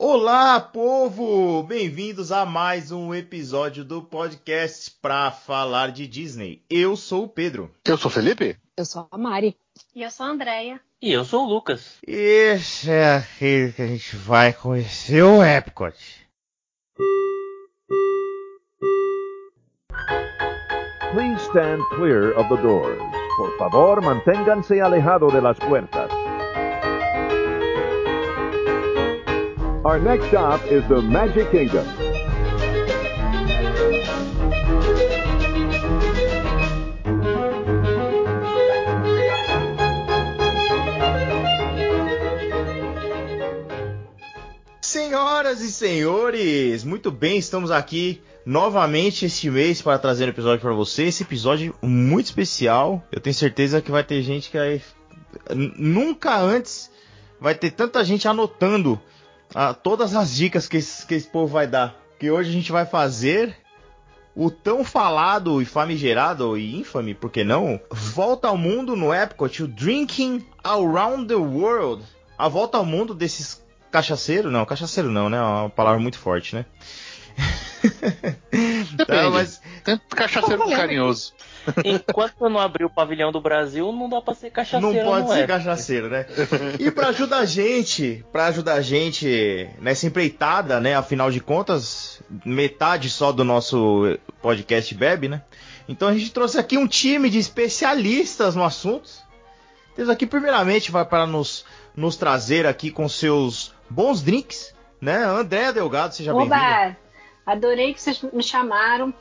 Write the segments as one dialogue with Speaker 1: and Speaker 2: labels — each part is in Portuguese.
Speaker 1: Olá, povo! Bem-vindos a mais um episódio do podcast pra falar de Disney. Eu sou o Pedro.
Speaker 2: Eu sou o Felipe.
Speaker 3: Eu sou a Mari.
Speaker 4: E eu sou a Andrea.
Speaker 5: E eu sou o Lucas.
Speaker 1: Esse é aquele que a gente vai conhecer o Epcot.
Speaker 6: Please stand clear of the doors. Por favor, manténganse alejado de las puertas. Our next stop is the Magic Kingdom.
Speaker 1: Senhoras e senhores, muito bem, estamos aqui novamente este mês para trazer um episódio para você. Esse episódio muito especial. Eu tenho certeza que vai ter gente que vai... nunca antes vai ter tanta gente anotando ah, todas as dicas que esse, que esse povo vai dar. Que hoje a gente vai fazer o tão falado e famigerado e infame, por que não? Volta ao mundo no Epcot, o Drinking Around the World. A volta ao mundo desses cachaceiro? Não, cachaceiro não, né? É uma palavra muito forte, né?
Speaker 2: Não, mas... Tem cachaceiro tá carinhoso.
Speaker 5: Enquanto eu não abrir o pavilhão do Brasil, não dá pra ser cachaceiro.
Speaker 1: Não pode
Speaker 5: não
Speaker 1: ser
Speaker 5: é.
Speaker 1: cachaceiro, né? E pra ajudar a gente, pra ajudar a gente nessa empreitada, né? Afinal de contas, metade só do nosso podcast bebe, né? Então a gente trouxe aqui um time de especialistas no assunto. Temos aqui, primeiramente, vai para nos, nos trazer aqui com seus bons drinks, né? André Delgado, seja bem-vindo.
Speaker 4: Oba! Adorei que vocês me chamaram.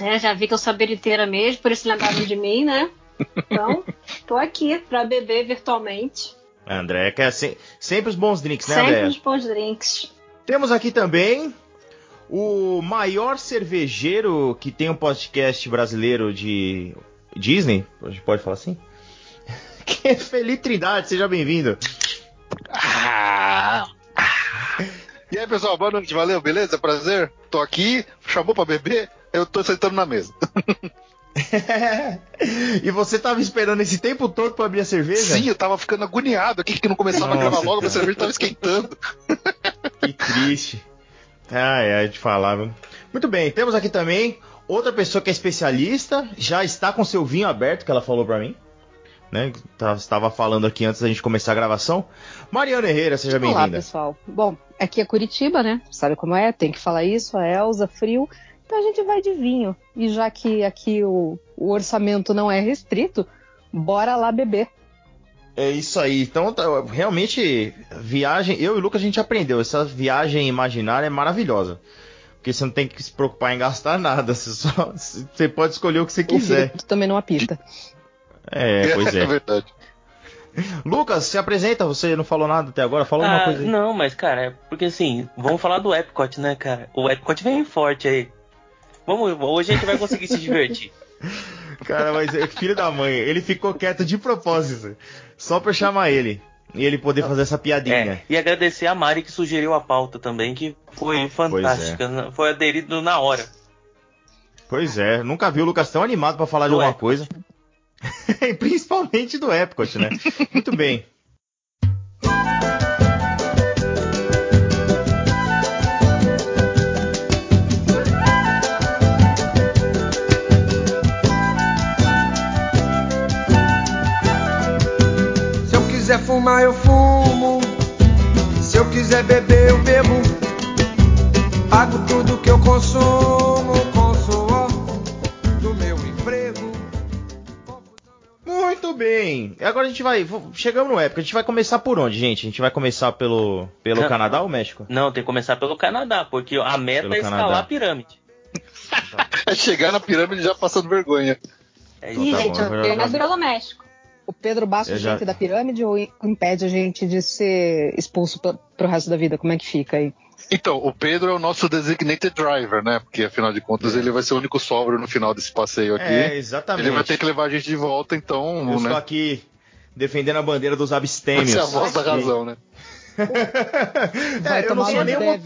Speaker 4: É, já vi que eu sou habiliteira mesmo, por isso lembraram de mim, né? Então, tô aqui pra beber virtualmente.
Speaker 1: André, quer se- sempre os bons drinks, né,
Speaker 4: Sempre
Speaker 1: André?
Speaker 4: os bons drinks.
Speaker 1: Temos aqui também o maior cervejeiro que tem um podcast brasileiro de Disney, a gente pode falar assim? Que é Felipe Trindade, seja bem-vindo.
Speaker 2: Ah. E aí, pessoal, boa noite, valeu, beleza? Prazer? Tô aqui, chamou pra beber, eu tô sentando na mesa.
Speaker 1: e você tava esperando esse tempo todo pra abrir a cerveja?
Speaker 2: Sim, eu tava ficando agoniado aqui que não começava a gravar
Speaker 1: Nossa,
Speaker 2: logo, minha cerveja tava esquentando.
Speaker 1: Que triste. Ah, é, de falar. viu? Muito bem, temos aqui também outra pessoa que é especialista, já está com seu vinho aberto, que ela falou pra mim. Né? Tá- Estava falando aqui antes da gente começar a gravação. Mariana Herrera, seja
Speaker 3: Olá,
Speaker 1: bem-vinda.
Speaker 3: pessoal. Bom, aqui é Curitiba, né? Sabe como é? Tem que falar isso, a Elza, frio. Então a gente vai de vinho. E já que aqui o, o orçamento não é restrito, bora lá beber.
Speaker 1: É isso aí. Então, tá, realmente, viagem. Eu e o Lucas a gente aprendeu. Essa viagem imaginária é maravilhosa. Porque você não tem que se preocupar em gastar nada. Você, só, você pode escolher o que você quiser.
Speaker 3: Felipe também não apita.
Speaker 1: É, pois
Speaker 2: É
Speaker 1: é.
Speaker 2: verdade.
Speaker 1: Lucas, se apresenta. Você não falou nada até agora. Fala
Speaker 5: Ah,
Speaker 1: coisa aí.
Speaker 5: não, mas cara, é porque assim, vamos falar do Epcot, né, cara? O Epcot vem forte aí. Vamos, hoje a gente vai conseguir se divertir.
Speaker 1: Cara, mas é filho da mãe. Ele ficou quieto de propósito. Só pra chamar ele. E ele poder fazer essa piadinha.
Speaker 5: É, e agradecer a Mari que sugeriu a pauta também, que foi fantástica. né? Foi aderido na hora.
Speaker 1: Pois é, nunca vi o Lucas tão animado pra falar de
Speaker 5: Do
Speaker 1: alguma
Speaker 5: Epcot.
Speaker 1: coisa. Principalmente do Epcot, né? Muito bem.
Speaker 7: Fumar, eu fumo. Se eu quiser beber, eu bebo. Pago tudo que eu consumo com o suor do meu emprego.
Speaker 1: Muito bem. E agora a gente vai. Chegamos no Epcot. A gente vai começar por onde, gente? A gente vai começar pelo, pelo
Speaker 5: Não.
Speaker 1: Canadá ou México?
Speaker 5: Não, tem que começar pelo Canadá, porque a meta
Speaker 1: Pelo
Speaker 5: é escalar
Speaker 1: Canadá.
Speaker 5: a pirâmide.
Speaker 2: É chegar na pirâmide já passando vergonha.
Speaker 5: É
Speaker 1: Então
Speaker 5: isso.
Speaker 1: tá
Speaker 4: Ih,
Speaker 1: bom,
Speaker 4: gente,
Speaker 1: eu
Speaker 4: eu
Speaker 1: já-
Speaker 4: apenas pelo México.
Speaker 3: O Pedro basta
Speaker 1: Eu já-
Speaker 3: gente da pirâmide ou impede a gente de ser expulso pra, pro resto da vida? Como é que fica aí?
Speaker 2: Então, o Pedro é o nosso designated driver, né? Porque afinal de contas ele vai ser o único sóbrio no final desse passeio aqui.
Speaker 1: É, exatamente.
Speaker 2: ele vai ter que levar a gente de volta, então,
Speaker 1: Eu estou
Speaker 2: né?
Speaker 1: aqui defendendo a bandeira dos abstêmios.
Speaker 2: ser a voz da razão, né?
Speaker 1: É, eu não sou nem mo-.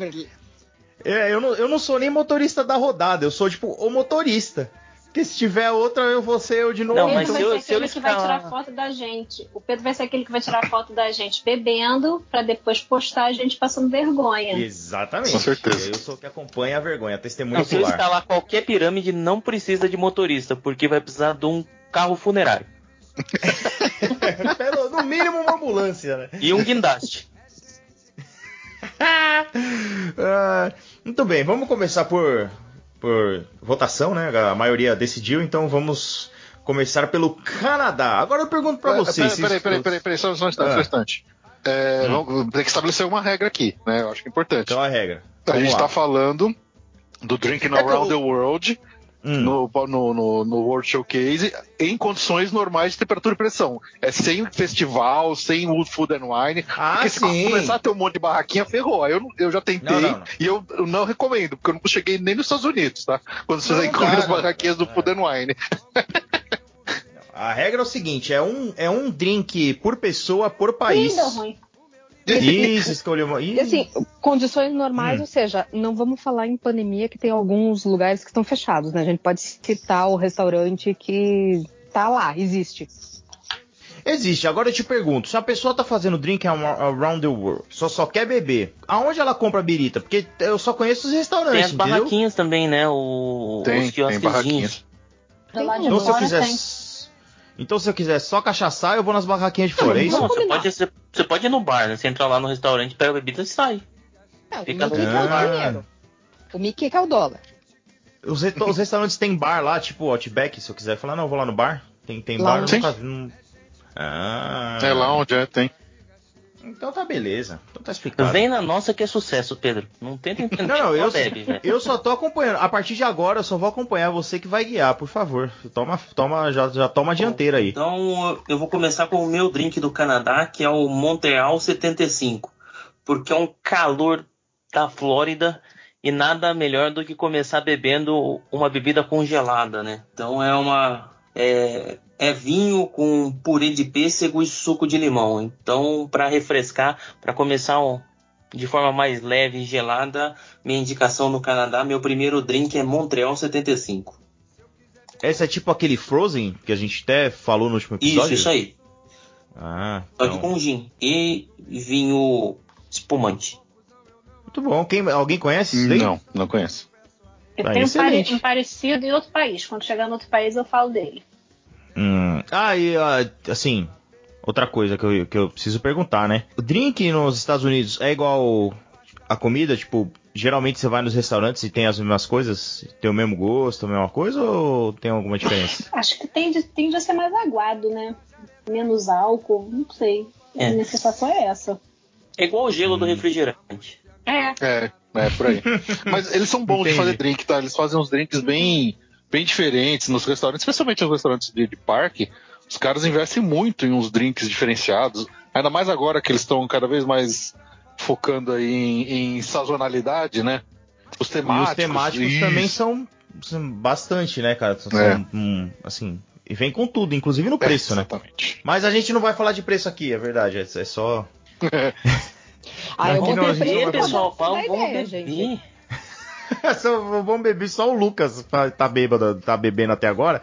Speaker 1: É, eu não, eu não sou nem motorista da rodada, eu sou tipo o motorista. Porque se tiver outra, eu vou ser eu de novo.
Speaker 5: Não,
Speaker 4: Pedro
Speaker 5: mas
Speaker 4: vai
Speaker 5: se eu-
Speaker 4: ser
Speaker 5: se eu
Speaker 4: aquele que vai tirar foto da gente. O Pedro vai ser aquele que vai tirar foto da gente bebendo pra depois postar a gente passando vergonha.
Speaker 1: Exatamente.
Speaker 2: Com certeza.
Speaker 1: Eu sou o que acompanha a vergonha, a testemunha
Speaker 5: Não, se eu instalar qualquer pirâmide, não precisa de motorista, porque vai precisar de um carro funerário
Speaker 1: Pelo- no mínimo uma ambulância, né?
Speaker 5: e um guindaste.
Speaker 1: Ah, muito bem, vamos começar por, por votação, né? A maioria decidiu, então vamos começar pelo Canadá. Agora eu pergunto pra
Speaker 2: Pera-
Speaker 1: vocês.
Speaker 2: Peraí,
Speaker 1: vocês-
Speaker 2: peraí, peraí, peraí, só, um instante,
Speaker 1: Ah.
Speaker 2: um instante. É, vamos- tem que estabelecer uma regra aqui, né? Eu acho que é importante.
Speaker 1: Então a regra.
Speaker 2: a
Speaker 1: Vamos
Speaker 2: gente
Speaker 1: lá.
Speaker 2: tá falando do Drinking
Speaker 1: É
Speaker 2: Around
Speaker 1: eu-
Speaker 2: the World
Speaker 1: Hum,
Speaker 2: no, no, no, no World Showcase em condições normais de temperatura e pressão. É sem festival, sem Wood Food and Wine.
Speaker 1: Ah,
Speaker 2: porque se
Speaker 1: sim.
Speaker 2: começar a ter um monte de barraquinha, ferrou. Eu, eu já tentei
Speaker 1: Não, não, não.
Speaker 2: e eu, eu não recomendo, porque eu não cheguei nem nos Estados Unidos, tá? Quando vocês incluem as barraquinhas do Food and Wine.
Speaker 1: A regra é o seguinte: é um, é um drink por pessoa por país.
Speaker 4: Deu ruim.
Speaker 1: Isso, escolheu uma. Ih,
Speaker 3: E assim, condições normais,
Speaker 1: Hum.
Speaker 3: ou seja, não vamos falar em pandemia que tem alguns lugares que estão fechados, né? A gente pode citar o restaurante que tá lá, existe.
Speaker 1: Existe. Agora eu te pergunto: se a pessoa tá fazendo drink around the world, só só quer beber, aonde ela compra a birita? Porque eu só conheço os
Speaker 5: Tem
Speaker 1: restaurantes,
Speaker 5: as
Speaker 1: entendeu?
Speaker 5: barraquinhas também, né? O,
Speaker 2: Tem,
Speaker 5: os
Speaker 2: tem
Speaker 5: quiosquezinhos.
Speaker 2: barraquinhas.
Speaker 4: Lado de
Speaker 1: Então se eu quiser.
Speaker 4: tem.
Speaker 1: Então se eu quiser só cachaçar, eu vou nas barraquinhas de fora, é isso?
Speaker 5: Não, você pode, você, você pode ir no bar, né? Você entra lá no restaurante, pega a bebida e sai.
Speaker 3: É, o
Speaker 5: Fica
Speaker 3: Mickey
Speaker 5: no
Speaker 3: que é o
Speaker 1: bar.
Speaker 3: dinheiro. O Mickey que é o dólar.
Speaker 1: Os, re- os restaurantes têm bar lá, tipo Outback, se eu quiser falar, não, eu vou lá no bar. Tem, tem
Speaker 3: Lá
Speaker 1: bar, eu
Speaker 2: onde?
Speaker 1: nunca Ah.
Speaker 2: É lá onde é, tem.
Speaker 1: Então tá beleza. Então tá explicado.
Speaker 5: Vem na nossa que é sucesso, Pedro. Não tenta entender.
Speaker 1: Não, não, eu,
Speaker 5: só bebe, velho.
Speaker 1: eu só tô acompanhando. A partir de agora, eu só vou acompanhar você que vai guiar, por favor. Toma, toma, já, já toma a dianteira aí.
Speaker 5: Então eu vou começar com o meu drink do Canadá, que é o Montreal 75. Porque é um calor da Flórida e nada melhor do que começar bebendo uma bebida congelada, né? Então é uma. É, é vinho com purê de pêssego e suco de limão. Então, para refrescar, para começar de forma mais leve e gelada, minha indicação no Canadá, meu primeiro drink é Montreal 75.
Speaker 1: Esse é tipo aquele Frozen que a gente até falou no último
Speaker 5: Isso,
Speaker 1: episódio?
Speaker 5: isso aí.
Speaker 1: Ah,
Speaker 5: Só que
Speaker 1: então,
Speaker 5: com gin e vinho espumante.
Speaker 1: muito bom. Quem, alguém conhece isso daí?
Speaker 2: Não, não conheço.
Speaker 4: Eu
Speaker 1: Ah,
Speaker 4: tenho um, pare- um parecido em outro país. Quando chegar no outro país, eu falo dele.
Speaker 1: Hum, ah, e assim, outra coisa que eu, que eu preciso perguntar, né? O drink nos Estados Unidos é igual a comida? Tipo, geralmente você vai nos restaurantes e tem as mesmas coisas? Tem o mesmo gosto, a mesma coisa ou tem alguma diferença?
Speaker 4: Acho que tende, tende a ser mais aguado, né? Menos álcool, não sei.
Speaker 5: É.
Speaker 4: A minha sensação é essa.
Speaker 5: É igual o gelo do refrigerante.
Speaker 4: É,
Speaker 2: É, é por aí. Mas eles são bons
Speaker 1: Entendi.
Speaker 2: de fazer drink, tá? Eles fazem uns drinks bem, bem diferentes nos restaurantes, especialmente nos restaurantes de, de parque. Os caras investem muito em uns drinks diferenciados. Ainda mais agora que eles estão cada vez mais focando aí em, em sazonalidade, né? Os
Speaker 1: E
Speaker 2: temáticos.
Speaker 1: os temáticos
Speaker 2: isso.
Speaker 1: também são, bastante, né, cara? São,
Speaker 2: É.
Speaker 1: hum, assim, e vem com tudo, inclusive no
Speaker 2: É,
Speaker 1: preço, né?
Speaker 2: Exatamente.
Speaker 1: Mas a gente não vai falar de preço aqui, é verdade. É, é só.
Speaker 3: Ah, eu vou
Speaker 1: não, gente
Speaker 3: pra
Speaker 5: pessoal, vamos, vamos beber.
Speaker 1: vamos beber só o Lucas tá, bêbado, tá bebendo até agora.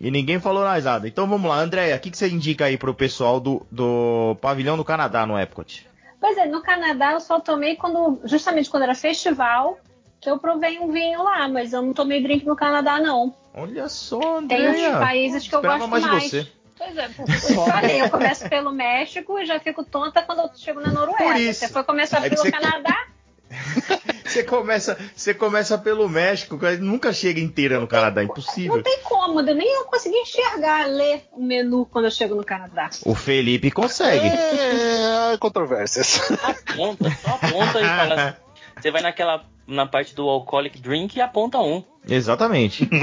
Speaker 1: E ninguém falou mais nada. Então vamos lá, Andréia, o que, que você indica aí pro pessoal do, do pavilhão do Canadá no Epcot?
Speaker 4: Pois é, no Canadá eu só tomei quando, justamente quando era festival, que eu provei um vinho lá, mas eu não tomei drink no Canadá, não.
Speaker 1: Olha só,
Speaker 4: Tem
Speaker 1: Andréia.
Speaker 4: outros países que eu gosto
Speaker 1: mais
Speaker 4: mais.
Speaker 1: de você.
Speaker 4: Pois é, eu falei, eu começo pelo México e já fico tonta quando eu chego na Noruega.
Speaker 1: Por isso.
Speaker 4: Você foi começar
Speaker 1: É que
Speaker 4: pelo Canadá?
Speaker 1: Você começa, você começa pelo México, que nunca chega inteira no Canadá, impossível.
Speaker 4: Não tem como, eu nem eu consegui enxergar, ler o menu quando eu chego no Canadá.
Speaker 1: O Felipe consegue.
Speaker 2: É, controvérsias.
Speaker 5: Aponta, só aponta e fala. Você vai naquela. na parte do alcoholic drink e aponta um.
Speaker 1: Exatamente.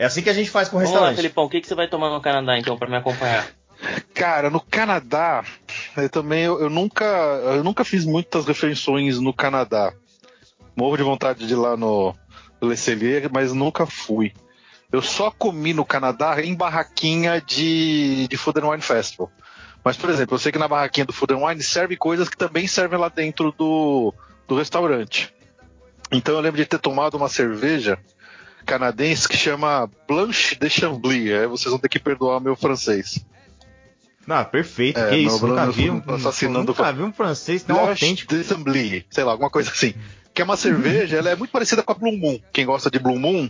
Speaker 1: É assim que a gente faz com o
Speaker 5: Vamos lá,
Speaker 1: restaurante.
Speaker 5: Felipão, o que, que você vai tomar no Canadá então pra me acompanhar?
Speaker 2: Cara, no Canadá, eu também eu, eu nunca eu nunca fiz muitas refeições no Canadá. Morro de vontade de ir lá no Le Cellier, mas nunca fui. Eu só comi no Canadá em barraquinha de, de Food and Wine Festival. Mas, por exemplo, eu sei que na barraquinha do Food and Wine serve coisas que também servem lá dentro do, do restaurante. Então eu lembro de ter tomado uma cerveja canadense que chama Blanche de Chambly. Aí vocês vão ter que perdoar meu francês.
Speaker 1: Ah, perfeito.
Speaker 2: É,
Speaker 1: que isso, nunca vi, um,
Speaker 2: assassinando
Speaker 1: nunca vi um francês tão
Speaker 2: Blanche
Speaker 1: autêntico.
Speaker 2: de Chambly, sei lá, alguma coisa assim. Que é uma cerveja, ela é muito parecida com a Blue Moon. Quem gosta de Blue Moon,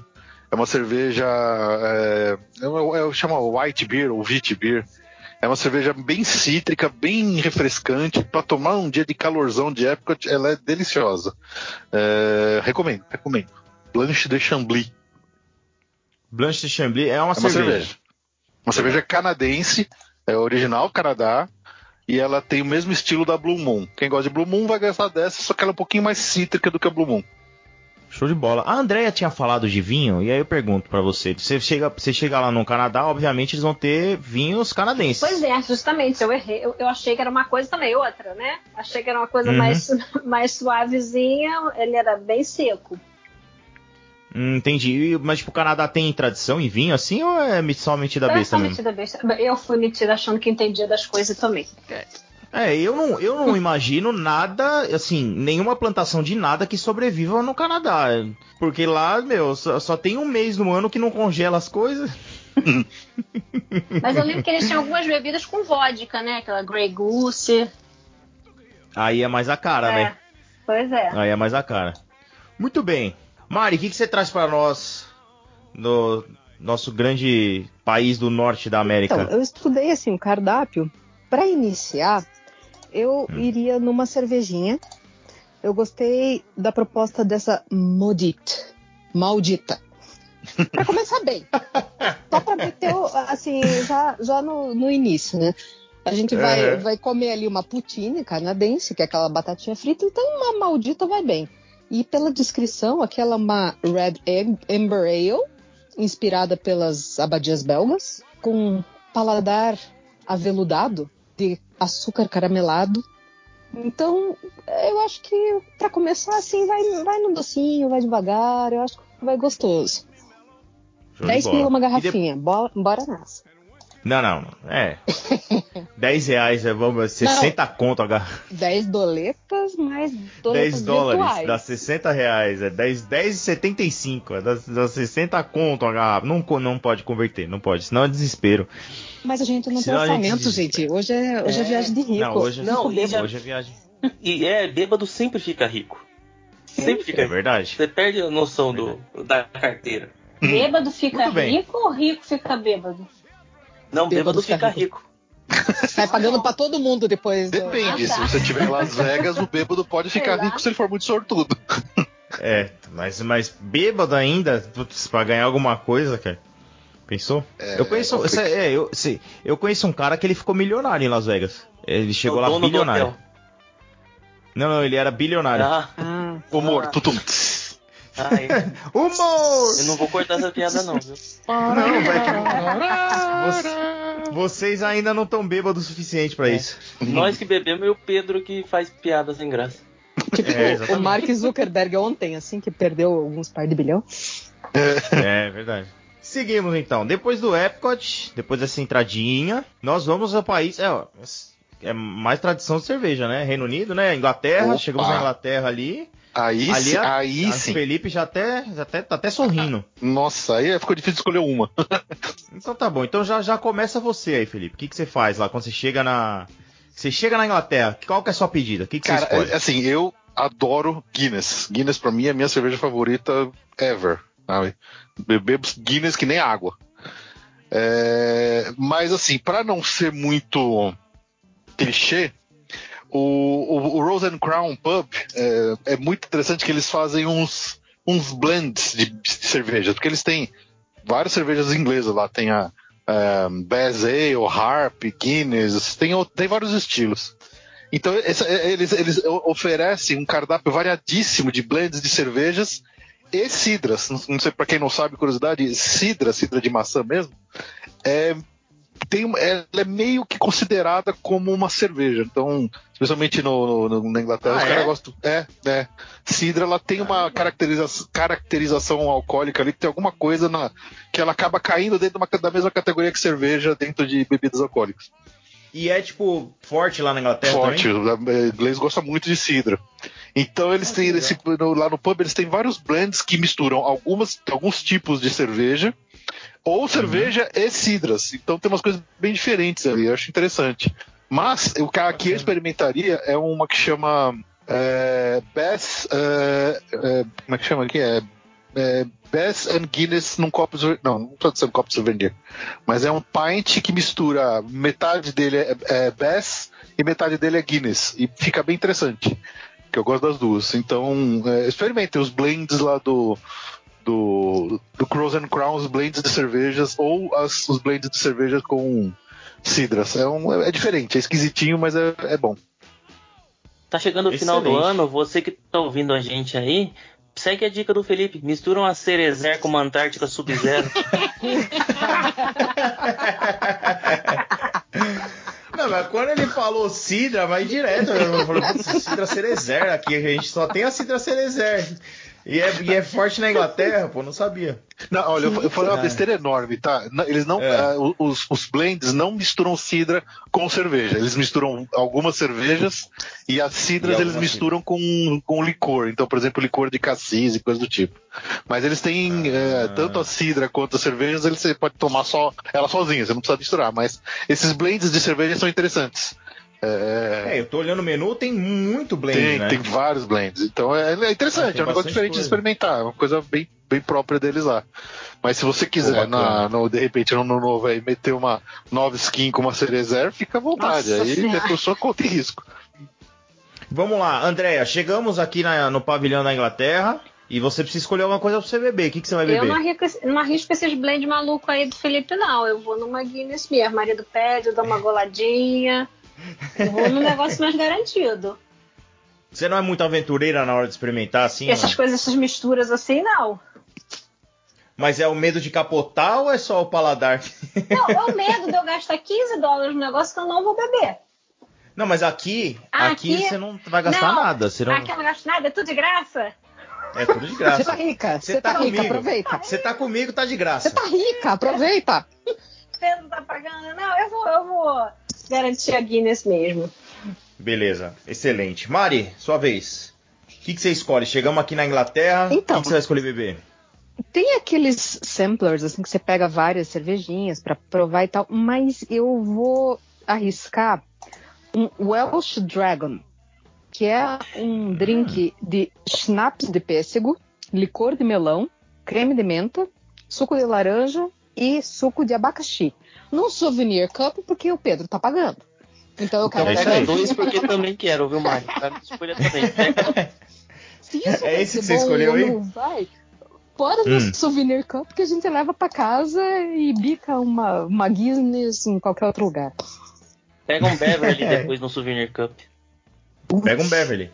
Speaker 2: é uma cerveja. É, é, uma- é, chama White Beer ou Wheat Beer. É uma cerveja bem cítrica, bem refrescante. Para tomar um dia de calorzão de época, ela é deliciosa. É, recomendo, recomendo. Blanche de Chambly.
Speaker 1: Blanche de Chambly é uma,
Speaker 2: É uma
Speaker 1: cerveja.
Speaker 2: cerveja. Uma cerveja canadense, é original Canadá, e ela tem o mesmo estilo da Blue Moon. Quem gosta de Blue Moon vai gostar dessa, só que ela é um pouquinho mais cítrica do que a Blue Moon.
Speaker 1: Show de bola. A Andrea tinha falado de vinho, e aí eu pergunto pra você. Você chega, você chega lá no Canadá, obviamente eles vão ter vinhos canadenses.
Speaker 4: Pois é, justamente, eu errei. Eu, eu achei que era uma coisa também, outra, né? Achei que era uma coisa
Speaker 1: Uhum.
Speaker 4: mais, mais suavezinha, ele era bem seco.
Speaker 1: Hum, entendi. Mas tipo, o Canadá tem tradição em vinho assim ou é só metida
Speaker 4: Eu
Speaker 1: besta
Speaker 4: sou
Speaker 1: mesmo?
Speaker 4: metida besta. Eu fui metida achando que entendia das coisas também.
Speaker 1: É, eu não, eu não imagino nada, assim, nenhuma plantação de nada que sobreviva no Canadá. Porque lá, meu, só, só tem um mês no ano que não congela as coisas.
Speaker 4: Mas eu lembro que eles tinham algumas bebidas com vodka, né? Aquela Grey Goose.
Speaker 1: Aí é mais a cara,
Speaker 4: é.
Speaker 1: né?
Speaker 4: Pois é.
Speaker 1: Aí é mais a cara. Muito bem. Mari, o que, que você traz pra nós no nosso grande país do norte da América?
Speaker 3: Então, eu estudei assim o cardápio. Para iniciar, eu
Speaker 1: Hum.
Speaker 3: iria numa cervejinha. Eu gostei da proposta dessa Maudite. Maldita. Para começar bem. Só para meter, assim, já, já no, no início, né? A gente vai,
Speaker 1: Uhum.
Speaker 3: vai comer ali uma poutine canadense, que é aquela batatinha frita, então uma maldita vai bem. E pela descrição, aquela é uma Red Egg Amber Ale, inspirada pelas abadias belgas, com paladar aveludado de açúcar caramelado. Então, eu acho que para começar assim, vai, vai no docinho, vai devagar, eu acho que vai gostoso.
Speaker 1: Show de
Speaker 3: 10
Speaker 1: bola.
Speaker 3: pila uma
Speaker 1: E de-
Speaker 3: garrafinha, bora, bora nessa.
Speaker 1: Não, não, é. 10 reais, é, vamos, 60 conto a garrafa.
Speaker 3: 10 doletas mais
Speaker 1: 10
Speaker 3: doletas
Speaker 1: dólares,
Speaker 3: virtuais.
Speaker 1: dá 60 reais, é 10, 10,75, é dá, dá 60 conto a garrafa. Não, não pode converter, não pode, senão é desespero.
Speaker 3: Mas a gente não tem
Speaker 1: Senão gente
Speaker 3: orçamento,
Speaker 1: desespera.
Speaker 3: gente. Hoje é, hoje é,
Speaker 5: É.
Speaker 3: viagem de rico.
Speaker 1: Não, hoje,
Speaker 5: Não, e
Speaker 3: bêbado.
Speaker 5: já-
Speaker 1: hoje é viagem.
Speaker 5: E é, bêbado sempre fica rico. Sempre fica
Speaker 1: É
Speaker 5: rico.
Speaker 1: verdade.
Speaker 5: Você perde a noção do, da carteira.
Speaker 4: Bêbado fica rico ou rico fica bêbado?
Speaker 5: Não,
Speaker 3: Bêbado
Speaker 5: bêbado,
Speaker 3: fica
Speaker 5: fica rico.
Speaker 3: Sai pagando pra todo mundo depois. do-
Speaker 2: Depende,
Speaker 4: Ah, tá.
Speaker 2: se você estiver em Las Vegas, o bêbado pode
Speaker 4: Sei
Speaker 2: ficar
Speaker 4: lá.
Speaker 2: rico se ele for muito sortudo.
Speaker 1: É, mas, mas bêbado ainda, putz, pra ganhar alguma coisa, cara. Pensou?
Speaker 2: É,
Speaker 1: eu conheço,
Speaker 2: é complicado.
Speaker 1: é, eu, sei, eu conheço um cara que ele ficou milionário em Las Vegas. Ele chegou
Speaker 5: O
Speaker 1: lá bilionário. Não, não, ele era bilionário.
Speaker 5: Ah,
Speaker 3: Ah,
Speaker 2: Humor,
Speaker 5: Ah. Ai,
Speaker 1: Humor!
Speaker 5: eu não vou cortar essa piada não, viu?
Speaker 1: Não, vai Você- Vocês ainda não estão bêbados o suficiente pra
Speaker 5: É.
Speaker 1: isso.
Speaker 5: Nós que bebemos e o Pedro que faz piada sem graça.
Speaker 3: tipo,
Speaker 1: É,
Speaker 3: o. Mark Zuckerberg ontem, assim, que perdeu alguns par de bilhão.
Speaker 1: É verdade. Seguimos então. Depois do Epcot, depois dessa entradinha, nós vamos ao país. É, ó, é mais tradição de cerveja, né? Reino Unido, né? Inglaterra.
Speaker 2: Opa.
Speaker 1: Chegamos na Inglaterra ali.
Speaker 2: Aí,
Speaker 1: ali
Speaker 2: sim,
Speaker 1: a-
Speaker 2: aí
Speaker 1: a
Speaker 2: sim.
Speaker 1: Felipe já até, já até tá até sorrindo.
Speaker 2: Nossa, aí ficou difícil escolher uma.
Speaker 1: Então tá bom. Então já, já começa você aí, Felipe. O que, que você faz lá quando você chega na. Você chega na Inglaterra, qual que é a sua pedida? O que, que
Speaker 2: Cara,
Speaker 1: você escolhe?
Speaker 2: é- assim, eu adoro Guinness. Guinness pra mim é a minha cerveja favorita ever. Sabe? Eu bebo Guinness que nem água. É, mas assim, pra não ser muito clichê, o, o, o Rose and Crown Pub é, é muito interessante que eles fazem uns, uns blends de, de cerveja, porque eles têm várias cervejas inglesas lá, tem a um, Bass Ale, Harp, Guinness, tem, tem vários estilos. Então esse- eles, eles o- oferecem um cardápio variadíssimo de blends de cervejas e cidras. Não sei para quem não sabe, curiosidade, cidra, cidra de maçã mesmo, é, tem, ela é meio que considerada como uma cerveja. Então, especialmente no, no- na Inglaterra,
Speaker 1: Ah,
Speaker 2: os
Speaker 1: é?
Speaker 2: caras gostam. É, é. Cidra, ela tem uma caracteriza caracterização alcoólica ali, que tem alguma coisa na, que ela acaba caindo dentro de uma- da mesma categoria que cerveja dentro de bebidas alcoólicas.
Speaker 1: E é tipo forte lá na Inglaterra
Speaker 2: Forte,
Speaker 1: também?
Speaker 2: o inglês gosta muito de cidra. Então eles têm esse, no- lá no pub eles têm vários blends que misturam algumas, alguns tipos de cerveja ou cerveja e cidras. Então tem umas coisas bem diferentes ali, eu acho interessante. Mas o que aqui eu experimentaria é uma que chama é, Bass. é, é, como é que chama aqui? É, é Bass and Guinness num copo. Não, não pode ser um copo de souvenir. Mas é um pint que mistura. Metade dele é, é Bass e metade dele é Guinness. E fica bem interessante. Que eu gosto das duas. Então, é, experimentem os blends lá do. Do, do Crows and Crowns, blends de cervejas, ou as, os blends de cervejas com cidras. É, um, é diferente, é esquisitinho, mas é, é bom.
Speaker 5: Tá chegando o final do ano, você que tá ouvindo a gente aí, segue a dica do Felipe. Mistura uma Cerezer com uma Antártica Sub-Zero.
Speaker 1: Não, mas quando ele falou Sidra, vai direto. Eu falei, Sidra Cerezer aqui, a gente só tem a Sidra Cerezer. E é, e é forte na Inglaterra, pô, não sabia.
Speaker 2: Não, olha, eu, eu falei uma besteira enorme, tá? Eles não,
Speaker 1: É.
Speaker 2: ah, os, os blends não misturam cidra com cerveja. Eles misturam algumas cervejas e as cidras
Speaker 1: E
Speaker 2: eles misturam com, com licor. Então, por exemplo, licor de cassis e coisa do tipo. Mas eles têm
Speaker 1: Ah.
Speaker 2: eh, tanto a cidra quanto as cervejas, eles, você pode tomar só ela sozinha, você não precisa misturar. Mas esses blends de cerveja são interessantes. É,
Speaker 1: É, eu tô olhando o menu, tem muito blend,
Speaker 2: tem,
Speaker 1: né?
Speaker 2: tem vários blends. Então é, é interessante,
Speaker 1: Ah, tem
Speaker 2: é um negócio diferente de
Speaker 1: coisa.
Speaker 2: experimentar. É uma coisa bem, bem própria deles lá. Mas se você
Speaker 1: Pô,
Speaker 2: quiser,
Speaker 1: bacana.
Speaker 2: na, no, de repente, no novo aí, meter uma nova skin com uma cerezer, fica à vontade.
Speaker 4: Nossa
Speaker 2: aí
Speaker 4: Senhora.
Speaker 2: é por sua conta e risco.
Speaker 1: Vamos lá, Andréia, chegamos aqui na- no pavilhão da Inglaterra e você precisa escolher alguma coisa pra você beber. O que, que você vai
Speaker 4: Eu
Speaker 1: beber?
Speaker 4: não arrisco, não arrisco esses blend maluco aí do Felipe, não. Eu vou numa Guinness mesmo. Marido pede, eu dou uma goladinha. Eu vou num negócio mais garantido.
Speaker 1: Você não é muito aventureira na hora de experimentar, assim?
Speaker 4: Essas
Speaker 1: não?
Speaker 4: coisas, essas misturas assim, não.
Speaker 1: Mas é o medo de capotar ou é só o paladar?
Speaker 4: Não, é o medo de eu gastar 15 dólares no negócio que eu não vou beber.
Speaker 1: não, mas aqui,
Speaker 4: Ah,
Speaker 1: aqui,
Speaker 4: aqui-
Speaker 1: você não vai gastar
Speaker 4: Não,
Speaker 1: nada. Você não...
Speaker 4: Aqui eu não gasto nada, é tudo de graça.
Speaker 1: É tudo de
Speaker 3: Você tá
Speaker 1: graça.
Speaker 3: rica,
Speaker 1: Você
Speaker 3: você
Speaker 1: tá
Speaker 3: tá, rica,
Speaker 1: comigo.
Speaker 3: aproveita.
Speaker 1: Você tá comigo, tá de graça.
Speaker 3: Você tá rica, aproveita.
Speaker 4: Você não tá pagando. Não, eu vou, eu vou garantir a Guinness mesmo.
Speaker 1: Beleza, excelente. Mari, sua vez. O que, que você escolhe? Chegamos aqui na Inglaterra.
Speaker 3: Então.
Speaker 1: O que, que você vai escolher beber?
Speaker 3: Tem aqueles samplers, assim, que você pega várias cervejinhas pra provar e tal, mas eu vou arriscar um Welsh Dragon, que é um drink de schnapps de pêssego, licor de melão, creme de menta, suco de laranja e suco de abacaxi. Num souvenir cup, porque o Pedro tá pagando. Então eu quero
Speaker 1: é isso
Speaker 5: Pega dois porque também quero, viu, Mário? Escolha também. Pega
Speaker 3: Se isso
Speaker 1: É esse que você
Speaker 3: bom
Speaker 1: escolheu aí?
Speaker 3: não Vai. Bora no
Speaker 1: Hum.
Speaker 3: souvenir cup que a gente leva pra casa e bica uma, uma Guinness em qualquer outro lugar.
Speaker 5: Pega um Beverly
Speaker 1: É.
Speaker 5: depois no Souvenir Cup.
Speaker 1: Pega um Beverly.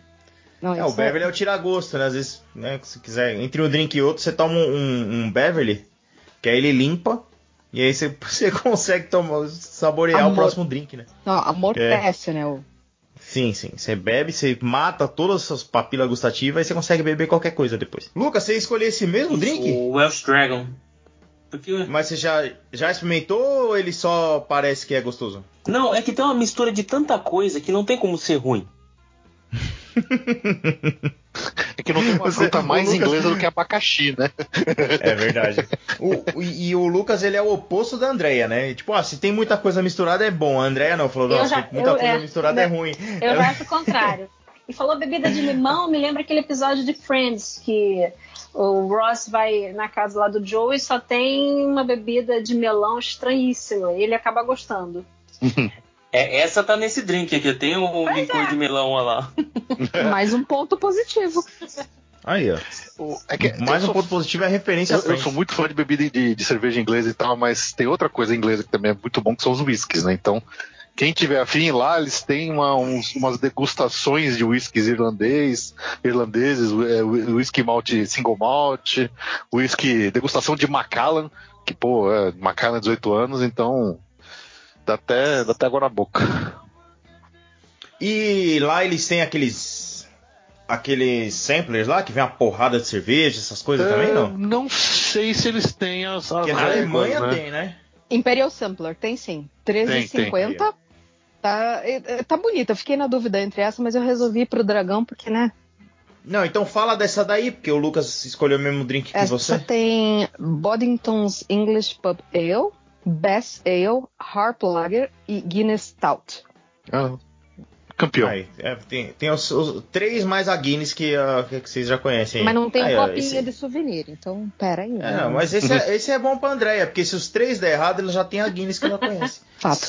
Speaker 3: Não,
Speaker 1: É, o
Speaker 3: isso
Speaker 1: Beverly é o tira-gosto, né? Às vezes, né, se quiser, entre um drink e outro, você toma um, um- um Beverly, que aí ele limpa, e aí você, você consegue tomar, saborear o
Speaker 3: Amor.
Speaker 1: próximo drink, né?
Speaker 3: Não, amortece,
Speaker 1: É.
Speaker 3: né? o-
Speaker 1: Sim, sim. Você bebe, você mata todas as suas papilas gustativas e você consegue beber qualquer coisa depois. Lucas, você escolheu esse mesmo drink?
Speaker 5: O Welsh Dragon. Porque...
Speaker 1: Mas você já, já experimentou ou ele só parece que é gostoso?
Speaker 5: Não, é que tem uma mistura de tanta coisa que não tem como ser ruim.
Speaker 2: É que não tem uma fruta mais
Speaker 1: Lucas-
Speaker 2: inglesa do que abacaxi, né?
Speaker 1: É verdade. O- e, e o Lucas, ele é o oposto da Andrea, né? Tipo, ah, se tem muita coisa misturada é bom. A Andrea não, falou, nossa,
Speaker 4: já-
Speaker 1: muita
Speaker 4: eu-
Speaker 1: coisa
Speaker 4: é,
Speaker 1: misturada é
Speaker 4: né?
Speaker 1: ruim.
Speaker 4: Eu
Speaker 1: Ela-
Speaker 4: acho o contrário. E falou bebida de limão, me lembra aquele episódio de Friends, que o Ross vai na casa lá do Joe e só tem uma bebida de melão estranhíssima. E ele acaba gostando.
Speaker 5: É, essa tá nesse drink aqui. Tem o licor de melão olha lá.
Speaker 3: Mais um ponto positivo.
Speaker 1: Aí, ó.
Speaker 2: O- é que
Speaker 1: Mais um
Speaker 2: sou-
Speaker 1: ponto positivo é a referência
Speaker 2: Eu, eu sou muito fã de bebida de, de cerveja inglesa e tal, mas tem outra coisa inglesa que também é muito bom, que são os whiskies, né? Então, quem tiver afim lá, eles têm uma- uns- umas degustações de whiskies irlandês, irlandeses, é, whisky malt, single malt, whisky, degustação de Macallan, que, pô, é, Macallan é 18 anos, então dá até, dá até água na boca.
Speaker 1: E lá eles têm aqueles. Aqueles samplers lá que vem uma porrada de cerveja, essas coisas também,
Speaker 2: É,
Speaker 1: não?
Speaker 2: Não sei se eles têm as, as
Speaker 1: Porque na Alemanha
Speaker 2: né?
Speaker 1: tem, né?
Speaker 3: Imperial Sampler, tem sim.
Speaker 2: Tem,
Speaker 3: 13,50. Tá, é, é, tá bonita. Eu fiquei na dúvida entre essa, mas eu resolvi ir pro dragão porque, né?
Speaker 1: Não, então fala dessa daí, porque o Lucas escolheu o mesmo drink que
Speaker 3: Essa
Speaker 1: você.
Speaker 3: tem Boddington's English Pub Ale, Bass Ale, Harp Lager e Guinness Stout.
Speaker 2: Ah, campeão.
Speaker 1: Aí, é, tem tem os, os três mais a Guinness que, ah, que vocês já conhecem. aí.
Speaker 3: Mas não tem
Speaker 1: Aí, ó,
Speaker 3: copinho
Speaker 1: esse-
Speaker 3: de souvenir, então pera aí.
Speaker 1: É,
Speaker 3: né?
Speaker 1: não, mas esse é, esse é bom pra Andréia, porque se os três der errado, ele já tem a Guinness que ela conhece.
Speaker 3: Fato.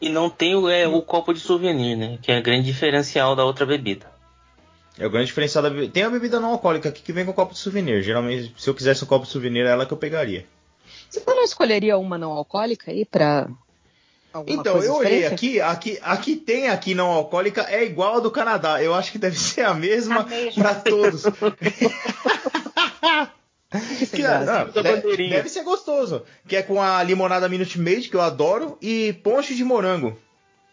Speaker 5: E não tem o, é, o copo de souvenir, né? Que é o grande diferencial da outra bebida.
Speaker 1: É o grande diferencial da bebida. Tem a bebida não alcoólica aqui que vem com copo de souvenir. Geralmente, se eu quisesse um copo de souvenir, é ela que eu pegaria.
Speaker 3: Você não escolheria uma não alcoólica aí pra. alguma
Speaker 1: Então,
Speaker 3: coisa
Speaker 1: eu olhei aqui, aqui, aqui tem aqui não alcoólica, é igual a do Canadá. Eu acho que deve ser a mesma
Speaker 4: A mesma.
Speaker 1: pra todos.
Speaker 3: Que
Speaker 1: não, deve, deve ser gostoso. Que é com a limonada Minute Maid, que eu adoro, e ponche de morango.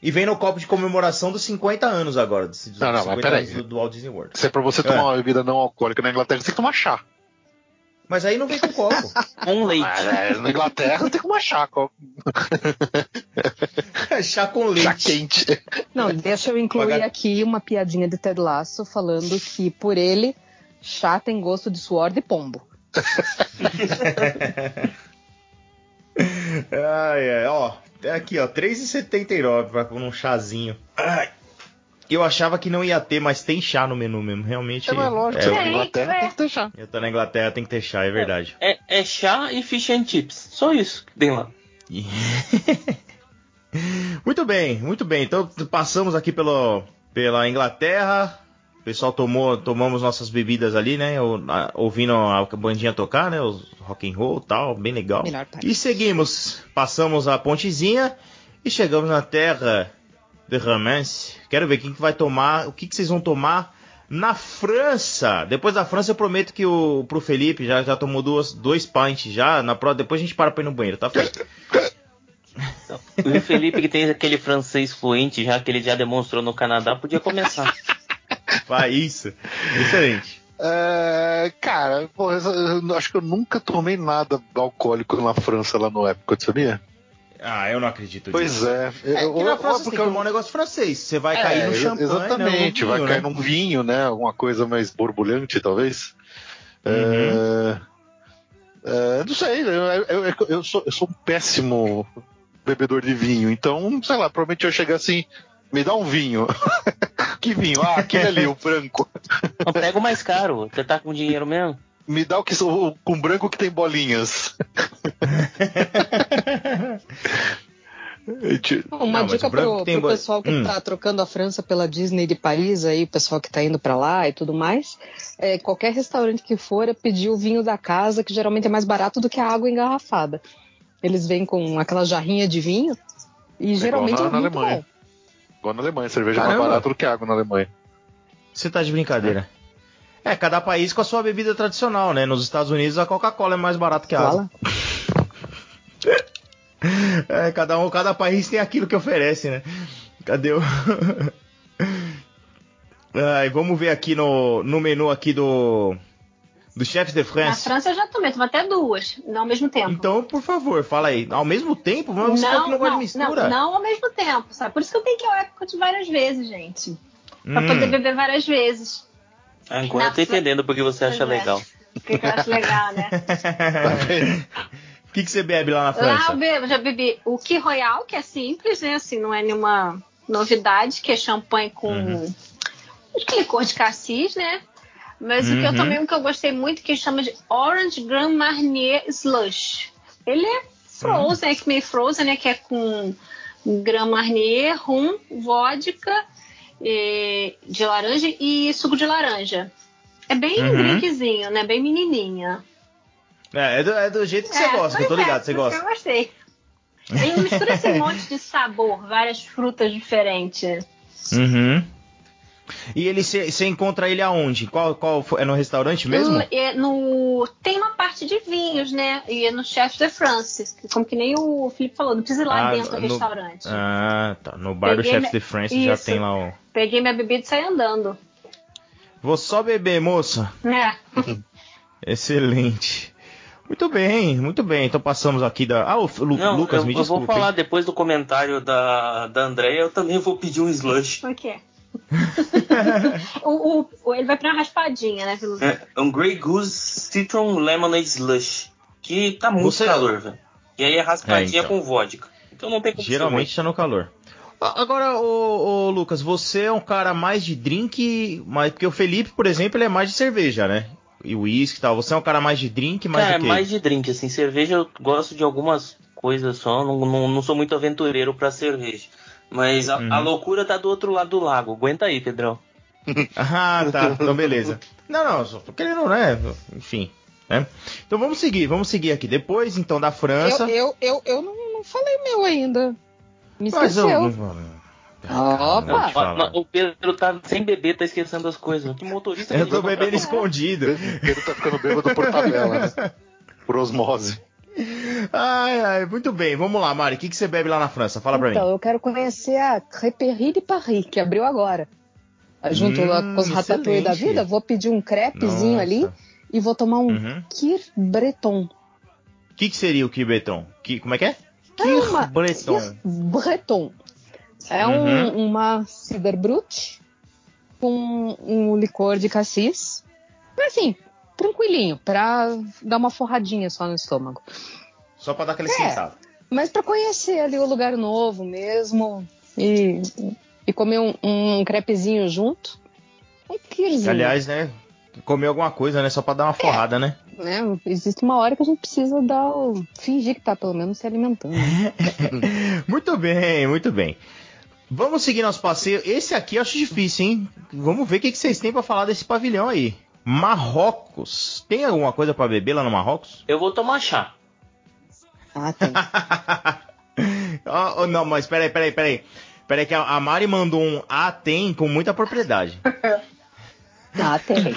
Speaker 1: E vem no copo de comemoração dos 50 anos agora. Dos, dos
Speaker 2: Não, não, mas
Speaker 1: 50
Speaker 2: peraí.
Speaker 1: anos do, do Walt Disney World.
Speaker 2: Se é pra você tomar uma bebida não alcoólica na Inglaterra, você tem que tomar chá.
Speaker 1: Mas aí não vem com copo.
Speaker 5: Com leite.
Speaker 2: Mas, é, na Inglaterra tem que tomar chá, co-
Speaker 1: Chá com leite.
Speaker 2: chá quente.
Speaker 3: Não, deixa eu incluir
Speaker 1: Pagar-
Speaker 3: aqui uma piadinha de Ted Lasso falando que por ele, chá tem gosto de suor de pombo.
Speaker 1: Ai, ai, ó. é Aqui, ó. 3,79 pra um chazinho. Ai. Eu achava que não ia ter, mas tem chá no menu mesmo. Realmente.
Speaker 2: É, mas lógico,
Speaker 1: é,
Speaker 2: vai
Speaker 4: Tem,
Speaker 2: na Inglaterra
Speaker 4: é.
Speaker 2: tem que ter chá.
Speaker 1: eu tô na Inglaterra, tem que ter chá, é verdade.
Speaker 5: É, é chá e fish and chips. Só isso que tem lá.
Speaker 1: Muito bem, muito bem. Então passamos aqui pelo, pela Inglaterra. O pessoal tomou, tomamos nossas bebidas ali, né? Ouvindo a bandinha tocar, né? Os rock and roll, e tal, bem legal. E seguimos, passamos a pontezinha e chegamos na terra de Romance. Quero ver quem que vai tomar, o que, que vocês vão tomar na França. Depois da França eu prometo que o pro Felipe já, já tomou duas, dois pints já. Na prova, depois a gente para pra ir no banheiro, tá feito?
Speaker 5: E o Felipe, que tem aquele francês fluente já que ele já demonstrou no Canadá, podia começar.
Speaker 1: Vai isso. Excelente.
Speaker 2: É, cara, eu acho que eu nunca tomei nada alcoólico na França lá no Epcot, sabia?
Speaker 1: Ah, eu não acredito
Speaker 2: Pois
Speaker 1: nisso.
Speaker 2: é.
Speaker 1: É,
Speaker 2: Eu-
Speaker 1: que na França
Speaker 2: porque
Speaker 1: tem que tomar um negócio francês. Você vai
Speaker 2: É,
Speaker 1: cair no champanhe,
Speaker 2: Exatamente,
Speaker 1: né,
Speaker 2: vai
Speaker 1: vinho,
Speaker 2: cair
Speaker 1: né?
Speaker 2: num vinho, né? Alguma coisa mais borbulhante, talvez.
Speaker 1: Uhum.
Speaker 2: É, é, não sei, eu, eu- eu- eu sou, eu sou um péssimo bebedor de vinho, então, sei lá, provavelmente eu chegar assim, me dá um vinho. que vinho? Ah, aquele ali, o branco.
Speaker 5: Não, pega o mais caro. Você tá com dinheiro mesmo?
Speaker 2: Me dá o que o, com branco que tem bolinhas.
Speaker 3: Uma
Speaker 1: Não,
Speaker 3: dica pro,
Speaker 1: tem
Speaker 3: pro pessoal que
Speaker 1: Hum.
Speaker 3: tá trocando a França pela Disney de Paris aí, o pessoal que tá indo pra lá e tudo mais. É, qualquer restaurante que for, é pedir o vinho da casa, que geralmente é mais barato do que a água engarrafada. Eles vêm com aquela jarrinha de vinho e geralmente
Speaker 2: igual
Speaker 3: é
Speaker 2: na- na
Speaker 3: muito
Speaker 2: Alemanha.
Speaker 3: bom.
Speaker 2: igual na Alemanha, cerveja é
Speaker 1: Caramba.
Speaker 2: mais barato do que água na Alemanha.
Speaker 1: Você tá de brincadeira. É, cada país com a sua bebida tradicional, né? Nos Estados Unidos a Coca-Cola é mais barata que a água.
Speaker 3: Fala.
Speaker 1: É, cada um, cada país tem aquilo que oferece, né? Cadê o. Ai, vamos ver aqui no, no menu aqui do. Do Chefs de
Speaker 4: Na
Speaker 1: France.
Speaker 4: França eu já tomei, tomei até duas, não ao mesmo tempo.
Speaker 1: Então, por favor, fala aí. Ao mesmo tempo? Mas você falou que não gosta de mistura?
Speaker 4: Não, não ao mesmo tempo, sabe? Por isso que eu tenho que ir ao Epcot várias vezes, gente. Pra
Speaker 1: Hum.
Speaker 4: poder beber várias vezes.
Speaker 5: Agora eu tô entendendo porque você acha
Speaker 4: é.
Speaker 5: legal.
Speaker 4: O que, que eu acho legal, né?
Speaker 1: O que, que você bebe lá na
Speaker 4: Lá
Speaker 1: França?
Speaker 4: eu bebo, já bebi o Key Royal, que é simples, né? Assim, não é nenhuma novidade, que é champanhe com
Speaker 1: Uhum.
Speaker 4: que licor de cassis, né? Mas o que eu
Speaker 1: Uhum.
Speaker 4: tomei um que eu gostei muito, que chama de Orange Grand Marnier Slush. Ele é frozen, é que meio frozen, né? Que é com Grand Marnier, rum, vodka eh, de laranja e suco de laranja. É bem
Speaker 1: Uhum.
Speaker 4: drinkzinho, né? Bem menininha.
Speaker 1: É, é do, é do jeito que você
Speaker 4: É,
Speaker 1: gosta, que eu tô
Speaker 4: é,
Speaker 1: ligado, você
Speaker 4: isso
Speaker 1: gosta.
Speaker 4: Eu gostei. Ele mistura esse monte de sabor, várias frutas diferentes.
Speaker 1: Uhum. E ele você encontra ele aonde? Qual, qual é no restaurante mesmo?
Speaker 4: Hum, é no, tem uma parte de vinhos, né? E é no Chef de France. Como que nem o Felipe falou, não precisa ir lá
Speaker 1: Ah,
Speaker 4: dentro do
Speaker 1: no-
Speaker 4: restaurante.
Speaker 1: Ah, tá. No bar do
Speaker 4: Peguei
Speaker 1: Chefs
Speaker 4: me-
Speaker 1: de France já
Speaker 4: Isso.
Speaker 1: tem lá o.
Speaker 4: Peguei minha bebida e saí andando.
Speaker 1: Vou só beber, moça.
Speaker 4: É.
Speaker 1: Excelente. Muito bem, muito bem. Então passamos aqui da. Ah, o Lu-
Speaker 5: Não,
Speaker 1: Lucas,
Speaker 5: eu,
Speaker 1: me
Speaker 5: eu
Speaker 1: desculpe.
Speaker 5: vou falar depois do comentário da, da Andrea, eu também vou pedir um slush.
Speaker 4: O quê? o, o- ele vai pra uma raspadinha, né, Filu?
Speaker 5: É, um Grey Goose Citron Lemonade Slush. Que tá muito
Speaker 1: Você-
Speaker 5: calor, velho. E aí é raspadinha
Speaker 1: É, então.
Speaker 5: com vodka. Então não tem como ser
Speaker 1: Geralmente tá no calor. Agora, ô, ô, Lucas, você é um cara mais de drink, mas porque o Felipe, por exemplo, ele é mais de cerveja, né? E uísque e tal. Você é um cara mais de drink, mais
Speaker 5: Cara,
Speaker 1: de quê?
Speaker 5: mais de drink, assim. Cerveja eu gosto de algumas coisas só. Não, não, não sou muito aventureiro pra cerveja. Mas a,
Speaker 1: Uhum.
Speaker 5: a loucura tá do outro lado do lago. Aguenta aí, Pedrão.
Speaker 1: Ah, tá. Então, beleza. Não, não, só tô querendo, né? Enfim. Né? Então vamos seguir, vamos seguir aqui. Depois, então, da França.
Speaker 3: Eu, eu, eu, eu não, não falei o meu ainda. Me esqueceu.
Speaker 1: Ah,
Speaker 3: Opa!
Speaker 5: o Pedro tá sem beber, tá esquecendo as coisas. Que motorista
Speaker 1: Eu tô bebendo
Speaker 5: pra-
Speaker 1: escondido.
Speaker 2: Ele tá ficando bêbado por tabela, né? Por osmose.
Speaker 1: Ai, ai, muito bem. Vamos lá, Mari. O que, que você bebe lá na França? Fala pra
Speaker 3: Então,
Speaker 1: mim.
Speaker 3: eu quero conhecer a Crêperie de Paris, que abriu agora. Junto
Speaker 1: Hum,
Speaker 3: lá com os ratatouille da vida, vou pedir um crepezinho
Speaker 1: Nossa.
Speaker 3: ali e vou tomar um
Speaker 1: Uhum.
Speaker 3: Kir Breton.
Speaker 1: O que, que seria o Quibeton? Que, como é que é?
Speaker 3: É uma
Speaker 1: Breton.
Speaker 3: Kir Breton. É
Speaker 1: Uhum.
Speaker 3: um, uma cider brut com um licor de cassis. Mas assim, tranquilinho, pra dar uma forradinha só no estômago.
Speaker 1: Só pra dar aquele
Speaker 3: É.
Speaker 1: sentado.
Speaker 3: Mas pra conhecer ali o lugar novo mesmo e, e comer um, um crepezinho junto. Um kirzinho.
Speaker 1: Aliás, né? Comer alguma coisa, né? Só pra dar uma forrada, né?
Speaker 3: Né? Existe uma hora que a gente precisa dar o... fingir que tá pelo menos se alimentando.
Speaker 1: muito bem, muito bem. Vamos seguir nosso passeio. Esse aqui eu acho difícil, hein? Vamos ver o que, que vocês têm pra falar desse pavilhão aí. Marrocos. Tem alguma coisa pra beber lá no Marrocos?
Speaker 5: Eu vou tomar chá.
Speaker 3: Ah, tem.
Speaker 1: Ah, oh, não, mas peraí, peraí, peraí. Peraí que a Mari mandou um A tem com muita propriedade.
Speaker 3: Ah, tem.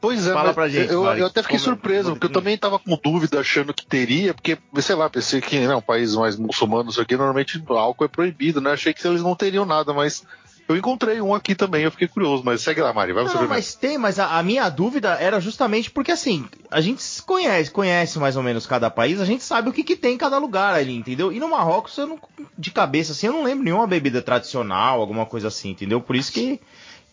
Speaker 2: Pois é,
Speaker 1: Fala pra gente,
Speaker 2: eu, eu até fiquei
Speaker 1: Como-
Speaker 2: surpreso, porque eu também tava com dúvida achando que teria, porque, sei lá, pensei que né, um país mais muçulmano, isso aqui, normalmente o álcool é proibido, né? Achei que eles não teriam nada, mas eu encontrei um aqui também, eu fiquei curioso, mas segue lá, Mari, vai você
Speaker 1: Não, mas tem, mas a, a minha dúvida era justamente porque assim, a gente se conhece, conhece mais ou menos cada país, a gente sabe o que, que tem em cada lugar ali, entendeu? E no Marrocos, eu não, de cabeça assim, eu não lembro nenhuma bebida tradicional, alguma coisa assim, entendeu? Por isso que,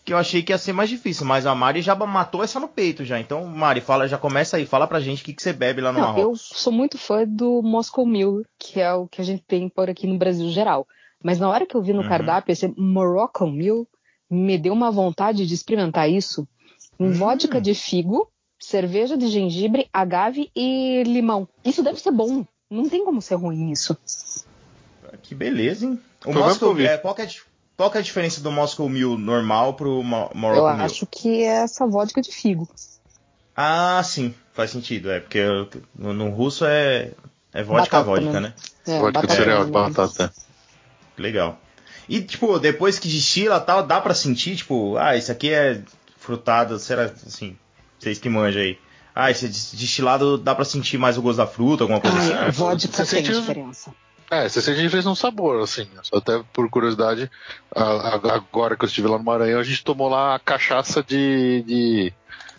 Speaker 1: que eu achei que ia ser mais difícil, mas a Mari já matou essa no peito já. Então, Mari, fala, já começa aí, fala pra gente o que, que você bebe lá no
Speaker 3: Não, eu
Speaker 1: Marrocos.
Speaker 3: sou muito fã do Moscow Mule, que é o que a gente tem por aqui no Brasil geral. Mas na hora que eu vi no
Speaker 1: Uhum.
Speaker 3: cardápio esse Moroccan Mule, me deu uma vontade de experimentar isso. Um
Speaker 1: Hum.
Speaker 3: vodka de figo, cerveja de gengibre, agave e limão. Isso deve ser bom. Não tem como ser ruim isso.
Speaker 1: Que beleza, hein? O Moscow,
Speaker 2: eu
Speaker 1: é, qual, que é, qual que é a diferença do Moscow Mule normal pro Mo-
Speaker 3: eu
Speaker 1: Mule?
Speaker 3: acho que é essa vodka de figo.
Speaker 1: Ah, sim, faz sentido. É porque eu- no, no russo é, é vodka
Speaker 3: Batata,
Speaker 1: vodka,
Speaker 3: né?
Speaker 1: né?
Speaker 3: É,
Speaker 2: Vodka de
Speaker 3: batata
Speaker 2: cereal,
Speaker 3: normal.
Speaker 2: batata.
Speaker 1: Legal. E, tipo, depois que destila tal, dá pra sentir, tipo, ah, isso aqui é frutado, será assim, vocês que manjam aí. Ah, esse des- destilado dá pra sentir mais o gosto da fruta, alguma coisa assim.
Speaker 3: Ai, vodka
Speaker 2: Você
Speaker 3: tem diferença.
Speaker 2: É, você sente diferença no sabor, assim. Até por curiosidade, a- a- agora que eu estive lá no Maranhão, a gente tomou lá a cachaça de, de,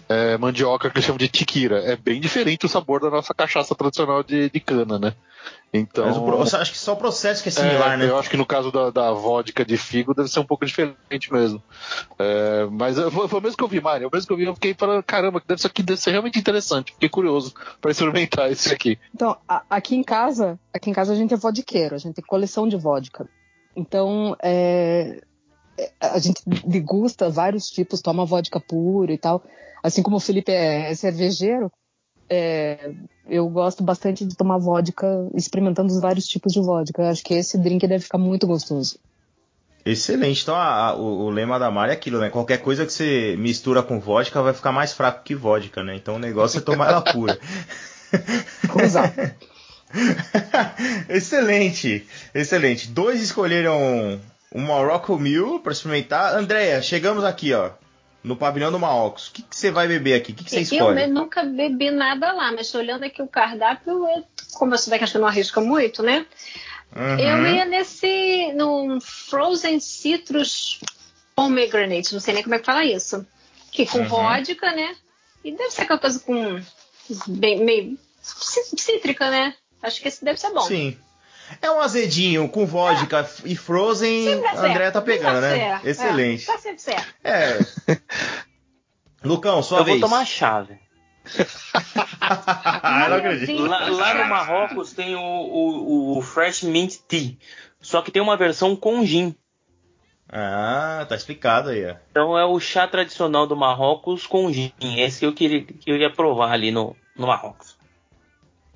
Speaker 2: é, mandioca que eles chamam de tiquira. É bem diferente o sabor da nossa cachaça tradicional de, de cana, né? Então.
Speaker 1: Mas o acho que só o processo que é similar,
Speaker 2: É,
Speaker 1: né?
Speaker 2: Eu acho que no caso da, da vodka de figo deve ser um pouco diferente mesmo. É, mas foi, foi o mesmo que eu vi, Mário. O mesmo que eu vi, eu fiquei falando, caramba, deve, isso aqui deve ser realmente interessante. Fiquei curioso para experimentar esse aqui.
Speaker 3: Então, a- aqui em casa, aqui em casa a gente é vodqueiro, a gente tem coleção de vodka. Então, é, é, a gente degusta vários tipos, toma vodka puro e tal. Assim como o Felipe é, é cervejeiro, é, eu gosto bastante de tomar vodka, experimentando os vários tipos de vodka. Eu acho que esse drink deve ficar muito gostoso.
Speaker 1: Excelente. Então a- a- o, o lema da Mari é aquilo, né? Qualquer coisa que você mistura com vodka vai ficar mais fraco que vodka, né? Então o negócio é tomar ela pura.
Speaker 3: Exato.
Speaker 1: excelente, excelente. Dois escolheram o Morocco Mule para experimentar. Andréia, chegamos aqui, ó, no pavilhão do Marrocos. O que, você vai beber aqui? O que, você
Speaker 4: Eu
Speaker 1: escolhe?
Speaker 4: me- nunca bebi nada lá, mas tô olhando aqui o cardápio, eu- como eu souber que acho que não arrisca muito, né?
Speaker 1: Uhum.
Speaker 4: Eu ia nesse. no Frozen Citrus Pomegranate, não sei nem como é que fala isso. Que com
Speaker 1: Uhum.
Speaker 4: vodka, né? E deve ser aquela coisa com. Bem, meio cí- cítrica, né? Acho que esse deve ser bom.
Speaker 1: Sim. É um azedinho com vodka e frozen.
Speaker 4: Sempre
Speaker 1: A
Speaker 4: é.
Speaker 1: André tá pegando,
Speaker 4: Sempre
Speaker 1: né?
Speaker 4: certo.
Speaker 1: Excelente.
Speaker 4: É, tá sempre certo.
Speaker 1: É. Lucão, sua
Speaker 5: Eu
Speaker 1: vez.
Speaker 5: vou tomar chave.
Speaker 1: ah, eu não acredito.
Speaker 5: Lá, lá no Marrocos tem o, o, o Fresh Mint Tea. Só que tem uma versão com gin.
Speaker 1: Ah, tá explicado aí, ó.
Speaker 5: Então é o chá tradicional do Marrocos com gin. Esse que eu queria, que eu ia provar ali no, no Marrocos.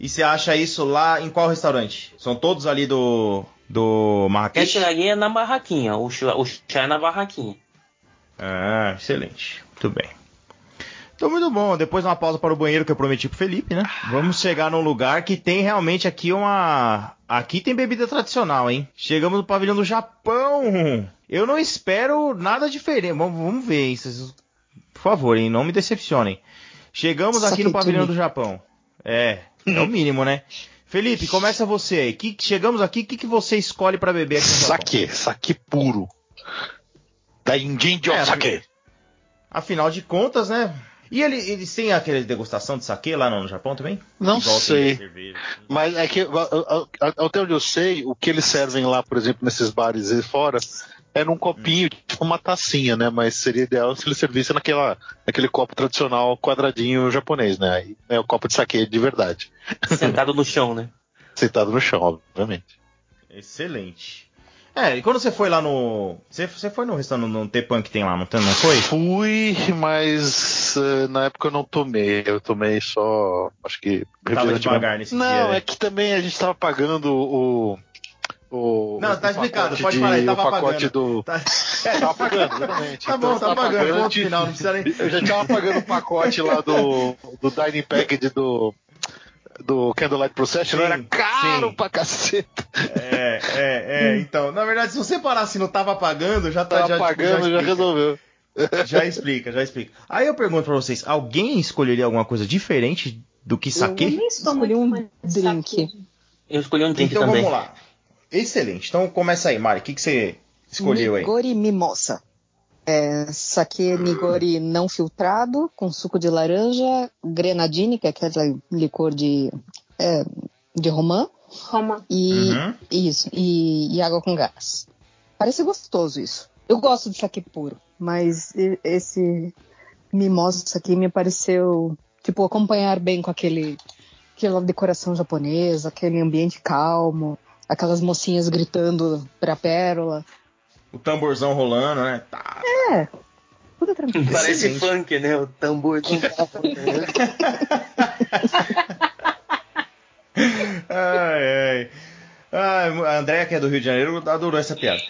Speaker 1: E você acha isso lá em qual restaurante? São todos ali do. do Marrakech?
Speaker 5: Esse aí é na barraquinha. O chá, o chá é na barraquinha.
Speaker 1: Ah, excelente. Muito bem. Então, muito bom. Depois uma pausa para o banheiro que eu prometi pro Felipe, né? Vamos chegar num lugar que tem realmente aqui uma. Aqui tem bebida tradicional, hein? Chegamos no pavilhão do Japão. Eu não espero nada diferente. Vamos, vamos ver, hein? Vocês- Por favor, hein? Não me decepcionem. Chegamos aqui no pavilhão do Japão. É, é o mínimo, né? Felipe, começa você aí. Que, chegamos aqui, o que, que você escolhe para beber aqui no?
Speaker 2: Saque, saque puro. Da Injinjo
Speaker 1: É,
Speaker 2: Saque.
Speaker 1: Afinal de contas, né? E ele- eles têm aquela degustação de saquê lá no Japão também?
Speaker 2: Não
Speaker 1: Igual
Speaker 2: sei.
Speaker 1: cerveja.
Speaker 2: Mas é que, até onde eu sei, o que eles servem lá, por exemplo, nesses bares aí fora, é num copinho, tipo uma tacinha, né? Mas seria ideal se eles servissem naquela, naquele copo tradicional quadradinho japonês, né? Aí é o copo de saque de verdade.
Speaker 5: Sentado no chão, né?
Speaker 2: Sentado no chão, obviamente.
Speaker 1: Excelente. É, e quando você foi lá no. Você, você foi no restaurante, no T-Pan que tem lá, não, tem- não foi?
Speaker 2: Fui, mas eh, na época eu não tomei. Eu tomei só, acho que.
Speaker 1: Tava devagar
Speaker 2: mesmo.
Speaker 1: nesse
Speaker 2: Não,
Speaker 1: dia. né?
Speaker 2: é que também a gente tava pagando o. o
Speaker 1: Não, tá explicado,
Speaker 2: pacote
Speaker 1: pode
Speaker 2: de-
Speaker 1: falar, pagando.
Speaker 2: do.
Speaker 1: Tá,
Speaker 2: É, tava pagando, exatamente.
Speaker 1: tá
Speaker 2: Então,
Speaker 1: bom,
Speaker 2: eu
Speaker 1: tá
Speaker 2: tava
Speaker 1: pagando. Ponto
Speaker 2: de-
Speaker 1: final, não precisa nem.
Speaker 2: Eu já tava pagando o pacote lá do, do Dining Package do, do Candlelight Procession,
Speaker 1: Sim,
Speaker 2: era caro
Speaker 1: sim.
Speaker 2: pra caceta.
Speaker 1: É, é, é. Então, na verdade, se você parar se não tava pagando, já tá.
Speaker 2: Tava
Speaker 1: já, tipo,
Speaker 2: pagando, já,
Speaker 1: explica.
Speaker 2: resolveu.
Speaker 1: Já explica, já explica. Aí eu pergunto pra vocês: alguém escolheria alguma coisa diferente do que
Speaker 4: Eu
Speaker 1: saquê?
Speaker 4: nem
Speaker 3: Escolhi um drink.
Speaker 5: Eu escolhi um drink
Speaker 1: Então
Speaker 5: também.
Speaker 1: vamos lá. Excelente. Então começa aí, Mari. O que, que você escolheu aí?
Speaker 3: Nigori Mimosa. É, saque Nigori não filtrado, com suco de laranja, grenadine, que é aquele licor de, é, de romã,
Speaker 4: Roma.
Speaker 3: e
Speaker 1: Uhum.
Speaker 3: isso, e, e água com gás. Parece gostoso isso. Eu gosto de saque puro, mas esse mimosa aqui me pareceu, tipo, acompanhar bem com aquele, aquela decoração japonesa, aquele ambiente calmo, aquelas mocinhas gritando pra pérola.
Speaker 1: O tamborzão rolando, né? Tá.
Speaker 3: É, tudo tranquilo.
Speaker 5: Parece
Speaker 1: Excelente.
Speaker 5: funk, né? O tambor.
Speaker 1: Ai, ai. Ai, a Andréia, que é do Rio de Janeiro, adorou essa piada.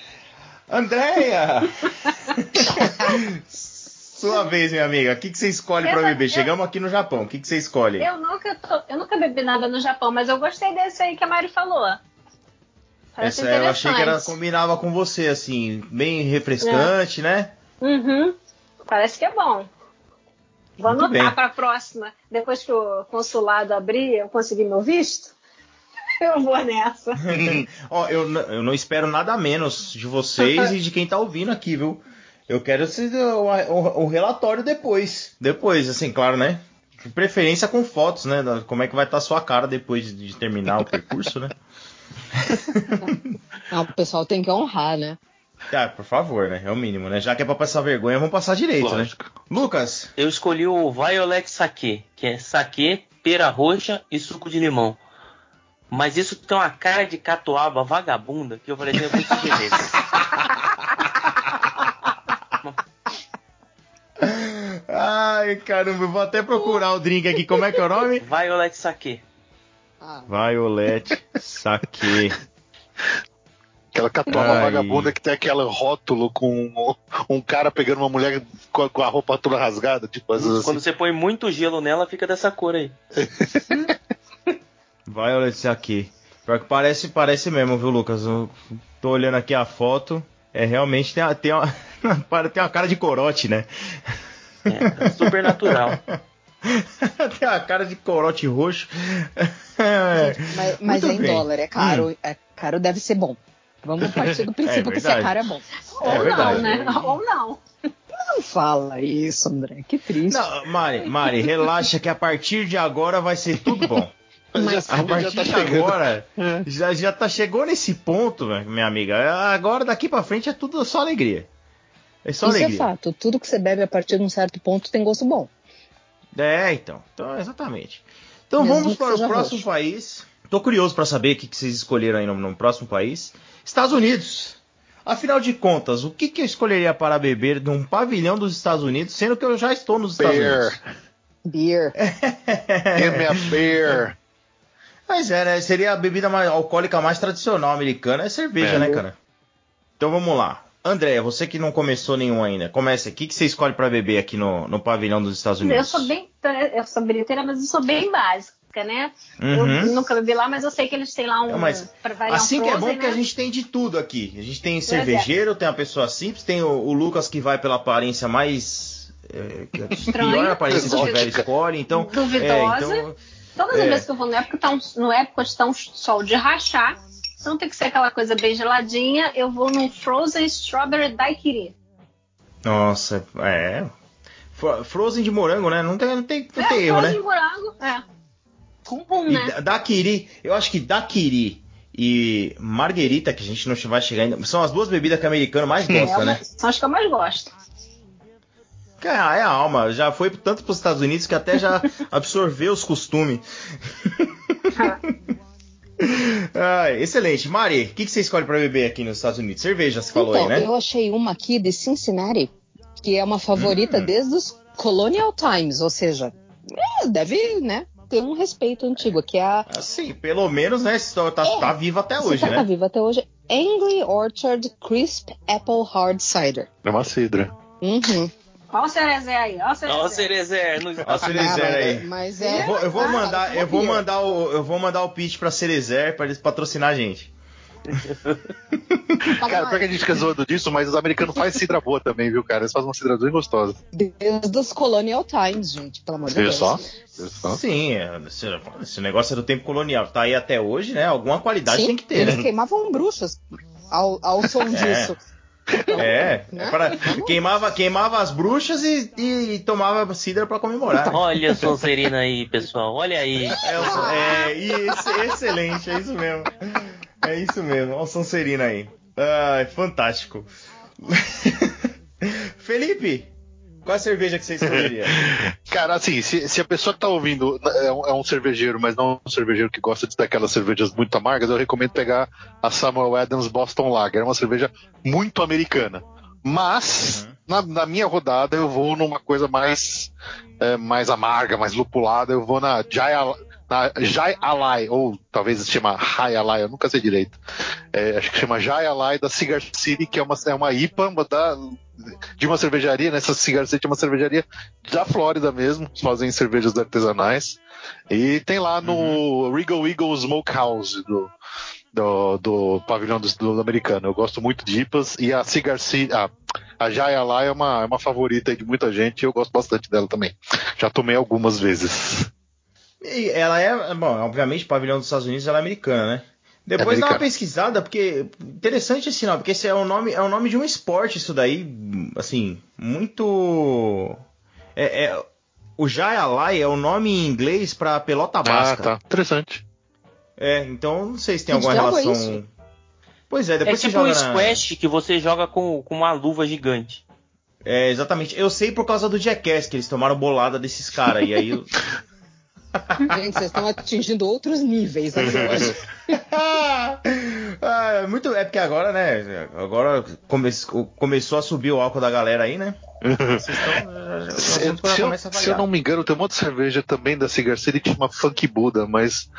Speaker 1: Andréia! Sua vez, minha amiga. O que, que você escolhe
Speaker 4: não-
Speaker 1: beber?
Speaker 4: eu-
Speaker 1: Chegamos aqui no Japão. O que, que você escolhe?
Speaker 4: Eu nunca, tô- eu nunca bebi nada no Japão, mas eu gostei desse aí que a Mari falou. Parece
Speaker 1: Essa eu achei que
Speaker 4: interessante.
Speaker 1: combinava com você, assim, bem refrescante, né?
Speaker 4: Uhum. Parece que é bom. Vou
Speaker 1: Muito
Speaker 4: anotar para a próxima. Depois que o consulado abrir, eu conseguir meu visto, eu vou nessa.
Speaker 1: Ó, eu, eu não espero nada menos de vocês e de quem tá ouvindo aqui, viu? Eu quero o, o- o relatório depois. Depois, assim, claro, né? De preferência com fotos, né? Como é que vai estar a sua cara depois de, de terminar o percurso, né?
Speaker 3: Ah, o pessoal tem que honrar, né?
Speaker 1: Ah, por favor, né? É o mínimo, né? Já que é pra passar vergonha, vamos passar direito,
Speaker 2: Lógico.
Speaker 1: né? Lucas,
Speaker 5: Eu escolhi o Violet Sake, que é saquê, pera roxa e suco de limão. Mas isso tem uma cara de catuaba vagabunda que eu falei assim, eu vou te beleza.
Speaker 1: Ai, caramba, eu vou até procurar o drink aqui. Como é que é o nome?
Speaker 5: Violet Sake.
Speaker 1: Violet Saque.
Speaker 2: Aquela catuaba
Speaker 1: Ai.
Speaker 2: vagabunda que tem aquele rótulo com um, um cara pegando uma mulher com a, com a roupa toda rasgada, tipo, assim.
Speaker 5: Quando você põe muito gelo nela, fica dessa cor aí.
Speaker 1: Violet Saque. Pior que parece, parece mesmo, viu, Lucas? Eu tô olhando aqui a foto. É realmente tem, uma- tem, uma, tem uma cara de corote, né?
Speaker 5: É, super natural.
Speaker 3: É.
Speaker 1: tem uma cara de corote roxo. É.
Speaker 3: mas mas
Speaker 1: Muito
Speaker 3: é em
Speaker 1: bem.
Speaker 3: dólar, é caro. É caro, deve ser bom. Vamos partir do princípio que se é caro é bom.
Speaker 4: Ou não,
Speaker 1: verdade.
Speaker 4: né? Ou não.
Speaker 3: Não fala isso, André. Que triste.
Speaker 1: Não, Mari, Mari, relaxa que a partir de agora vai ser tudo bom.
Speaker 3: Mas
Speaker 1: A partir
Speaker 2: tá
Speaker 1: de
Speaker 2: chegando.
Speaker 1: agora,
Speaker 2: É.
Speaker 1: já, já tá, chegou nesse ponto, minha amiga. Agora daqui pra frente é tudo só alegria. É só
Speaker 3: Isso é
Speaker 1: alegria.
Speaker 3: fato. Tudo que você bebe a partir de um certo ponto tem gosto bom.
Speaker 1: É, então. Então, exatamente. Então
Speaker 3: Mesmo
Speaker 1: vamos para o próximo
Speaker 3: roxo.
Speaker 1: país. Tô curioso para saber o que, que vocês escolheram aí no, no próximo país. Estados Unidos. Afinal de contas, o que, que eu escolheria para beber num pavilhão dos Estados Unidos, sendo que eu já estou nos Estados
Speaker 2: Beer.
Speaker 1: Unidos?
Speaker 3: Beer.
Speaker 2: Give me a beer.
Speaker 1: Mas é, né? Seria a bebida mais alcoólica mais tradicional americana, é cerveja,
Speaker 2: É.
Speaker 1: né, cara? Então vamos lá. André, você que não começou nenhum ainda, comece. O que, que você escolhe para beber aqui no, no pavilhão dos Estados
Speaker 4: Eu
Speaker 1: Unidos?
Speaker 4: sou bem. Eu sou bilheteira, mas eu sou bem básica, né?
Speaker 1: Uhum.
Speaker 4: Eu nunca bebi lá, mas eu sei que eles têm lá um.
Speaker 1: Não, mas
Speaker 4: pra variar
Speaker 1: Assim
Speaker 4: um
Speaker 1: que é
Speaker 4: frozen,
Speaker 1: bom que
Speaker 4: né?
Speaker 1: a gente tem de tudo aqui. A gente tem
Speaker 4: é.
Speaker 1: cervejeiro, tem a pessoa simples, tem o, o Lucas que vai pela aparência mais. É,
Speaker 4: Estranha.
Speaker 1: pior aparência que tiver escolhe, então.
Speaker 4: Duvidosa.
Speaker 1: É, então
Speaker 4: Todas
Speaker 1: É.
Speaker 4: as vezes que eu vou no época, tá um, no época está um sol de rachar. Então tem que ser aquela coisa bem geladinha. Eu vou num Frozen Strawberry Daiquiri.
Speaker 1: nossa, é. Fro- Frozen de morango, né? Não tem, não tem, não
Speaker 4: é,
Speaker 1: tem erro,
Speaker 4: Frozen
Speaker 1: né?
Speaker 4: de morango. É. Com
Speaker 1: E
Speaker 4: né?
Speaker 1: da- Daiquiri, eu acho que Daiquiri e Marguerita, que a gente não vai chegar ainda, são as duas bebidas que o americano mais
Speaker 4: É
Speaker 1: gosta,
Speaker 4: uma-
Speaker 1: né?
Speaker 4: São as que eu mais gosto.
Speaker 1: Que É, é a alma, já foi tanto para os Estados Unidos que até já absorveu os costumes. Ah, excelente. Mari, o que, que você escolhe para beber aqui nos Estados Unidos? Cerveja, você falou
Speaker 3: então,
Speaker 1: aí, né?
Speaker 3: eu achei uma aqui de Cincinnati, que é uma favorita
Speaker 1: Hum.
Speaker 3: desde os Colonial Times, ou seja, é, deve, né, ter um respeito antigo, que é a
Speaker 1: Assim, pelo menos, né? Tá, tá,
Speaker 3: É,
Speaker 1: tá viva até hoje,
Speaker 3: tá
Speaker 1: né?
Speaker 3: viva até hoje. Angry Orchard Crisp Apple Hard Cider.
Speaker 2: É uma cidra.
Speaker 3: Uhum.
Speaker 4: Olha o Cerezé aí. Olha o Cerezé.
Speaker 5: Ó, o. No...
Speaker 1: Ó, Cerezer aí.
Speaker 3: Mas
Speaker 1: Eu
Speaker 3: é.
Speaker 1: vou, eu vou
Speaker 3: Ah,
Speaker 1: mandar,
Speaker 3: é
Speaker 1: eu vou mandar o, eu vou mandar o pitch para Cerezer para eles patrocinar a gente.
Speaker 2: Cara, pior que a gente fica zoando disso, mas os americanos fazem cidra boa também, viu, cara? Eles fazem uma cidra bem gostosa.
Speaker 3: Desde os Colonial Times, gente, pelo amor de Deus.
Speaker 2: só? Só?
Speaker 1: Sim, é, esse, esse negócio é do tempo colonial. Tá aí até hoje, né? Alguma qualidade
Speaker 3: Sim,
Speaker 1: tem que ter,
Speaker 3: eles
Speaker 1: né?
Speaker 3: queimavam bruxas ao, ao som disso.
Speaker 1: É,
Speaker 3: né?
Speaker 1: é pra- queimava, queimava as bruxas e, e tomava cidra pra comemorar.
Speaker 5: Olha a Sonserina aí, pessoal. Olha aí.
Speaker 1: É, é, esse- excelente, é isso mesmo. É isso mesmo, olha o Sonserina aí. Ai, fantástico. Felipe, qual a cerveja que você escolheria?
Speaker 2: Cara, assim, se, se a pessoa que tá ouvindo é um, é um cervejeiro, mas não um cervejeiro que gosta de daquelas cervejas muito amargas, eu recomendo pegar a Samuel Adams Boston Lager. É uma cerveja muito americana. Mas,
Speaker 1: Uhum.
Speaker 2: na, na minha rodada, eu vou numa coisa mais, é, mais amarga, mais lupulada. Eu vou na Jai, Al- na Jai Alai, ou talvez se chama High Alai, eu nunca sei direito. É, acho que chama Jai Alai da Cigar City, que é uma, é uma IPA da, de uma cervejaria, nessa Cigar City é uma cervejaria da Flórida mesmo, fazem cervejas artesanais. E tem lá no Regal Eagle Smokehouse do, do, do pavilhão do, do americano. Eu gosto muito de IPAs e a Cigar City, a, a Jaya lá é uma, é uma favorita de muita gente e eu gosto bastante dela também. Já tomei algumas vezes.
Speaker 1: E ela é, bom, obviamente, pavilhão dos Estados Unidos ela é americana, né? Depois dá uma pesquisada, porque interessante esse nome, porque esse é o nome, é o nome de um esporte isso daí, assim, muito é, é- o Jayalai é o nome em inglês pra pelota basca.
Speaker 2: tá. Interessante.
Speaker 1: É, então não sei se tem alguma
Speaker 3: joga
Speaker 1: relação.
Speaker 3: isso.
Speaker 1: Pois é,
Speaker 5: É
Speaker 1: depois você
Speaker 5: tipo
Speaker 1: joga
Speaker 5: um
Speaker 1: na...
Speaker 5: squash que você joga com, com uma luva gigante.
Speaker 1: É, exatamente. Eu sei por causa do Jackass, que eles tomaram bolada desses caras. E aí. eu-
Speaker 3: Gente, vocês estão atingindo outros níveis aqui hoje.
Speaker 1: ah, é muito, é porque agora, né? Agora come- começou a subir o álcool da galera aí, né? Vocês estão. já- já- o
Speaker 2: Se, eu, se eu não me engano, tem uma outra cerveja também da Cigar City que chama Funk Buda, mas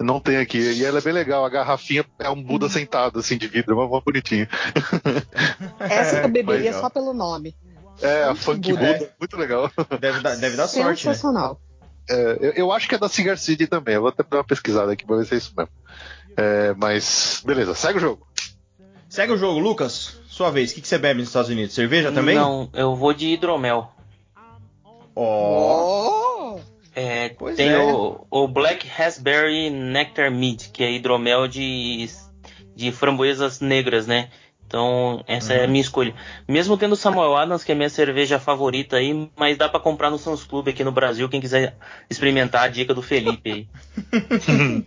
Speaker 2: não tem aqui. E ela é bem legal. A garrafinha é um Buda sentado, assim, de vidro, uma, uma bonitinha.
Speaker 3: Essa eu beberia só pelo nome.
Speaker 2: É, a
Speaker 3: Funk
Speaker 2: Funk
Speaker 3: Buda.
Speaker 2: Buda, muito legal.
Speaker 1: Deve dar, deve dar sorte, né?
Speaker 2: É, eu, eu acho que é da Cigar City também. Eu vou até dar uma pesquisada aqui pra ver se é isso mesmo. É, mas, beleza, segue o jogo.
Speaker 1: Segue o jogo, Lucas. Sua vez. O que, que você bebe nos Estados Unidos? Cerveja também?
Speaker 5: Não, eu vou de hidromel.
Speaker 1: Ó.
Speaker 3: Oh!
Speaker 5: É,
Speaker 1: Pois
Speaker 5: tem
Speaker 1: é.
Speaker 5: o, o Black Raspberry Nectar Mead, que é hidromel de, de framboesas negras, né? Então, essa é a minha escolha. Mesmo tendo Samuel Adams, que é a minha cerveja favorita aí, mas dá pra comprar no Sons Club aqui no Brasil, quem quiser experimentar a dica do Felipe aí.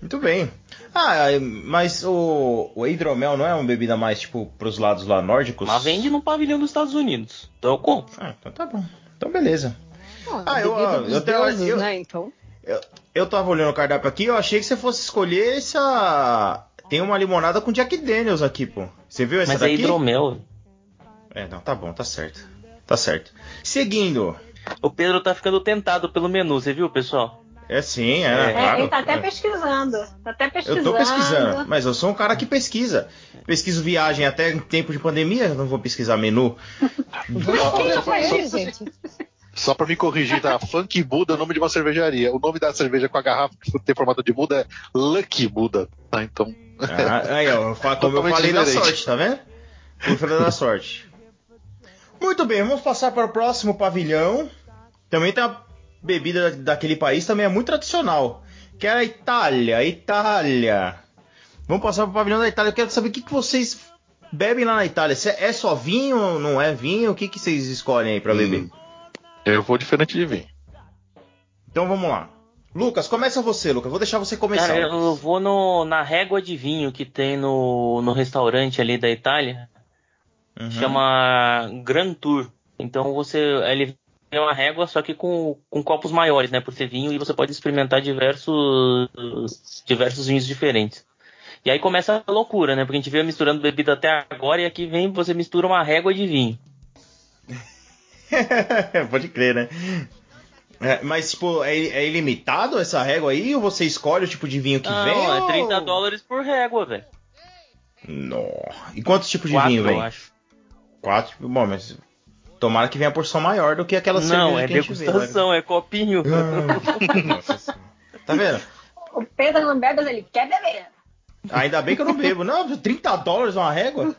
Speaker 1: Muito bem. Ah, mas o, o hidromel não é uma bebida mais, tipo, pros lados lá nórdicos?
Speaker 5: Mas vende no pavilhão dos Estados Unidos. Então eu compro.
Speaker 1: Ah, então tá bom. Então beleza.
Speaker 3: Ah,
Speaker 1: Ah, eu-
Speaker 3: bebida
Speaker 1: eu tenho-
Speaker 3: deuses,
Speaker 1: eu-
Speaker 3: né? Então.
Speaker 1: Eu, eu tava olhando o cardápio aqui, eu achei que você fosse escolher essa... Tem uma limonada com Jack Daniels aqui, pô. Você viu essa
Speaker 5: Mas é
Speaker 1: daqui?
Speaker 5: hidromel.
Speaker 1: É, não, tá bom, tá certo. Tá certo. Seguindo.
Speaker 5: O Pedro tá ficando tentado pelo menu, você viu, pessoal?
Speaker 1: É sim, é,
Speaker 5: É,
Speaker 1: claro.
Speaker 4: ele tá até
Speaker 1: É.
Speaker 4: pesquisando. Tá até pesquisando.
Speaker 1: Eu tô pesquisando, mas eu sou um cara que pesquisa. Pesquiso viagem até em tempo de pandemia, eu não vou pesquisar menu.
Speaker 3: Vamos
Speaker 2: só-
Speaker 3: pra
Speaker 2: só-
Speaker 3: ele, gente.
Speaker 2: Só pra me corrigir, tá? Funk Buda é o nome de uma cervejaria. O nome da cerveja com a garrafa que tem formato de Buda é Lucky Buda, tá? Então.
Speaker 1: Ah, aí, ó, eu como eu falei da
Speaker 2: diferente.
Speaker 1: sorte, tá vendo? Fui falando da sorte. Muito bem, vamos passar para o próximo pavilhão. Também tem uma bebida daquele país, também é muito tradicional. Que é a Itália, a Itália. Vamos passar para o pavilhão da Itália. Eu quero saber o que, que vocês bebem lá na Itália. Se é só vinho, não é vinho? O que, que vocês escolhem aí para beber?
Speaker 2: Eu vou diferente de vinho.
Speaker 1: Então vamos lá. Lucas, começa você, Lucas. Vou deixar você começar.
Speaker 5: Cara, eu vou no, na régua de vinho que tem no, no restaurante ali da Itália.
Speaker 1: Uhum.
Speaker 5: Chama Grand Tour. Então você. Ele é uma régua, só que com, com copos maiores, né? Por ser vinho, e você pode experimentar diversos, diversos vinhos diferentes. E aí começa a loucura, né? Porque a gente veio misturando bebida até agora e aqui vem você mistura uma régua de vinho.
Speaker 1: Pode crer, né? É, mas, tipo, é, é ilimitado essa régua aí? Ou você escolhe o tipo de vinho que
Speaker 5: Não,
Speaker 1: vem?
Speaker 5: é
Speaker 1: ou-
Speaker 5: 30 dólares por régua, velho.
Speaker 1: Nó. E quantos tipos de
Speaker 5: Quatro,
Speaker 1: vinho
Speaker 5: eu
Speaker 1: vem?
Speaker 5: acho.
Speaker 1: Quatro? Bom, mas tomara que venha a porção maior do que aquela
Speaker 5: Não, é
Speaker 1: que a gente vê,
Speaker 5: degustação, é copinho.
Speaker 1: né? Nossa. Tá vendo?
Speaker 4: O Pedro não bebe, mas ele quer beber.
Speaker 1: Ainda bem que eu não bebo. Não, 30 dólares uma régua?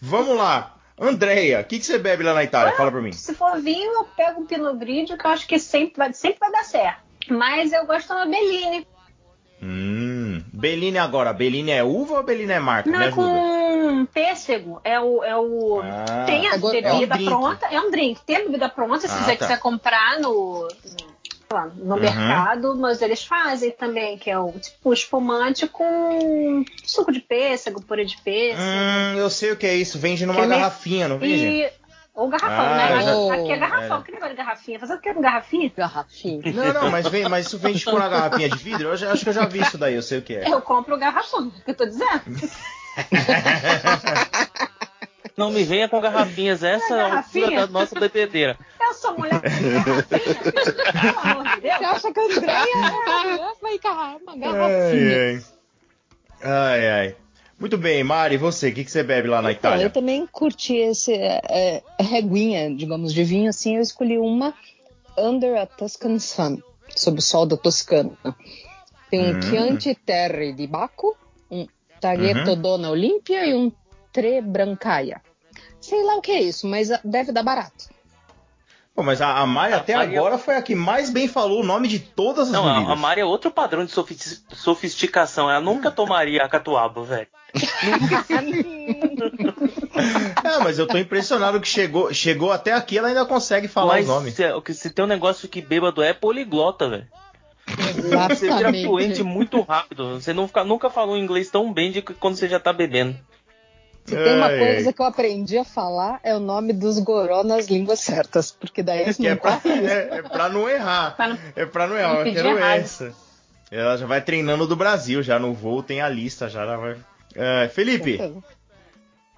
Speaker 1: Vamos lá. Andréia, o que, que você bebe lá na Itália? Fala pra mim.
Speaker 4: Se for vinho, eu pego um Pinot Grigio, que eu acho que sempre vai, sempre vai dar certo. Mas eu gosto da Bellini.
Speaker 1: Hum. Bellini agora. Bellini é uva ou Bellini é marca?
Speaker 4: Não
Speaker 1: Me
Speaker 4: é
Speaker 1: ajuda.
Speaker 4: com pêssego. É o. É o
Speaker 1: Ah,
Speaker 4: tem a bebida
Speaker 1: é um
Speaker 4: pronta. É um drink. Tem a bebida pronta, se
Speaker 1: Ah,
Speaker 4: você
Speaker 1: tá.
Speaker 4: quiser comprar no. No- lá, no
Speaker 1: Uhum.
Speaker 4: mercado, mas eles fazem também, que é o tipo um espumante com suco de pêssego, purê de pêssego.
Speaker 1: Hum, eu sei o que é isso. Vende numa
Speaker 4: Que
Speaker 1: garrafinha, não vende?
Speaker 4: E. Ou garrafão,
Speaker 1: Ah,
Speaker 4: né?
Speaker 3: Já-
Speaker 4: aqui é garrafão.
Speaker 1: é.
Speaker 4: Que negócio de garrafinha? Fazer o que com garrafinha?
Speaker 3: Garrafinha.
Speaker 1: Não, não, mas, vem, mas isso vende tipo na garrafinha de vidro? Eu já- acho que eu já vi isso daí, eu sei o que é.
Speaker 4: Eu compro o garrafão, é o que eu tô dizendo.
Speaker 5: Não me venha com garrafinhas, essa é a altura da nossa bebedeira.
Speaker 4: Eu sou mulher com garrafinha, pelo amor de Deus.
Speaker 3: Você acha que a Andréia vai carrar uma garrafinha?
Speaker 1: Ai, ai. Ai, ai. Muito bem, Mari, e você? O que, que você bebe lá na
Speaker 3: Então, eu
Speaker 1: Itália?
Speaker 3: também curti esse é, reguinha, digamos, de vinho, assim, eu escolhi uma Under a Tuscan Sun, sob o sol da Toscana. Tem um
Speaker 1: Hum.
Speaker 3: Chianti Terre di Baco, um Taglietto
Speaker 1: Uhum.
Speaker 3: Donna Olimpia e um Tre Brancaia. Sei lá o que é isso, mas ah, deve dar barato.
Speaker 1: Pô, mas a, a Mari
Speaker 5: A
Speaker 1: até
Speaker 5: Mari é-
Speaker 1: agora foi a que mais bem falou o nome de todas as
Speaker 5: Não, a,
Speaker 1: bebidas.
Speaker 5: a Mari é outro padrão de sofis- sofisticação. Ela nunca tomaria a catuaba, velho.
Speaker 1: Ah, mas eu tô impressionado que chegou, chegou até aqui ela ainda consegue falar
Speaker 5: Mas
Speaker 1: os nomes.
Speaker 5: se, o que- se tem um negócio que bêbado é poliglota, velho. Você vira fluente muito rápido. Você não fica, nunca falou inglês tão bem de que quando você já tá bebendo.
Speaker 3: Se tem uma
Speaker 1: Ai,
Speaker 3: coisa
Speaker 1: ai.
Speaker 3: que eu aprendi a falar é o nome dos goró nas línguas certas, porque daí eles
Speaker 1: Que é
Speaker 3: não
Speaker 1: pra,
Speaker 3: correm.
Speaker 1: é, é pra não errar.
Speaker 4: Pra não-
Speaker 1: É pra não errar. Eu quero
Speaker 4: errado.
Speaker 1: essa. Ela já vai treinando do Brasil, já no voo tem a lista, já ela vai. É, Felipe, sua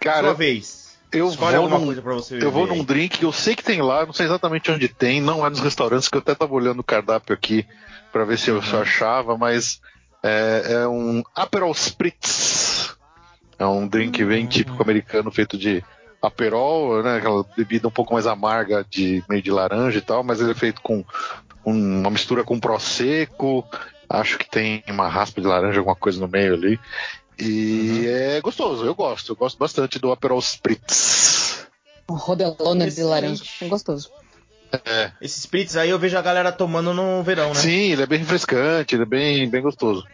Speaker 2: Cara,
Speaker 1: vez.
Speaker 2: eu
Speaker 1: Escolhe
Speaker 2: vou,
Speaker 1: alguma
Speaker 2: num,
Speaker 1: coisa pra você
Speaker 2: eu vou num drink que eu sei que tem lá, não sei exatamente onde tem, não é nos restaurantes, que eu até tava olhando o cardápio aqui pra ver se eu
Speaker 1: Uhum.
Speaker 2: achava, mas é, é um Aperol Spritz. É um drink
Speaker 1: Uhum.
Speaker 2: bem típico americano feito de Aperol, né, aquela bebida um pouco mais amarga, de meio de laranja e tal, mas ele é feito com um- uma mistura com Prosecco, acho que tem uma raspa de laranja, alguma coisa no meio ali. E é gostoso, eu gosto, eu gosto bastante do Aperol Spritz.
Speaker 3: Um rodelona de
Speaker 1: Excelente.
Speaker 3: laranja. É gostoso.
Speaker 1: Esses spritz aí eu vejo a galera tomando no verão, né?
Speaker 2: Sim, ele é bem refrescante, ele é bem, bem gostoso.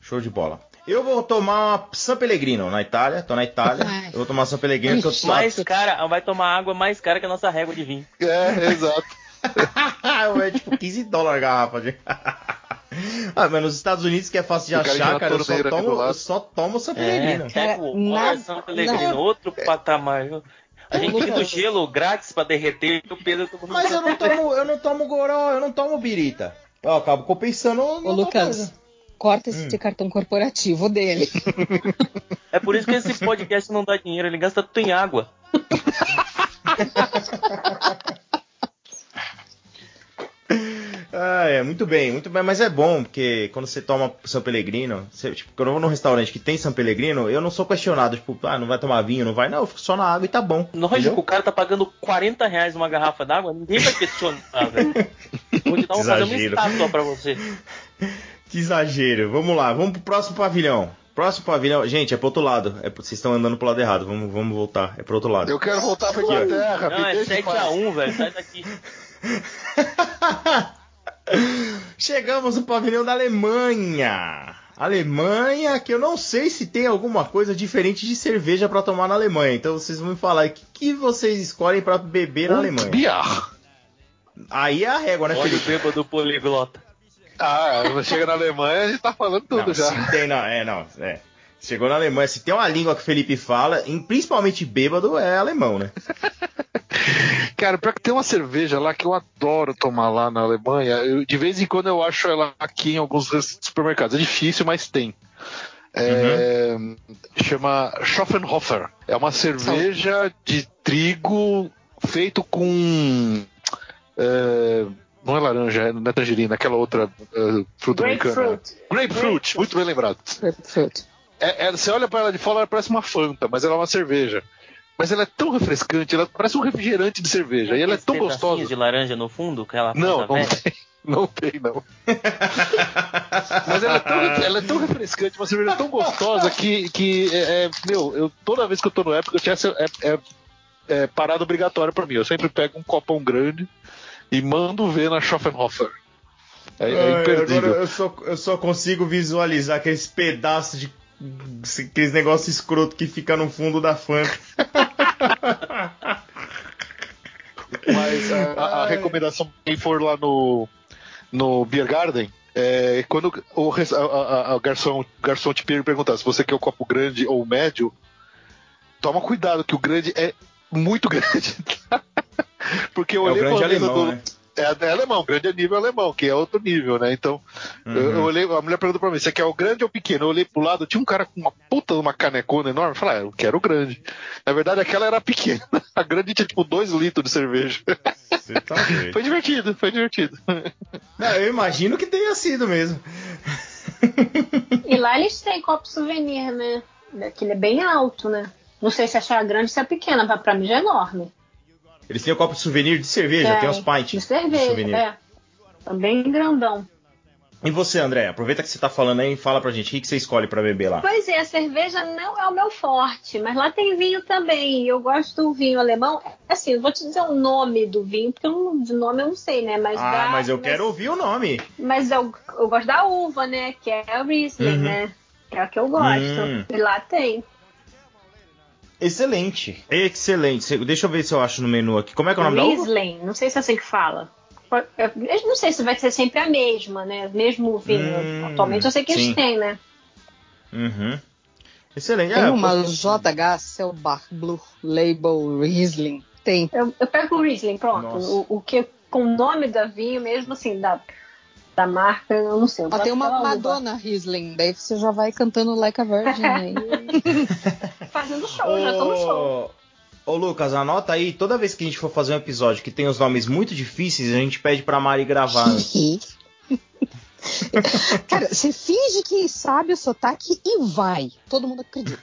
Speaker 1: Show de bola. Eu vou tomar uma San Pellegrino na Itália, tô na Itália.
Speaker 3: Ai.
Speaker 1: Eu vou tomar San Pellegrino que eu tô
Speaker 5: Mais cara, vai tomar água mais cara que a nossa régua de vinho.
Speaker 2: É, exato.
Speaker 1: é tipo 15 dólares a garrafa de. ah, mas nos Estados Unidos que é fácil de
Speaker 2: O
Speaker 1: achar, cara, eu só tomo, eu só tomo San Pellegrino.
Speaker 5: É,
Speaker 3: Cara,
Speaker 5: é o
Speaker 3: nada-
Speaker 5: São Pellegrino, outro patamar. viu? A gente tira o gelo grátis pra derreter e o Pedro tomando
Speaker 1: Mas eu não tomo, eu não tomo goró, eu não tomo birita. Eu acabo compensando
Speaker 3: Ô, Lucas,
Speaker 1: coisa.
Speaker 3: Corta esse cartão corporativo dele.
Speaker 5: É por isso que esse podcast não dá dinheiro, ele gasta tudo em água.
Speaker 1: Ah, é, muito bem, muito bem, mas é bom, porque quando você toma São Pellegrino, você, tipo, quando eu vou num restaurante que tem São Pellegrino, eu não sou questionado, tipo, ah, não vai tomar vinho, não vai, não, eu fico só na água e tá bom.
Speaker 5: Lógico,
Speaker 1: entendeu?
Speaker 5: o cara tá pagando 40 reais numa garrafa d'água, ninguém vai questionar, velho. Vou te dar uma, fazer uma
Speaker 1: Exagero.
Speaker 5: estátua pra você.
Speaker 1: Que exagero. Vamos lá, vamos pro próximo pavilhão. Próximo pavilhão, gente, é pro outro lado. É, pro- vocês estão andando pro lado errado, vamos, vamos voltar, é pro outro lado.
Speaker 2: Eu quero voltar pra
Speaker 1: Aqui, ó.
Speaker 2: Inglaterra.
Speaker 5: Não,
Speaker 2: me
Speaker 5: é
Speaker 2: deixa em paz.
Speaker 5: 7x1, velho, sai daqui.
Speaker 1: Chegamos no pavilhão da Alemanha. Alemanha, que eu não sei se tem alguma coisa diferente de cerveja pra tomar na Alemanha. Então vocês vão me falar o que, que vocês escolhem pra beber na Alemanha.
Speaker 2: Biar.
Speaker 1: Aí é a régua, né,
Speaker 5: Olha o
Speaker 1: Felipe?
Speaker 5: bêbado poliglota.
Speaker 2: Ah, chega na Alemanha, a gente tá falando tudo
Speaker 1: Não,
Speaker 2: já.
Speaker 1: se tem, não, é, não, é. Chegou na Alemanha, se tem uma língua que o Felipe fala, em- principalmente bêbado, é alemão, né?
Speaker 2: Cara, pior que tem uma cerveja lá que eu adoro tomar lá na Alemanha. Eu- de vez em quando eu acho ela aqui em alguns supermercados. É difícil, mas tem. É, Chama Schoffenhofer. É uma cerveja de trigo feito com. É, não é laranja, não é tangerina, aquela outra é, fruta americana.
Speaker 4: Grapefruit.
Speaker 2: Grapefruit, muito bem lembrado.
Speaker 3: Grapefruit.
Speaker 2: É- é- você olha pra ela de fora, ela parece uma Fanta, mas ela é uma cerveja. Mas ela é tão refrescante, ela parece um refrigerante de cerveja. E ela é tão gostosa.
Speaker 5: de laranja no fundo, aquela
Speaker 2: Não,
Speaker 5: coisa
Speaker 2: não
Speaker 5: velha.
Speaker 2: tem, não tem, não. Mas ela é tão, ela é tão refrescante, uma cerveja tão gostosa que, que é, é, meu, eu, toda vez que eu tô no época, eu tinha, é, é, é parada obrigatória pra mim. Eu sempre pego um copão grande e mando ver na Schoffenhofer. É, é imperdível.
Speaker 1: agora eu só, eu só consigo visualizar aqueles pedaços de. aqueles negócios escroto que fica no fundo da Fanta.
Speaker 2: Mas a, a- recomendação quem for lá no, no Beer Garden é quando o, a, a- a garçom, garçom te perguntar se você quer o copo grande ou médio, toma cuidado, que o grande é muito grande. Porque eu
Speaker 1: É o
Speaker 2: olhei
Speaker 1: grande
Speaker 2: pra mesa
Speaker 1: alemão,
Speaker 2: do.
Speaker 1: né?
Speaker 2: É, é alemão, grande é nível alemão, que é outro nível, né? Então, eu,
Speaker 1: Uhum.
Speaker 2: eu olhei, a mulher perguntou pra mim, você quer o grande ou o pequeno? Eu olhei pro lado, tinha um cara com uma puta de uma canecona enorme, eu falei, ah, eu quero o grande. Na verdade, aquela era pequena, a grande tinha tipo 2 litros de cerveja.
Speaker 1: Tá.
Speaker 2: Foi divertido, foi divertido.
Speaker 1: Não, eu imagino que tenha sido mesmo.
Speaker 4: E lá eles têm copo souvenir, né? Aquele é bem alto, né? Não sei se achar grande ou se é pequena, mas pra mim já é enorme.
Speaker 1: Eles têm o copo de souvenir de cerveja, tem os pints.
Speaker 4: De cerveja,
Speaker 1: souvenir.
Speaker 4: é. Bem grandão.
Speaker 1: E você, André? Aproveita que você tá falando aí e fala pra gente o que, você escolhe pra beber lá.
Speaker 4: Pois é, a cerveja não é o meu forte, mas lá tem vinho também. E eu gosto do vinho alemão. Assim, eu vou te dizer o nome do vinho, porque eu de nome eu não sei, né? Mas
Speaker 1: Ah,
Speaker 4: dá-
Speaker 1: mas eu quero ouvir o nome.
Speaker 4: Mas eu, eu gosto da uva, né? Que é o Riesling,
Speaker 1: Uhum.
Speaker 4: né? Que é a que eu gosto.
Speaker 1: Hum.
Speaker 4: E lá tem.
Speaker 1: Excelente. Excelente. Deixa eu ver se eu acho no menu aqui. Como é que é o nome da uva?
Speaker 4: Riesling, não sei se é assim que fala. Eu eu não sei se vai ser sempre a mesma, né? Mesmo vinho.
Speaker 1: Hum,
Speaker 4: Atualmente eu sei que
Speaker 1: sim.
Speaker 4: eles têm, né?
Speaker 1: Uhum. Excelente.
Speaker 3: Tem
Speaker 1: É,
Speaker 3: uma
Speaker 1: pô,
Speaker 3: JH Selbach Blue Label Riesling. Tem.
Speaker 4: Eu, eu pego o Riesling, pronto. O, o que com o nome da vinho mesmo, assim, da, da marca, eu não sei. Eu
Speaker 3: Ó, tem uma
Speaker 4: pela uva.
Speaker 3: Madonna Riesling. Daí você já vai cantando Like a Virgin aí.
Speaker 4: Fazendo show, já tô no show.
Speaker 1: Ô, ô, Lucas, anota aí, toda vez que a gente for fazer um episódio que tem os nomes muito difíceis, a gente pede pra Mari gravar.
Speaker 3: Cara, você finge que sabe o sotaque e vai. Todo mundo acredita.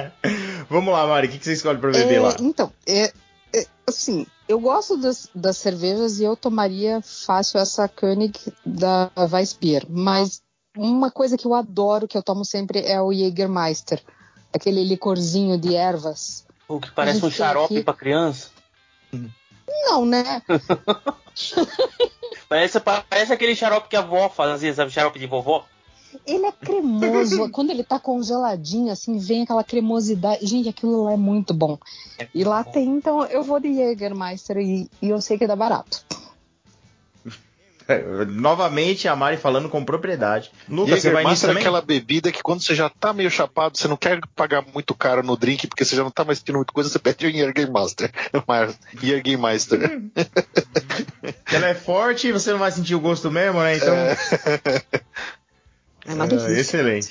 Speaker 1: Vamos lá, Mari, o que, que você escolhe pra beber
Speaker 3: É,
Speaker 1: lá?
Speaker 3: Então, é, é, assim, eu gosto das, das cervejas e eu tomaria fácil essa König da Weissbier, mas uma coisa que eu adoro, que eu tomo sempre, é o Jägermeister. Aquele licorzinho de ervas.
Speaker 5: O que parece um xarope
Speaker 3: aqui-
Speaker 5: pra criança.
Speaker 3: Não, né?
Speaker 5: Parece, parece aquele xarope que a avó fazia, sabe? Xarope de vovó.
Speaker 3: Ele é cremoso. Quando ele tá congeladinho, assim, vem aquela cremosidade. Gente, aquilo lá é muito bom. E lá tem, então eu vou de Jägermeister e, e eu sei que dá barato.
Speaker 1: Novamente a Mari falando com propriedade. Lucas, você vai nisso
Speaker 2: é
Speaker 1: também?
Speaker 2: aquela bebida que quando você já tá meio chapado, você não quer pagar muito caro no drink, porque você já não tá mais pedindo muita coisa, você pede um Jägermeister. Mas- Jägermeister.
Speaker 1: Ela é forte e você não vai sentir o gosto mesmo, né? Então.
Speaker 3: É uma
Speaker 1: É,
Speaker 3: delícia.
Speaker 1: excelente.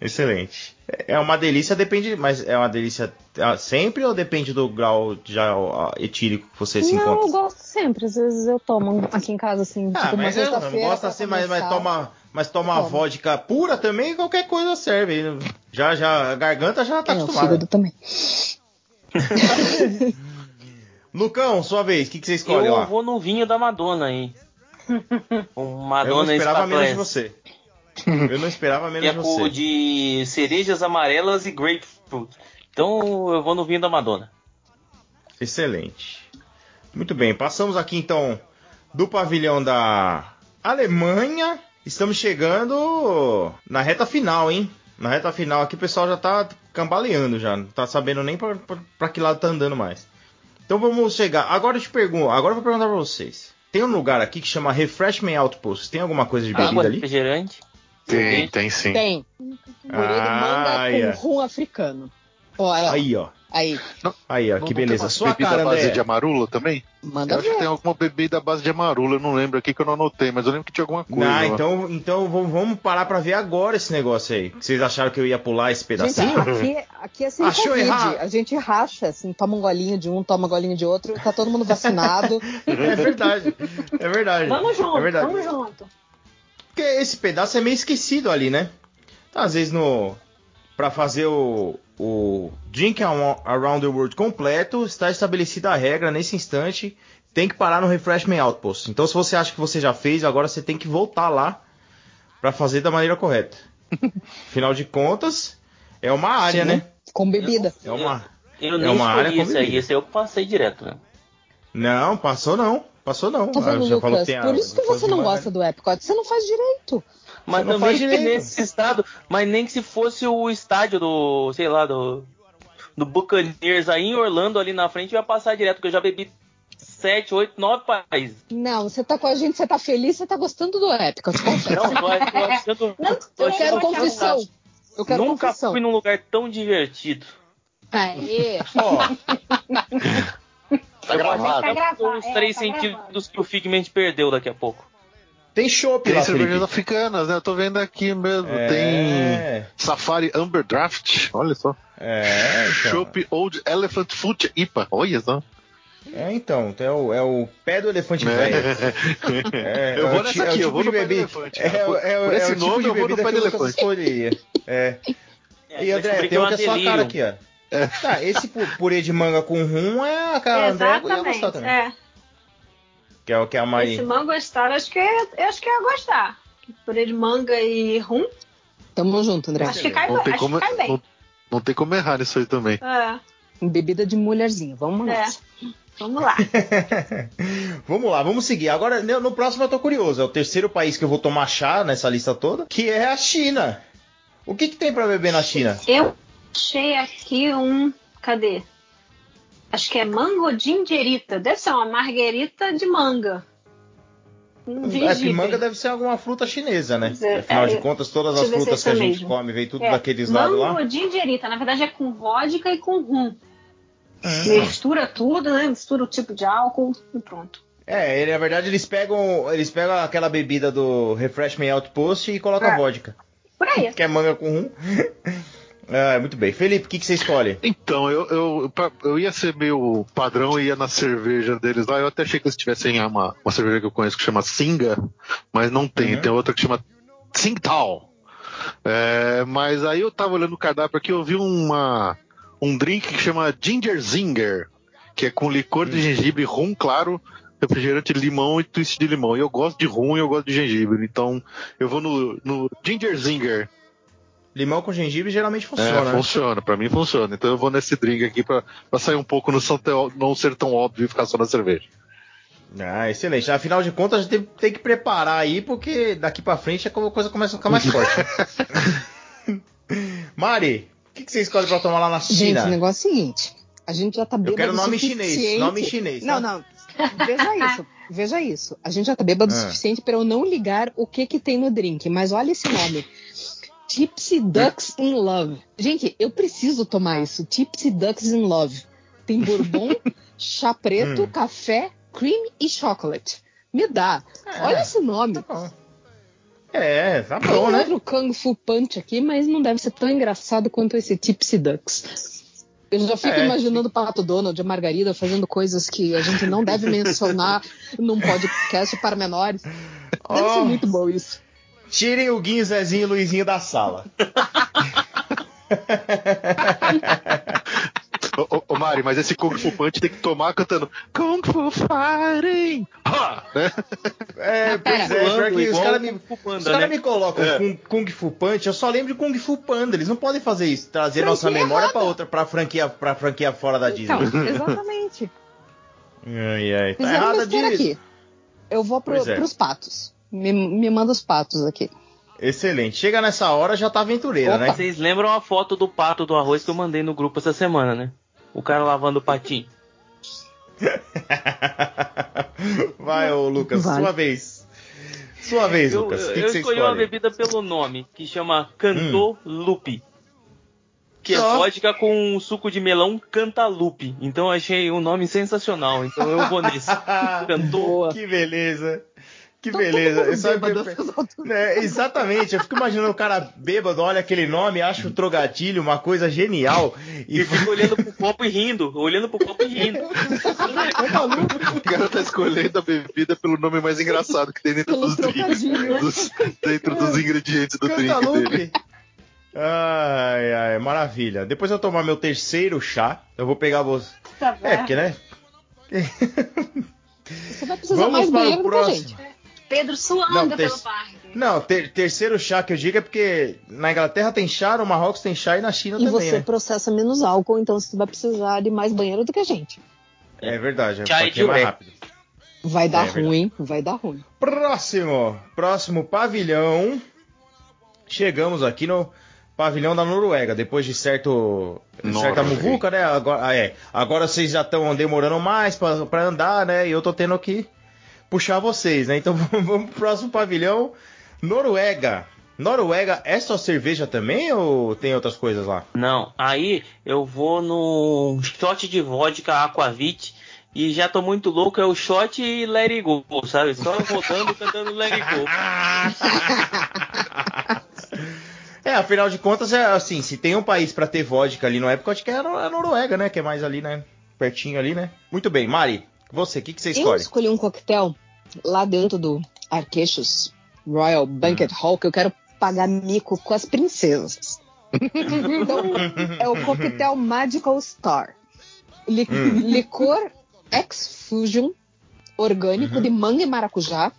Speaker 1: Excelente. É uma delícia, depende, mas é uma delícia ah, sempre ou depende do grau já etílico que você se
Speaker 3: não, eu
Speaker 1: encontra?
Speaker 3: gosto sempre. Às vezes eu tomo aqui em casa, assim,
Speaker 1: Ah,
Speaker 3: tipo uma
Speaker 1: mas eu não gosto assim, mas, mas toma, mas toma
Speaker 3: Toma.
Speaker 1: vodka pura também, qualquer coisa serve. Já, já, a garganta já tá
Speaker 3: É, o
Speaker 1: acostumada.
Speaker 3: fígado também.
Speaker 1: Lucão, sua vez, o que, que você escolhe
Speaker 5: Eu
Speaker 1: lá?
Speaker 5: vou no vinho da Madonna aí.
Speaker 1: Eu não
Speaker 5: Madonna
Speaker 1: esperava menos de você. Eu não esperava
Speaker 5: Que
Speaker 1: menos
Speaker 5: é
Speaker 1: de
Speaker 5: com
Speaker 1: você.
Speaker 5: de cerejas amarelas e grapefruit. Então eu vou no vinho da Madonna.
Speaker 1: Excelente. Muito bem, passamos aqui então do pavilhão da Alemanha. Estamos chegando na reta final, hein? Na reta final aqui o pessoal já tá cambaleando já, não tá sabendo nem pra que lado tá andando mais. Então vamos chegar. Agora eu te pergunto, agora eu vou perguntar pra vocês. Tem um lugar aqui que chama Refreshment Outpost. Tem alguma coisa de bebida
Speaker 5: Água,
Speaker 1: ali?
Speaker 5: refrigerante.
Speaker 2: Tem, tem sim.
Speaker 3: Tem. De manga
Speaker 1: Ah,
Speaker 3: com
Speaker 1: é.
Speaker 3: rum africano. Olha, aí.
Speaker 1: Ó.
Speaker 3: aí.
Speaker 1: Aí, ó,
Speaker 2: Não-
Speaker 1: que
Speaker 2: não
Speaker 1: beleza. Sua
Speaker 2: bebida
Speaker 1: cara,
Speaker 2: à base
Speaker 1: André.
Speaker 2: de amarula também?
Speaker 3: Manda
Speaker 2: eu acho que tem alguma bebida à base de amarula, eu não lembro aqui que eu não anotei, mas eu lembro que tinha alguma coisa.
Speaker 1: Não,
Speaker 2: lá.
Speaker 1: então, então vamos- parar pra ver agora esse negócio aí. Vocês acharam que eu ia pular esse
Speaker 3: Gente,
Speaker 1: pedacinho?
Speaker 3: aqui, aqui é sem
Speaker 1: Achou
Speaker 3: Covid.
Speaker 1: errado?
Speaker 3: A gente racha, assim, toma um golinho de um, toma um golinho de outro, tá todo mundo vacinado.
Speaker 1: É verdade. É verdade.
Speaker 4: Vamos junto,
Speaker 1: É verdade.
Speaker 4: vamos junto.
Speaker 1: Porque esse pedaço é meio esquecido ali, né? Então, às vezes no para fazer o o Drink Around the World completo, está estabelecida a regra nesse instante, tem que parar no Refreshment Outpost. Então, se você acha que você já fez, agora você tem que voltar lá para fazer da maneira correta. Afinal de contas, é uma área,
Speaker 3: Sim.
Speaker 1: né?
Speaker 3: Com bebida.
Speaker 1: É uma
Speaker 5: Eu
Speaker 1: É
Speaker 5: nem
Speaker 1: uma área
Speaker 5: esse aí, aí eu passei direto, né?
Speaker 1: Não, passou não. Passou não.
Speaker 3: Tá vendo,
Speaker 1: Ah, já falou
Speaker 3: Lucas?
Speaker 1: tem a-
Speaker 3: Por isso que você não gosta do Epcot. Você não faz direito.
Speaker 5: Mas
Speaker 1: não
Speaker 5: também
Speaker 1: direito.
Speaker 5: nesse estado, mas nem que se fosse o estádio do, sei lá, do do Buccaneers aí em Orlando ali na frente, eu ia passar direto, porque eu já bebi 7, 8, 9 países.
Speaker 3: Não, você tá com a gente, você tá feliz, você tá gostando do Epcot.
Speaker 5: Não, tô, tô achando,
Speaker 4: Não,
Speaker 5: tô
Speaker 3: Eu quero
Speaker 4: achando
Speaker 3: confissão. Eu quero
Speaker 5: Nunca
Speaker 3: confissão.
Speaker 5: fui num lugar tão divertido.
Speaker 3: Aê.
Speaker 1: Ó,
Speaker 2: Tá
Speaker 5: eu
Speaker 2: gravado.
Speaker 5: vou achar
Speaker 4: Tá gravado,
Speaker 5: os
Speaker 4: é,
Speaker 5: 3
Speaker 4: tá
Speaker 5: sentidos que o Figment perdeu daqui a pouco.
Speaker 1: tem chopp
Speaker 2: Tem
Speaker 1: lá,
Speaker 2: cervejas
Speaker 1: Felipe.
Speaker 2: africanas, né? Eu tô vendo aqui mesmo.
Speaker 1: É.
Speaker 2: Tem Safari Amber Draft, olha só.
Speaker 1: É, então.
Speaker 2: Chopp Old Elephant Foot IPA, olha só.
Speaker 1: É, então, é o, é o pé do elefante
Speaker 2: Né?
Speaker 1: velho. É,
Speaker 2: Eu
Speaker 1: é
Speaker 2: vou nessa
Speaker 1: é
Speaker 2: aqui, eu
Speaker 1: tipo
Speaker 2: vou
Speaker 1: de
Speaker 2: no pé do elefante.
Speaker 1: É, é, é
Speaker 2: esse
Speaker 1: o tipo
Speaker 2: nome,
Speaker 1: de
Speaker 2: eu vou no pé
Speaker 1: que
Speaker 2: do elefante.
Speaker 1: É.
Speaker 5: É,
Speaker 1: E
Speaker 5: eu
Speaker 1: André, tem outra
Speaker 5: é
Speaker 1: sua
Speaker 5: delírio.
Speaker 1: cara aqui, ó. Tá, esse pu- purê de manga com rum é a cara do André ia gostar também.
Speaker 4: É.
Speaker 1: Que é o que a
Speaker 4: Esse
Speaker 1: Mari.
Speaker 4: mango star, acho que eu acho que eu ia gostar. Purê de manga e rum,
Speaker 3: Tamo junto, André.
Speaker 4: acho que cai,
Speaker 2: Não tem,
Speaker 4: acho
Speaker 2: como,
Speaker 4: que cai bem.
Speaker 2: não, não tem como errar nisso aí também.
Speaker 4: É,
Speaker 3: Bebida de mulherzinha. Vamos
Speaker 4: É. vamos lá.
Speaker 1: vamos lá, vamos seguir. Agora, no próximo eu tô curioso. É o terceiro país que eu vou tomar chá nessa lista toda, que é a China. O que, que tem pra beber na China?
Speaker 4: Eu achei aqui um. Cadê? Acho que é mango gingerita. Deve ser uma marguerita de manga.
Speaker 1: É que manga deve ser alguma fruta chinesa, né?
Speaker 4: É,
Speaker 1: Afinal
Speaker 4: é,
Speaker 1: de contas, todas as frutas
Speaker 4: se
Speaker 1: que a
Speaker 4: é
Speaker 1: gente
Speaker 4: mesmo.
Speaker 1: come vem tudo
Speaker 4: É,
Speaker 1: daqueles lados lá.
Speaker 4: Mango gingerita. Na verdade é com vodka e com rum. Mistura tudo, né? Mistura o tipo de álcool e pronto.
Speaker 1: É, ele, na verdade eles pegam, eles pegam aquela bebida do Refreshment Outpost e colocam
Speaker 4: É.
Speaker 1: vodka,
Speaker 4: Por aí.
Speaker 1: que é manga com rum. É, muito bem. Felipe, o que, que você escolhe?
Speaker 2: Então, eu, eu, eu ia ser meio padrão e ia na cerveja deles lá. Eu até achei que eles tivessem uma, uma cerveja que eu conheço que chama Singa, mas não tem.
Speaker 1: Uhum.
Speaker 2: Tem outra que chama Tsingtao. É, mas aí eu tava olhando o cardápio aqui, eu vi uma, um drink que chama Ginger Zinger, que é com licor de gengibre, rum claro, refrigerante de limão e twist de limão. E eu gosto de rum e eu gosto de gengibre. Então eu vou no, no Ginger Zinger.
Speaker 1: Limão com gengibre geralmente
Speaker 2: É,
Speaker 1: funciona. né?
Speaker 2: funciona, pra mim funciona. Então eu vou nesse drink aqui pra, pra sair um pouco, não, não ser tão óbvio e ficar só na cerveja.
Speaker 1: Ah, excelente. Afinal de contas, a gente tem, tem que preparar aí, porque daqui pra frente a coisa começa a ficar mais forte. Mari, o que, que você escolhe pra tomar lá na
Speaker 3: Gente,
Speaker 1: China?
Speaker 3: o negócio é o seguinte. A gente já tá bêbado
Speaker 1: Eu quero nome
Speaker 3: o suficiente.
Speaker 1: chinês. Nome chinês.
Speaker 3: Não,
Speaker 1: tá?
Speaker 3: não. Veja isso. Veja isso. A gente já tá bêbado o
Speaker 1: Ah.
Speaker 3: suficiente para eu não ligar o que que tem no drink. Mas olha esse nome. Tipsy Ducks in Love. Gente, eu preciso tomar isso. Tipsy Ducks in Love. Tem bourbon, chá preto,
Speaker 1: Hum.
Speaker 3: café, cream e chocolate. Me dá.
Speaker 1: É.
Speaker 3: Olha esse nome.
Speaker 1: Tá bom. É, tá
Speaker 3: Tem
Speaker 1: bom, né?
Speaker 3: outro Kung Fu Punch aqui, mas não deve ser tão engraçado quanto esse Tipsy Ducks. Eu já fico
Speaker 1: É.
Speaker 3: imaginando o Pato Donald e a Margarida fazendo coisas que a gente não deve mencionar num podcast para menores. Deve ser
Speaker 1: Oh.
Speaker 3: muito bom isso.
Speaker 1: Tirem o Guinho, Zezinho e Luizinho da sala.
Speaker 2: Ô, ô, ô, Mari, mas esse Kung Fu Punch tem que tomar cantando Kung Fu Fighting! Ha! Né?
Speaker 1: É, pois é, pior que os
Speaker 5: igual
Speaker 1: caras me, os cara
Speaker 5: né?
Speaker 1: me colocam
Speaker 2: É.
Speaker 1: Kung, Kung Fu Punch, eu só lembro de Kung Fu Panda. Eles não podem fazer isso, trazer
Speaker 3: Franquia
Speaker 1: nossa memória pra
Speaker 3: errada.
Speaker 1: outra, pra franquia, pra franquia fora da Disney.
Speaker 3: Então, exatamente.
Speaker 1: Ai, ai, tá
Speaker 3: Fizeram
Speaker 1: errada disso.
Speaker 3: aqui. Eu vou pro,
Speaker 1: é.
Speaker 3: pros patos. Me, me manda os patos aqui.
Speaker 1: Excelente. Chega nessa hora, já tá aventureira, né?
Speaker 5: Vocês lembram a foto do pato do arroz que eu mandei no grupo essa semana, né? O cara lavando o patinho.
Speaker 1: Vai, ô Lucas,
Speaker 3: Vai.
Speaker 1: sua vez. Sua vez,
Speaker 5: Eu,
Speaker 1: Lucas. O que,
Speaker 5: eu
Speaker 1: que
Speaker 5: escolhi uma bebida pelo nome, que chama Cantô Lupe. Que é vodka com suco de melão Cantalupe. Então eu achei um nome sensacional. Então eu vou nesse. Cantô.
Speaker 3: Boa.
Speaker 1: que beleza. Que
Speaker 3: Tô
Speaker 1: beleza. Eu. É, exatamente, eu fico imaginando o cara bêbado, olha aquele nome, acha o trogadilho uma coisa genial e
Speaker 5: E fica olhando pro copo e rindo. Olhando pro copo e rindo.
Speaker 2: O cara tá escolhendo a bebida pelo nome mais engraçado que tem dentro
Speaker 3: Pelo
Speaker 2: dos drinks. dos- dentro dos ingredientes do drink dele.
Speaker 1: Ai, ai, maravilha. Depois eu tomar meu terceiro chá, eu vou pegar você.
Speaker 4: Tá
Speaker 1: É, porque, né?
Speaker 3: Você vai precisar
Speaker 1: Vamos
Speaker 3: mais
Speaker 1: para o
Speaker 3: que
Speaker 1: próximo.
Speaker 3: gente.
Speaker 4: Pedro suando
Speaker 1: Não,
Speaker 4: pelo
Speaker 1: ter-
Speaker 4: parque.
Speaker 1: Não, ter- terceiro chá que eu digo é porque na Inglaterra tem chá, no Marrocos tem chá e na China
Speaker 3: E
Speaker 1: também,
Speaker 3: você
Speaker 1: né?
Speaker 3: processa menos álcool, então você vai precisar de mais banheiro do que a gente.
Speaker 1: É verdade, é
Speaker 5: e
Speaker 1: é mais rápido.
Speaker 3: Vai dar
Speaker 1: É
Speaker 3: ruim, vai dar ruim.
Speaker 1: Próximo, próximo pavilhão. Chegamos aqui no pavilhão da Noruega, depois de certo de certa
Speaker 2: Noruega.
Speaker 1: muvuca, né? Agora, é. Agora vocês já estão demorando mais pra pra andar, né? E eu tô tendo que puxar vocês, né? Então vamos pro próximo pavilhão, Noruega. Noruega é só cerveja também ou tem outras coisas lá?
Speaker 5: Não, aí eu vou no shot de vodka Aquavit e já tô muito louco, é o shot e let it go, sabe? Só rodando cantando let it go.
Speaker 1: É, afinal de contas, é assim, se tem um país pra ter vodka ali na época, acho que é Nor- a Noruega, né? Que é mais ali, né? Pertinho ali, né? Muito bem, Mari, você, o que, que você
Speaker 3: Eu
Speaker 1: escolhe?
Speaker 3: escolhi um coquetel lá dentro do Arqueixos Royal Banquet Hall que eu quero pagar mico com as princesas. então, é o coquetel Magical Star. Li-
Speaker 1: Hum.
Speaker 3: Licor Ex-Fusion orgânico de manga e maracujá.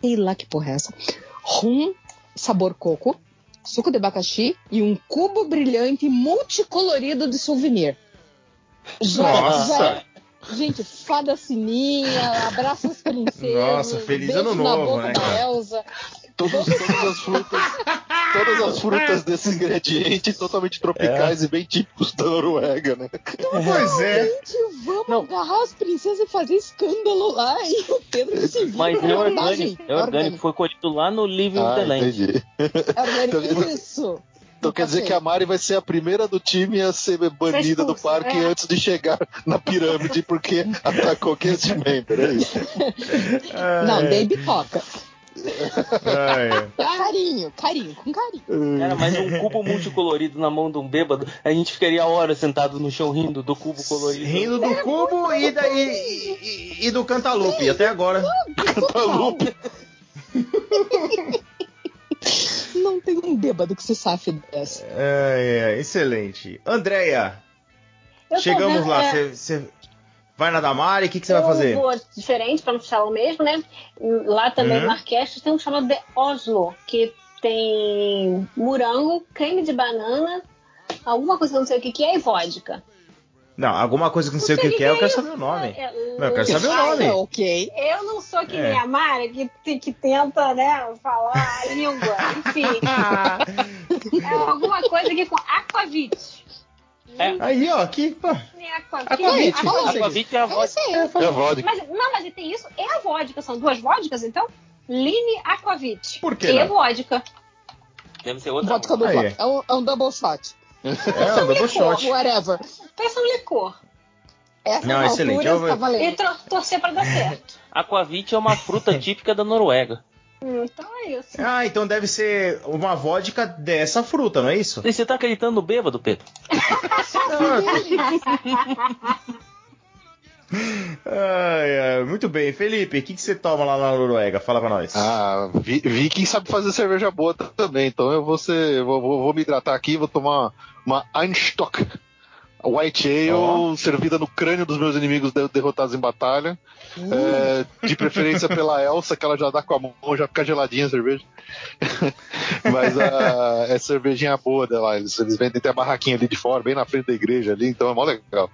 Speaker 3: Sei lá que porra é essa. Rum, sabor coco, suco de abacaxi e um cubo brilhante multicolorido de souvenir. Já,
Speaker 1: Nossa!
Speaker 3: já é- Gente, fada sininha, abraça as princesas.
Speaker 1: Nossa, feliz ano
Speaker 3: na
Speaker 1: novo,
Speaker 3: boca
Speaker 1: né,
Speaker 3: da
Speaker 1: cara?
Speaker 3: Elsa.
Speaker 2: Todos, todas as frutas, todas as frutas desse ingrediente totalmente tropicais e bem típicos da Noruega, né?
Speaker 1: Pois é.
Speaker 3: Gente, vamos
Speaker 5: Não.
Speaker 3: agarrar as princesas e fazer escândalo lá e o Pedro se vira
Speaker 5: Mas é orgânico, é orgânico, foi colhido lá no Living
Speaker 2: Ah,
Speaker 5: the Land.
Speaker 2: entendi.
Speaker 3: É orgânico.
Speaker 2: Então-
Speaker 3: Isso.
Speaker 2: Então quer dizer que a Mari vai ser a primeira do time a ser banida do parque
Speaker 4: é.
Speaker 2: antes de chegar na pirâmide porque atacou cast member, é isso?
Speaker 3: Não, dei bitoca.
Speaker 1: Ai,
Speaker 3: Carinho, carinho, com carinho.
Speaker 5: Cara, mas um cubo multicolorido na mão de um bêbado, a gente ficaria horas sentado no chão rindo do cubo colorido.
Speaker 1: rindo do cubo e, da, e, e- e do cantalupe, até agora.
Speaker 2: Cantalupe.
Speaker 3: Não tem um bêbado que se safe dessa.
Speaker 1: Ai, ai, excelente. Andréia, chegamos
Speaker 4: vendo,
Speaker 1: lá.
Speaker 4: é,
Speaker 1: Você vai na Damari, o que, que você vai
Speaker 4: eu
Speaker 1: fazer?
Speaker 4: vou diferente para não puxar o mesmo, né? Lá também
Speaker 1: Uhum.
Speaker 4: no Orquestra tem um chamado de Oslo, que tem morango, creme de banana, alguma coisa que eu não sei o que, que é e vodka.
Speaker 1: Não, alguma coisa que não sei o que, que é, eu quero saber o nome. Não, eu quero saber o nome.
Speaker 3: Ah, ok.
Speaker 4: Eu não sou que
Speaker 1: É.
Speaker 4: nem a Mari, que, que tenta, né, falar a língua. Enfim, é alguma coisa aqui com aquavit.
Speaker 5: É.
Speaker 1: Aí, ó, aqui, pô.
Speaker 4: É aquavit.
Speaker 1: Aquavit.
Speaker 5: É a
Speaker 3: aí.
Speaker 2: É a vodka.
Speaker 4: Mas, não, mas tem isso e a vodka. São duas vodkas, então? Line Aquavit.
Speaker 1: Por que
Speaker 4: E
Speaker 1: não?
Speaker 4: vodka.
Speaker 5: Deve ser outra.
Speaker 3: Vodka dupla. É um, é um double shot.
Speaker 1: É, o double shot.
Speaker 3: Whatever.
Speaker 4: Pensa um licor.
Speaker 3: Essa
Speaker 1: Não, excelente.
Speaker 3: altura
Speaker 1: Eu
Speaker 3: tá
Speaker 4: E tro- torcer pra dar certo.
Speaker 5: Aquavit é uma fruta típica da Noruega.
Speaker 4: Hum, então é isso.
Speaker 1: Ah, então deve ser uma vodka dessa fruta, não é isso?
Speaker 5: E você tá acreditando no bêbado, Pedro?
Speaker 1: Ai, ai, muito bem. Felipe, o que, que você toma lá na Noruega? Fala pra nós.
Speaker 2: Ah, vi, Viking sabe fazer cerveja boa também, então eu vou, ser, vou, vou, vou me hidratar aqui, vou tomar uma Einstock White Ale
Speaker 1: Ó.
Speaker 2: servida no crânio dos meus inimigos de- derrotados em batalha. É, de preferência pela Elsa, que ela já dá com a mão, já fica geladinha a cerveja. Mas ah, é cervejinha boa dela. Eles, eles vendem até a barraquinha ali de fora, bem na frente da igreja ali, então é mó legal.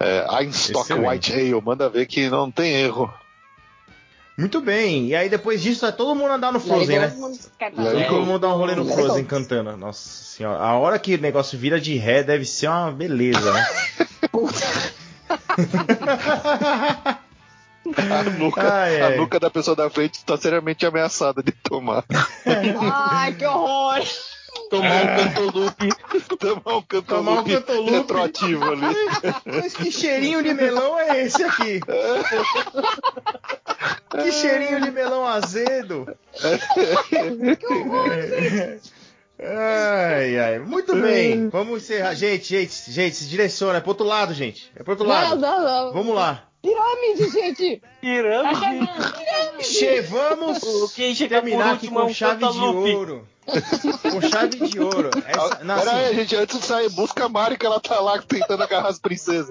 Speaker 2: É, Einstock
Speaker 1: Excelente.
Speaker 2: White Ale, manda ver que não tem erro.
Speaker 1: Muito bem. E aí depois disso vai todo mundo andar no Frozen, né?
Speaker 2: Go.
Speaker 1: todo mundo dar um rolê no Frozen cantando. Nossa senhora. A hora que o negócio vira de ré deve ser uma beleza, né?
Speaker 2: A nuca,
Speaker 1: Ai,
Speaker 2: a
Speaker 1: ai.
Speaker 2: nuca da pessoa da frente está seriamente ameaçada de tomar.
Speaker 3: Ai, que horror.
Speaker 2: Tomar um cantolupe. Tomar um
Speaker 1: Tomar um
Speaker 2: cantolupe
Speaker 1: cantolupe.
Speaker 2: retroativo ali.
Speaker 1: Mas que cheirinho de melão é esse aqui? Que cheirinho de melão azedo. Ai, ai. Muito bem. Vamos encerrar. Gente, gente, gente, se direciona. É pro outro lado, gente. É pro outro
Speaker 3: Não,
Speaker 1: lado.
Speaker 3: não, não.
Speaker 1: Vamos lá.
Speaker 3: Pirâmide, gente.
Speaker 5: Pirâmide.
Speaker 4: chegando, tá chegando.
Speaker 1: Che, vamos
Speaker 5: Quem chega
Speaker 1: terminar aqui
Speaker 5: é
Speaker 1: com chave de ouro. Com chave de ouro. Essa, não,
Speaker 2: Pera aí,
Speaker 1: assim,
Speaker 2: gente, antes de sair, busca a Mari que ela tá lá tentando agarrar as princesas.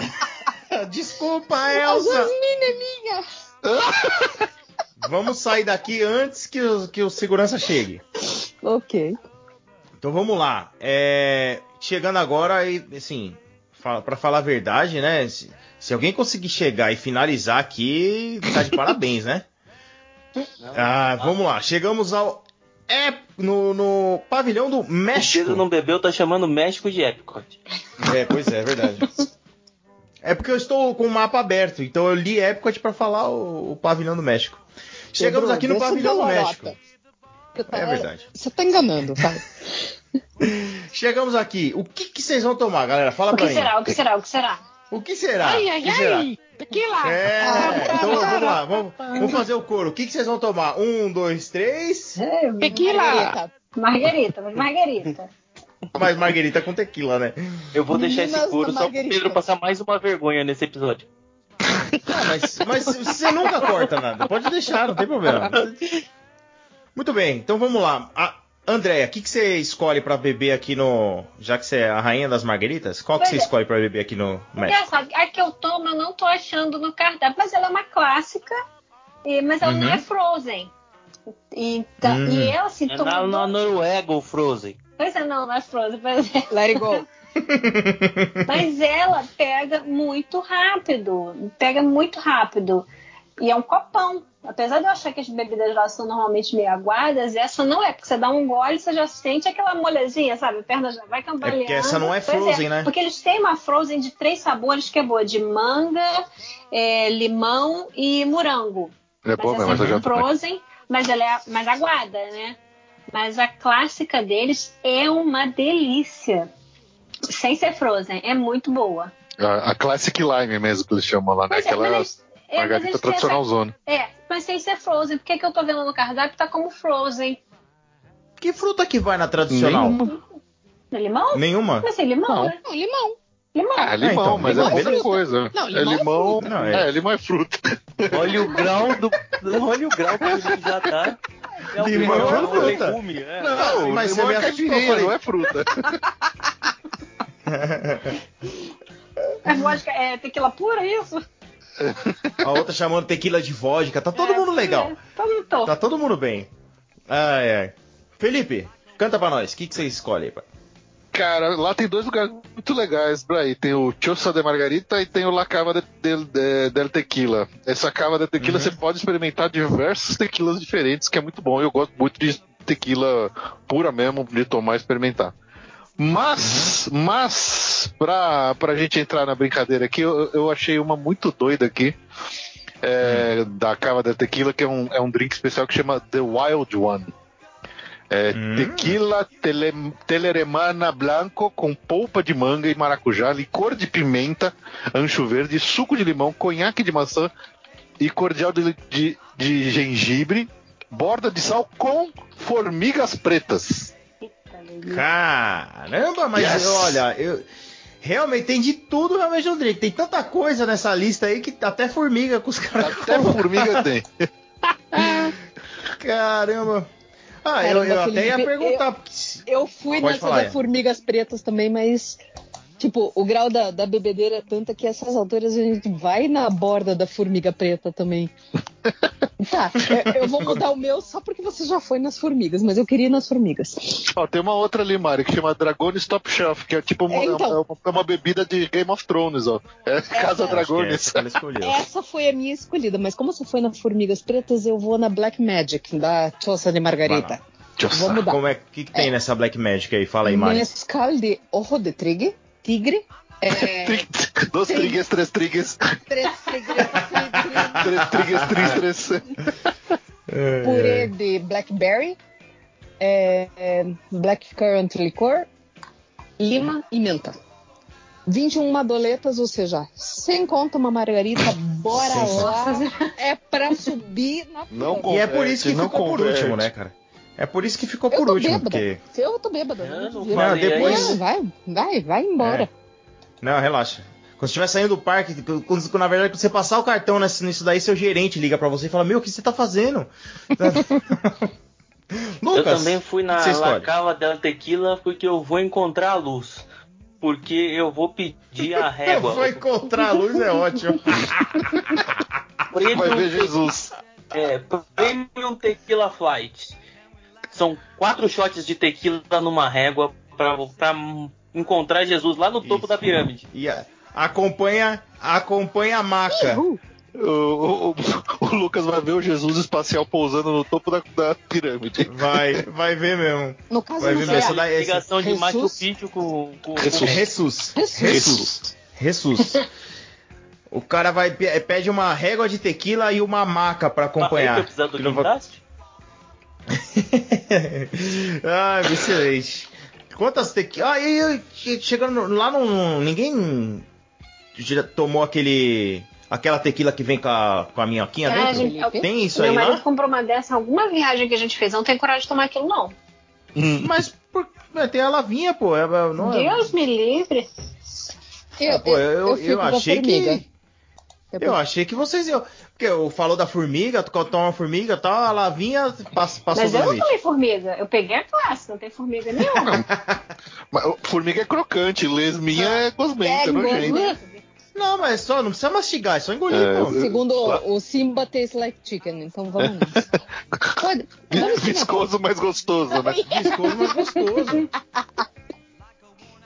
Speaker 1: desculpa,
Speaker 3: A
Speaker 1: Elsa.
Speaker 3: Jasmine é minha.
Speaker 1: Vamos sair daqui antes que o, que o segurança chegue.
Speaker 3: Ok.
Speaker 1: Então vamos lá. É, chegando agora, e, assim, pra falar a verdade, né? Se, se alguém conseguir chegar e finalizar aqui, tá de parabéns, né? Ah, vamos lá. Chegamos ao. É, no, no pavilhão do
Speaker 5: O Pedro
Speaker 1: México.
Speaker 5: não bebeu, tá chamando México de Epcot.
Speaker 1: É, pois é, é verdade. É porque eu estou com o mapa aberto, então eu li Epcot pra falar o, o pavilhão do México. Chegamos
Speaker 3: Pedro,
Speaker 1: aqui no pavilhão do México.
Speaker 3: tá-
Speaker 1: É verdade.
Speaker 3: Você tá enganando.
Speaker 1: Chegamos aqui. O que, que vocês vão tomar, galera? Fala
Speaker 4: O
Speaker 1: pra
Speaker 4: que
Speaker 1: mim.
Speaker 4: será? O que será? O que será?
Speaker 1: O que será?
Speaker 3: Ai,
Speaker 1: O
Speaker 3: ai,
Speaker 1: que será?
Speaker 3: ai. Tequila.
Speaker 1: É, então vamos lá, vamos, vamos fazer o coro. O que, que vocês vão tomar? Um, dois, três.
Speaker 3: Tequila.
Speaker 4: Marguerita, mas Marguerita.
Speaker 1: Mas Marguerita com tequila, né?
Speaker 5: Eu vou deixar esse
Speaker 3: Meninas
Speaker 5: couro só pro. Pedro passar mais uma vergonha nesse episódio.
Speaker 1: Ah, mas, mas você nunca corta nada. Pode deixar, não tem problema. Muito bem, então vamos lá. A Andréia, o que, que você escolhe pra beber aqui no. Já que você é a rainha das margueritas, qual que
Speaker 4: Pois
Speaker 1: você
Speaker 4: é.
Speaker 1: escolhe pra beber aqui no México?
Speaker 4: Engraçado, a que eu tomo eu não tô achando no cardápio, mas ela é uma clássica, e- mas ela não
Speaker 1: Uhum.
Speaker 4: é Frozen. Então,
Speaker 1: Hum.
Speaker 4: E ela assim,
Speaker 5: É
Speaker 4: toma
Speaker 5: na, na Noruega o Frozen.
Speaker 4: Pois é, não, não é Frozen, pois é.
Speaker 3: Let it go.
Speaker 4: Mas ela pega muito rápido. Pega muito rápido. E é um copão. Apesar de eu achar que as bebidas lá são normalmente meio aguadas, essa não é. Porque você dá um gole você já sente aquela molezinha, sabe? A perna já vai cambaleando.
Speaker 1: É porque essa não é
Speaker 4: Pois
Speaker 1: Frozen, né?
Speaker 4: Porque eles têm uma Frozen de três sabores que é boa. De manga, é, limão e morango.
Speaker 2: É
Speaker 4: mas
Speaker 2: mesmo, mas
Speaker 4: essa
Speaker 2: eu já
Speaker 4: é Frozen, mas ela é mais aguada, né? Mas a clássica deles é uma delícia. Sem ser Frozen, é muito boa.
Speaker 2: A, a Classic Lime mesmo que eles chamam lá, né?
Speaker 4: Pois é,
Speaker 2: Aquela
Speaker 4: mas eles- é, mas
Speaker 2: margarita tradicional zona.
Speaker 4: É, mas sem ser Frozen. Por que, que eu tô vendo no cardápio? Tá como Frozen.
Speaker 1: Que fruta que vai na tradicional?
Speaker 2: Nenhuma.
Speaker 4: É limão?
Speaker 1: Nenhuma?
Speaker 4: Mas é limão,
Speaker 2: Não.
Speaker 4: né?
Speaker 3: Não, limão.
Speaker 4: Limão.
Speaker 2: Ah, limão,
Speaker 1: então,
Speaker 2: mas
Speaker 1: limão
Speaker 2: é
Speaker 1: é
Speaker 2: outra
Speaker 3: fruta.
Speaker 2: coisa.
Speaker 3: Não,
Speaker 2: é
Speaker 3: limão é
Speaker 2: limão.
Speaker 1: fruta. Não, é.
Speaker 2: é. limão é fruta.
Speaker 5: Olha o grau do. Olha o grau que ele já tá. É um
Speaker 1: Limão
Speaker 5: limão,
Speaker 1: é
Speaker 5: é
Speaker 1: fruta.
Speaker 5: legume. É.
Speaker 2: Não,
Speaker 1: mas
Speaker 2: limão
Speaker 1: você
Speaker 2: é caipirinha, não é fruta.
Speaker 4: É vodka, é tequila pura, isso?
Speaker 1: A outra chamando tequila de vodka. Tá todo
Speaker 4: É,
Speaker 1: mundo legal.
Speaker 4: É.
Speaker 1: Tá todo mundo bem. Ai, ai. Felipe, canta pra nós. O que, que você escolhe aí, pai?
Speaker 2: Cara, lá tem dois lugares muito legais pra ir. Tem o Chosa de Margarita e tem o La Cava de, de- de- del Tequila. Essa cava de tequila
Speaker 1: Uhum.
Speaker 2: você pode experimentar diversos tequilas diferentes, que é muito bom. Eu gosto muito de tequila pura mesmo, de tomar e experimentar. Mas, mas, pra, pra gente entrar na brincadeira aqui, eu, eu achei uma muito doida aqui. é, Da Cava de Tequila, que é um, é um drink especial que chama The Wild One. É,
Speaker 1: Hum.
Speaker 2: Tequila tele, Teleremana Blanco com polpa de manga e maracujá, licor de pimenta, ancho verde, suco de limão, conhaque de maçã e cordial de, de, de gengibre, borda de sal com formigas pretas.
Speaker 1: Caramba, mas
Speaker 2: Yes.
Speaker 1: olha, eu. Realmente tem de tudo realmente no drink. Tem tanta coisa nessa lista aí que até formiga com os caras.
Speaker 2: Até formiga tem.
Speaker 1: Caramba. Ah, eu,
Speaker 3: Caramba,
Speaker 1: eu até ia perguntar. se-
Speaker 3: Eu fui
Speaker 1: Pode
Speaker 3: nessa
Speaker 1: falar,
Speaker 3: da. Formigas Pretas também, mas. Tipo, o grau da, da bebedeira é tanta que essas alturas a gente vai na borda da formiga preta também. tá, eu, eu vou mudar o meu só porque você já foi nas formigas, mas eu queria ir nas formigas.
Speaker 2: Ó, tem uma outra ali, Mari, que chama Dragones Top Shelf, que é tipo uma,
Speaker 3: É, então.
Speaker 2: é uma, é uma bebida de Game of Thrones, ó. É Casa
Speaker 1: é
Speaker 2: Dragones.
Speaker 1: essa que ela escolheu.
Speaker 3: Essa foi a minha escolhida, mas como você foi nas formigas pretas, eu vou na Black Magic, da Chosa de Margarita. Vou mudar.
Speaker 1: Como é que, que tem nessa Black Magic aí? Fala aí, Mari.
Speaker 3: Mescal de ojo de tigre, tigre. É, Sim.
Speaker 2: trigues, três trigues,
Speaker 3: três tigres,
Speaker 2: três trigues, três, três.
Speaker 1: É.
Speaker 3: purê de blackberry, é, é, blackcurrant licor, lima e menta. 21 doletas, ou seja, sem conta uma margarita, bora lá. É pra subir na
Speaker 2: Não.
Speaker 1: E é por isso que
Speaker 2: Não
Speaker 1: ficou por
Speaker 2: converte.
Speaker 1: último, né, cara? É por isso que ficou
Speaker 3: Eu
Speaker 1: por
Speaker 3: tô
Speaker 1: último,
Speaker 3: bêbada.
Speaker 1: porque.
Speaker 3: Eu tô bêbada.
Speaker 5: Eu não
Speaker 3: devia.
Speaker 5: falei
Speaker 1: depois-
Speaker 5: ainda.
Speaker 3: Vai, vai, vai, embora.
Speaker 1: Não, relaxa. Quando você estiver saindo do parque, quando, quando- na verdade, quando você passar o cartão nesse- nisso daí, seu gerente liga pra você e fala: Meu, o que você tá fazendo? Lucas,
Speaker 5: eu também fui na La. Cava del Tequila porque eu vou encontrar a luz. Porque eu vou pedir a
Speaker 1: Eu
Speaker 5: régua.
Speaker 1: vou encontrar a luz, é ótimo.
Speaker 2: Vai ver Jesus.
Speaker 5: é, Premium Tequila Flight. São quatro shots de tequila numa régua pra, pra encontrar Jesus lá no topo
Speaker 1: Isso.
Speaker 5: da pirâmide.
Speaker 1: E a- acompanha, acompanha a maca.
Speaker 3: Uhul.
Speaker 2: O, o- o- Lucas vai ver o Jesus espacial pousando no topo da, da pirâmide.
Speaker 1: Vai, vai ver mesmo.
Speaker 3: No caso,
Speaker 1: Vai ver mesmo. Essa daí- esse-
Speaker 5: Ligação de. Machu Picchu com, com,
Speaker 2: Jesus.
Speaker 5: com-
Speaker 1: Jesus.
Speaker 3: Jesus.
Speaker 1: Jesus. Jesus. O cara vai pe- pede uma régua de tequila e uma maca pra
Speaker 5: Uma
Speaker 1: acompanhar.
Speaker 5: régua precisando do
Speaker 1: Não? Ai, excelente. Quantas tequilas. Ah, e, e, chegando lá no. Ninguém tomou aquele. Aquela tequila que vem com a, com a minhoquinha
Speaker 4: Cara,
Speaker 1: dentro?
Speaker 4: gente, eu-
Speaker 1: Tem isso
Speaker 4: Meu
Speaker 1: aí
Speaker 4: marido
Speaker 1: lá?
Speaker 4: comprou uma dessa alguma viagem que a gente fez. Eu não tenho coragem de tomar aquilo, não.
Speaker 1: Mas por, é, tem a lavinha, pô. É, é- não é-
Speaker 4: Deus me livre.
Speaker 3: Eu,
Speaker 1: Ah, pô, eu- eu
Speaker 3: a
Speaker 1: achei que- Eu achei que vocês iam. Porque eu falou da formiga, tu toma uma formiga e tal, a lavinha passa, passou
Speaker 4: Mas eu não tomei formiga. Eu peguei a classe, não tem formiga nenhuma.
Speaker 2: Formiga é crocante, lesminha é gosmenta,
Speaker 3: É, gosmenta.
Speaker 1: Não, mas só, não precisa mastigar, é só engolir,
Speaker 2: É.
Speaker 3: Segundo o, o Simba tastes like chicken, então vamos. Pode. vamos
Speaker 2: Viscoso, mas gostoso, né?
Speaker 1: Viscoso, mas gostoso.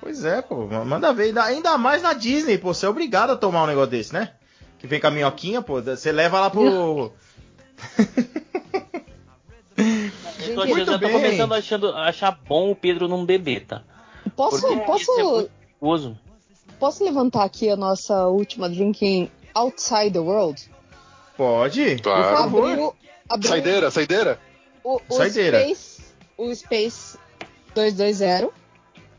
Speaker 1: Pois é, pô, manda ver. Ainda- Ainda mais na Disney, pô, você é obrigado a tomar um negócio desse, né? Que vem com a minhoquinha, pô, você leva lá pro.
Speaker 5: Eu tô,
Speaker 1: Muito
Speaker 5: eu tô
Speaker 1: bem.
Speaker 5: começando a achando, a achar bom o Pedro não beber, tá?
Speaker 3: Posso,
Speaker 5: Porque
Speaker 3: posso,
Speaker 5: é
Speaker 3: posso levantar aqui a nossa última drinking Outside the World?
Speaker 1: Pode?
Speaker 2: Claro.
Speaker 1: Por favor.
Speaker 3: Abriu, abriu
Speaker 2: Saideira, saideira?
Speaker 3: o, o
Speaker 1: Saideira.
Speaker 3: Space, o Space 220.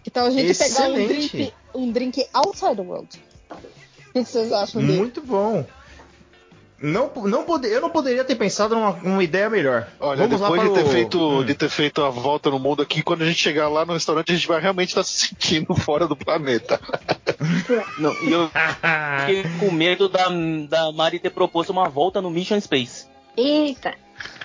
Speaker 3: Que tal a gente pegar um
Speaker 1: Excelente.
Speaker 3: drink, um drink Outside the World? O que, vocês acham dele?
Speaker 1: Muito bom. Não, não pode, eu não poderia ter pensado numa, numa ideia melhor.
Speaker 2: Olha,
Speaker 1: Vamos lá
Speaker 2: depois de ter,
Speaker 1: o-
Speaker 2: feito,
Speaker 1: Hum.
Speaker 2: de ter feito a volta no mundo aqui, quando a gente chegar lá no restaurante, a gente vai realmente estar se sentindo fora do planeta.
Speaker 5: Não, e eu fiquei com medo da, da Mari ter proposto uma volta no Mission Space.
Speaker 4: Eita.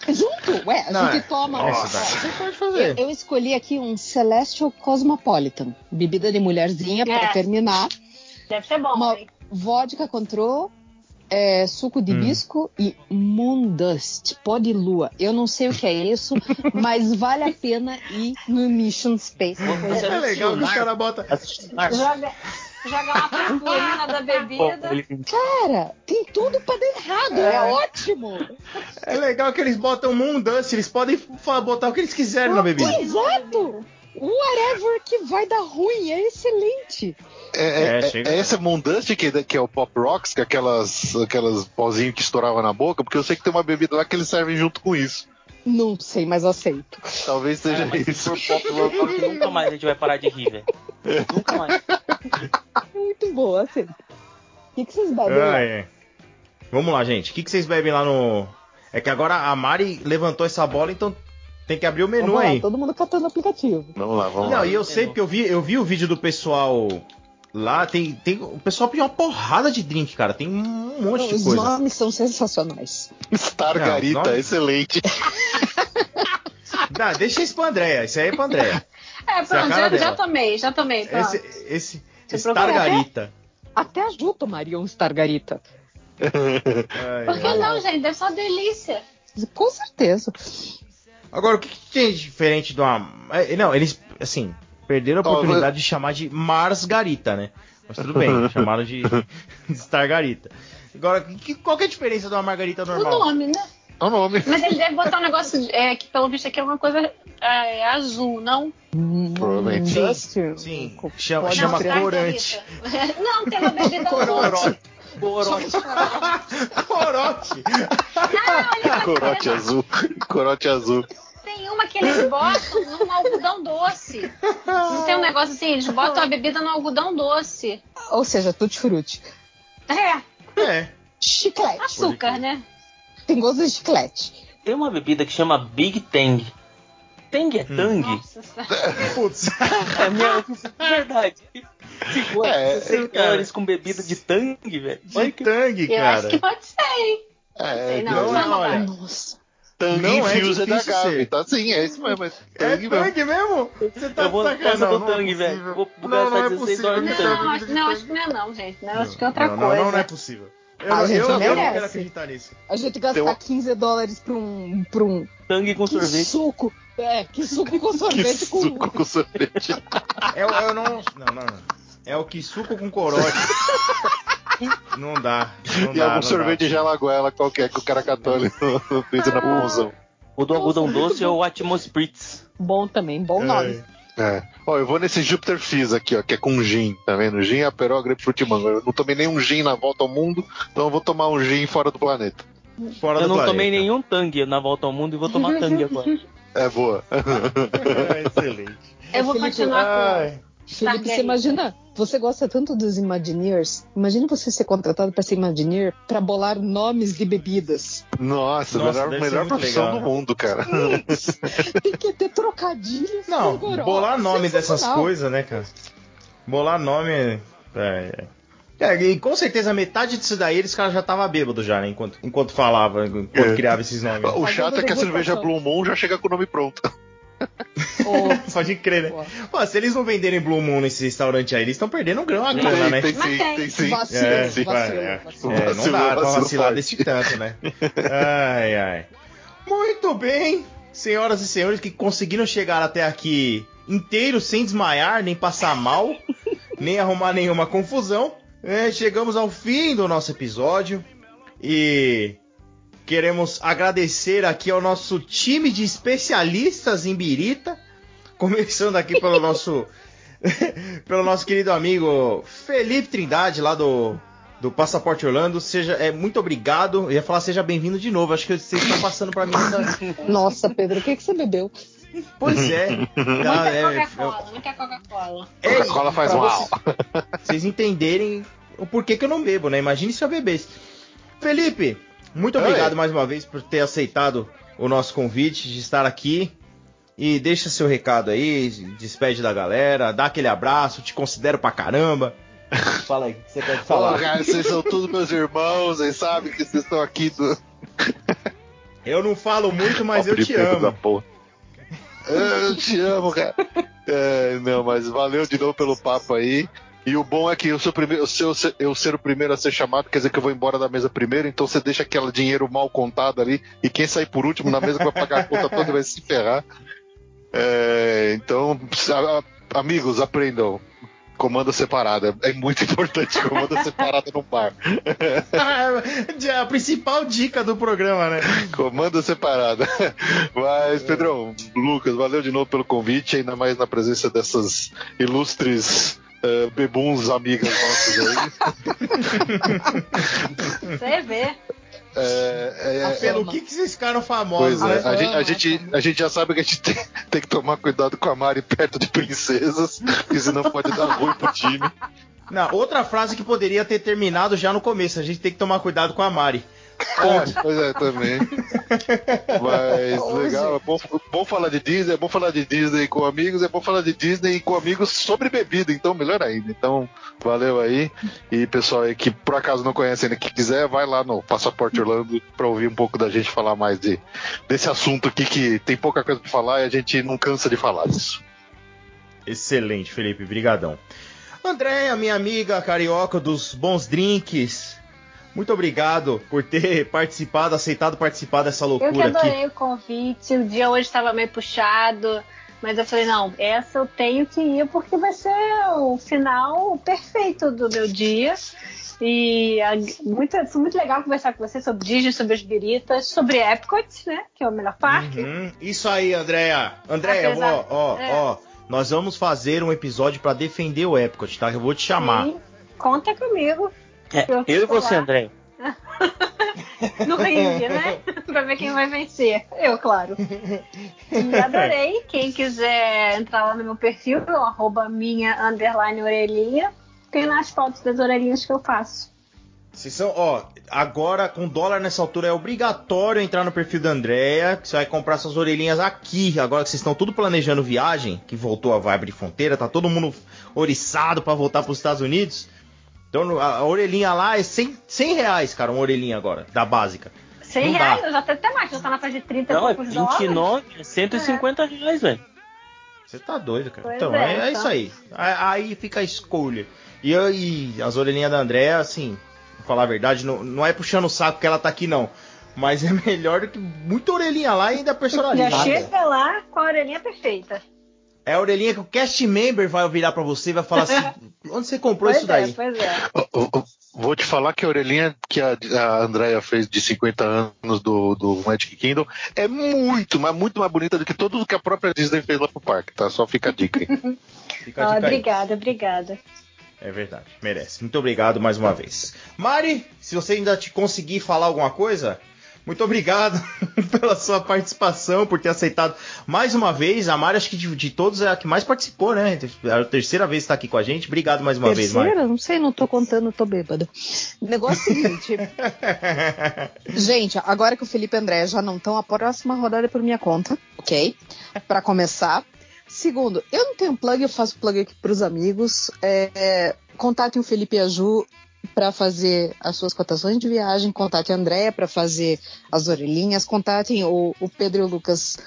Speaker 3: Junto? Ué, a
Speaker 1: Não,
Speaker 3: gente
Speaker 1: é.
Speaker 3: toma.
Speaker 1: Nossa,
Speaker 3: ó,
Speaker 1: você pode
Speaker 3: eu,
Speaker 1: fazer.
Speaker 3: eu escolhi aqui um Celestial Cosmopolitan. Bebida de mulherzinha
Speaker 4: É.
Speaker 3: para terminar.
Speaker 4: Deve ser bom,
Speaker 3: Uma
Speaker 4: hein?
Speaker 3: Vodka control, é, suco de
Speaker 1: Hum.
Speaker 3: hibisco e Moondust, pó de lua. Eu não sei o que é isso, mas vale a pena ir no Mission Space.
Speaker 5: Você
Speaker 1: É legal que os caras botam.
Speaker 5: Assistiu Narcos?
Speaker 4: Joga, joga uma purpurina da bebida.
Speaker 3: Cara, tem tudo pra dar errado, é, ótimo.
Speaker 1: É legal que eles botam Moondust, eles podem botar o que eles quiserem na bebida.
Speaker 3: Exato! Whatever que vai dar ruim, é excelente.
Speaker 2: É,
Speaker 1: É,
Speaker 2: é,
Speaker 1: chega.
Speaker 2: é esse Moondust que, que é o Pop Rocks, que é aquelas, aquelas pozinhos que estouravam na boca, porque eu sei que tem uma bebida lá que eles servem junto com isso.
Speaker 3: Não sei, mas aceito.
Speaker 2: Talvez seja
Speaker 5: se
Speaker 2: isso.
Speaker 5: for pop local, nunca mais a gente vai parar de rir, velho. Nunca mais.
Speaker 3: Muito boa, aceito. O que, que vocês bebem? lá?
Speaker 1: Ah, é. Vamos lá, gente. O que, que vocês bebem lá no. É que agora a Mari levantou essa bola, então tem que abrir o menu
Speaker 3: Vamos lá,
Speaker 1: aí.
Speaker 3: todo mundo catando o aplicativo.
Speaker 2: Vamos lá, vamos
Speaker 1: Não,
Speaker 2: lá.
Speaker 1: e eu sei porque eu vi, eu vi o vídeo do pessoal lá, tem, tem. O pessoal pediu uma porrada de drink, cara. Tem um monte de
Speaker 3: Os
Speaker 1: coisa.
Speaker 3: nomes são sensacionais.
Speaker 2: Stargarita,
Speaker 1: Não, não.
Speaker 2: excelente.
Speaker 1: Não, deixa isso pra Andréia. Isso aí é pra Andréia.
Speaker 4: É,
Speaker 1: é
Speaker 4: pronto, já, já tomei, já tomei. Pronto.
Speaker 1: Esse. esse Stargarita.
Speaker 3: Até a Ju tomaria um Stargarita.
Speaker 1: Ai,
Speaker 4: Por que
Speaker 1: ai.
Speaker 4: não, gente? Deve ser uma delícia.
Speaker 3: Com certeza.
Speaker 1: Agora, o que, que tem de diferente do. é, Não, eles, assim, perderam a oportunidade de chamar de Marsgarita, né? Mas tudo bem, chamaram de, de Stargarita. Agora, que, qual que é a diferença de uma margarita
Speaker 4: O
Speaker 1: normal?
Speaker 4: nome, né?
Speaker 2: É o nome.
Speaker 4: Mas ele deve botar um negócio de- é, que, pelo visto, aqui é uma coisa é, azul, não?
Speaker 2: Provavelmente.
Speaker 1: Sim,
Speaker 3: co-
Speaker 1: chama-
Speaker 3: pode
Speaker 1: chama
Speaker 4: não,
Speaker 1: corante.
Speaker 4: Não, tem uma bebida azul.
Speaker 5: Corote.
Speaker 1: Corote!
Speaker 2: Corote azul. Corote azul.
Speaker 4: Tem uma que eles botam num algodão doce. Não tem um negócio assim, eles botam a bebida no algodão doce.
Speaker 3: Ou seja, tutti-frutti.
Speaker 4: É,
Speaker 1: É.
Speaker 3: Chiclete.
Speaker 4: açúcar, né?
Speaker 3: Tem gosto de chiclete.
Speaker 5: Tem uma bebida que chama Big Tang. Tang é Tang?
Speaker 4: Nossa senhora.
Speaker 1: Putz.
Speaker 5: É minha verdade. Ficou
Speaker 2: É,
Speaker 5: 16
Speaker 1: cara.
Speaker 5: dólares com bebida de Tang, velho.
Speaker 1: De
Speaker 5: que
Speaker 1: tangue,
Speaker 4: Eu acho que
Speaker 1: cara.
Speaker 4: pode ser, hein?
Speaker 2: É,
Speaker 4: Sei não,
Speaker 1: não,
Speaker 4: não,
Speaker 1: não, olha.
Speaker 3: Nossa.
Speaker 2: Tangue
Speaker 1: Não é
Speaker 2: Infused
Speaker 1: difícil
Speaker 2: Agave.
Speaker 1: ser.
Speaker 2: Tá sim, é isso mesmo. É
Speaker 1: É
Speaker 2: tangue mesmo.
Speaker 1: tangue mesmo? Você tá
Speaker 5: Eu vou na
Speaker 1: de
Speaker 5: casa
Speaker 1: sacanagem.
Speaker 5: do
Speaker 1: é
Speaker 5: tangue, velho. Vou- gastar
Speaker 1: não é
Speaker 5: 16
Speaker 1: possível
Speaker 5: dólares
Speaker 1: que
Speaker 5: no
Speaker 1: tem
Speaker 4: Não, acho,
Speaker 1: de
Speaker 4: não,
Speaker 1: tangue.
Speaker 4: acho que não é não, gente. Não, acho que é outra
Speaker 1: não,
Speaker 4: coisa.
Speaker 1: Não, não, não é possível. Eu,
Speaker 3: Ah,
Speaker 1: não-
Speaker 3: gente,
Speaker 1: eu, eu não quero acreditar nisso.
Speaker 3: A gente gastar
Speaker 2: uma-
Speaker 3: 15 dólares pra um, pra um
Speaker 5: Tangue com
Speaker 3: que
Speaker 5: sorvete.
Speaker 3: suco. É, que suco com
Speaker 2: Que
Speaker 3: sorvete com.
Speaker 2: suco com sorvete.
Speaker 1: É, o- eu não, não, não, não. É o que suco com corote. não dá. Não
Speaker 2: E
Speaker 1: dá,
Speaker 2: algum
Speaker 1: não
Speaker 2: sorvete
Speaker 1: dá.
Speaker 2: de gelagoela qualquer que o cara no freezer na promoção.
Speaker 5: O do algodão doce é o Atmospritz.
Speaker 3: Bom também, bom nome.
Speaker 2: É. Ó, eu vou nesse Jupiter Fizz aqui, ó, que é com gin, tá vendo? Gin, aperol, grapefruit e mango. Eu não tomei nenhum gin na volta ao mundo, então eu vou tomar um gin fora do planeta.
Speaker 1: Fora
Speaker 5: Eu
Speaker 1: do
Speaker 5: não
Speaker 1: planeta.
Speaker 5: tomei nenhum Tang na volta ao mundo e vou tomar Tang agora.
Speaker 2: É boa.
Speaker 1: É, excelente.
Speaker 4: Eu vou
Speaker 3: Felipe,
Speaker 4: continuar
Speaker 1: Ai.
Speaker 3: Felipe, você imagina? Você gosta tanto dos Imagineers? Imagina você ser contratado para ser Imagineer para bolar nomes de bebidas.
Speaker 2: Nossa,
Speaker 1: Nossa,
Speaker 2: melhor, melhor profissão
Speaker 1: legal.
Speaker 2: do mundo, cara.
Speaker 3: Tem que ter trocadilhos.
Speaker 1: Não,
Speaker 3: com
Speaker 1: bolar nome dessas coisas, né, cara? Bolar nome. É, é. E com certeza metade disso daí eles caras já estavam bêbados já, né? Enquanto, enquanto falava, enquanto
Speaker 2: É.
Speaker 1: criava esses nomes.
Speaker 2: O chato é que a cerveja. Blue Moon já chega com o nome pronto.
Speaker 3: Ô,
Speaker 1: Pode crer, né? Pô, se eles não venderem Blue Moon nesse restaurante aí, eles estão perdendo grão a grana, né?
Speaker 2: Tem, sim,
Speaker 4: tem.
Speaker 2: tem sim.
Speaker 3: Vacilo,
Speaker 1: É,
Speaker 3: vacilo,
Speaker 1: é,
Speaker 3: vacilo.
Speaker 1: É, não dá pra vacilar desse tanto, né? Ai, ai. Muito bem, senhoras e senhores que conseguiram chegar até aqui inteiros, sem desmaiar, nem passar mal, nem arrumar nenhuma confusão. É, chegamos ao fim do nosso episódio e queremos agradecer aqui ao nosso time de especialistas em birita, começando aqui pelo nosso pelo nosso querido amigo Felipe Trindade lá do do Passaporte Orlando. Seja é, muito obrigado. Eu ia falar seja bem-vindo de novo. Acho que vocês estão passando para mim.
Speaker 3: Nossa, Pedro, o que, que você bebeu?
Speaker 1: Pois é.
Speaker 4: Muita
Speaker 1: Ah, é,
Speaker 4: Coca-Cola, muita Coca-Cola.
Speaker 1: é,
Speaker 2: Coca-Cola faz
Speaker 1: pra
Speaker 2: mal.
Speaker 1: vocês- vocês entenderem o porquê que eu não bebo, né? Imagine se eu bebesse. Felipe, muito
Speaker 2: Oi.
Speaker 1: obrigado mais uma vez por ter aceitado o nosso convite de estar aqui. E deixa seu recado aí, despede da galera, dá aquele abraço, te considero pra caramba. Fala aí, o que você quer
Speaker 2: Fala,
Speaker 1: falar?
Speaker 2: cara, vocês são todos meus irmãos, vocês sabem que vocês estão aqui do.
Speaker 1: Eu não falo muito, mas eu te amo.
Speaker 2: Eu te amo, cara. É, não, mas valeu de novo pelo papo aí. E o bom é que eu, sou primeiro, eu, ser- eu ser o primeiro a ser chamado, quer dizer que eu vou embora da mesa primeiro, então você deixa aquele dinheiro mal contado ali, e quem sair por último na mesa que vai pagar a conta toda vai se ferrar. É, então, amigos, aprendam. Comanda separada. É muito importante comanda separada no bar.
Speaker 1: a principal dica do programa, né?
Speaker 2: Comanda separada. Mas, Pedrão, Lucas, valeu de novo pelo convite, ainda mais na presença dessas ilustres eh, bebuns amigas nossas aí.
Speaker 4: Você vê.
Speaker 2: É, é,
Speaker 3: A
Speaker 2: é,
Speaker 1: Pelo
Speaker 3: Fama.
Speaker 1: que, que vocês ficaram famosos,
Speaker 2: Pois é,
Speaker 1: né?
Speaker 2: a gente, a, gente,
Speaker 3: a fama.
Speaker 2: a gente já sabe que a gente tem, tem que tomar cuidado com a Mari perto de princesas, porque senão pode dar ruim pro time.
Speaker 1: Não, outra frase que poderia ter terminado já no começo. A gente tem que tomar cuidado com a Mari.
Speaker 2: É, pois é, também. Mas legal, é bom, bom falar de Disney, é bom falar de Disney com amigos, é bom falar de Disney com amigos sobre bebida, então melhor ainda. Então, valeu aí. E pessoal aí que por acaso não conhece ainda, que quiser, vai lá no Passaporte Orlando pra ouvir um pouco da gente falar mais de, desse assunto aqui que tem pouca coisa pra falar e a gente não cansa de falar disso.
Speaker 1: Excelente, Felipe, brigadão. Andréia, minha amiga carioca dos bons drinks, muito obrigado por ter participado, aceitado participar dessa
Speaker 4: Eu que
Speaker 1: loucura aqui.
Speaker 4: adorei o convite. O dia hoje estava meio puxado. Mas eu falei, não, essa eu tenho que ir porque vai ser o final perfeito do meu dia. E a- muito, foi muito legal conversar com você sobre Disney, sobre as biritas, sobre Epcot, né? Que é o melhor parque.
Speaker 1: Uhum, Isso aí, Andréia. Andréia,
Speaker 4: Apesar-
Speaker 1: ó, ó,
Speaker 4: é.
Speaker 1: ó. Nós vamos fazer um episódio pra defender o Epcot, tá? Eu vou te chamar.
Speaker 4: Sim, conta comigo.
Speaker 5: É,
Speaker 4: Eu
Speaker 5: eu e você. André.
Speaker 4: no ringue, né? pra ver quem vai vencer. Eu, claro. E adorei. Quem quiser entrar lá no meu perfil, no arroba minha underline orelhinha, tem lá as fotos das orelhinhas que eu faço.
Speaker 1: Vocês são, ó, agora com dólar nessa altura é obrigatório entrar no perfil da Andrea, que você vai comprar suas orelhinhas aqui. Agora que vocês estão tudo planejando viagem, que voltou a vibe de fronteira, tá todo mundo oriçado pra voltar pros Estados Unidos. Então a, a orelhinha lá é 100, 100 reais, cara, uma orelhinha agora, da básica.
Speaker 4: 100
Speaker 1: Não dá.
Speaker 4: reais, eu já até até mais, já tá na faixa de 30
Speaker 5: Não,
Speaker 4: e
Speaker 5: é
Speaker 4: poucos dólares.
Speaker 5: 29, é 150 reais, velho.
Speaker 1: Você tá doido, cara.
Speaker 4: Pois
Speaker 1: então,
Speaker 4: é,
Speaker 1: é, é
Speaker 4: então.
Speaker 1: isso aí. Aí fica a escolha. E, eu- e as orelhinhas da Andrea, assim, pra falar a verdade, não, não é puxando o saco que ela tá aqui, não. Mas é melhor do que muita orelhinha lá e ainda
Speaker 4: Já
Speaker 1: personalizada.
Speaker 4: chega lá com a orelhinha perfeita.
Speaker 1: É a orelhinha que o cast member vai virar pra você e vai falar assim: onde você comprou
Speaker 4: pois
Speaker 1: isso daí?
Speaker 4: é, pois é.
Speaker 2: Vou te falar que a orelhinha que a, a Andrea fez de 50 anos do, do Magic Kingdom é muito, mas muito mais bonita do que tudo que a própria Disney fez lá pro parque, tá? Só fica a dica aí.
Speaker 1: Fica a
Speaker 4: Ah,
Speaker 1: dica aí.
Speaker 4: obrigada, obrigada.
Speaker 1: É verdade, merece. Muito obrigado mais uma vez. Mari, se você ainda te conseguir falar alguma coisa, muito obrigado pela sua participação, por ter aceitado mais uma vez. A Mari, acho que de, de todos é a que mais participou, né? É a terceira vez que está aqui com a gente. Obrigado mais uma vez, Mari.
Speaker 3: Terceira? Não sei, não tô contando, tô bêbada. O negócio é o seguinte. Gente, agora que o Felipe e o André já não estão, a próxima rodada é por minha conta, ok? Pra começar. Segundo, eu não tenho plug, eu faço plug aqui pros amigos. É, é, contatem o Felipe e a Ju para fazer as suas cotações de viagem, contatem a Andréia para fazer as orelhinhas, contatem o, o Pedro e o Lucas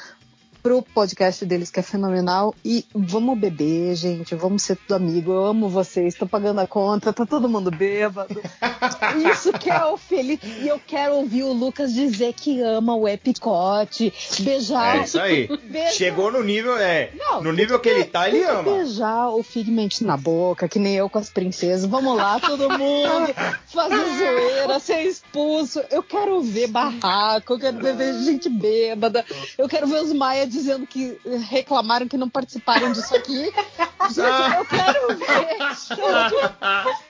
Speaker 3: pro podcast deles que é fenomenal e vamos beber, gente, vamos ser tudo amigo. Eu amo vocês, tô pagando a conta, tá todo mundo bêbado. Isso que é o Felipe. E eu quero ouvir o Lucas dizer que ama o Epicote, beijar.
Speaker 1: É isso aí.
Speaker 3: beijar-
Speaker 1: Chegou no nível, é.
Speaker 3: Não,
Speaker 1: no nível que ele tá, ele
Speaker 3: que
Speaker 1: ama.
Speaker 3: Beijar o Figment na boca, que nem eu com as princesas. Vamos lá, todo mundo. Fazer zoeira, ser expulso. Eu quero ver barraco, eu quero ver gente bêbada. Eu quero ver os Maia dizendo que reclamaram que não participaram disso aqui. Gente, eu quero ver.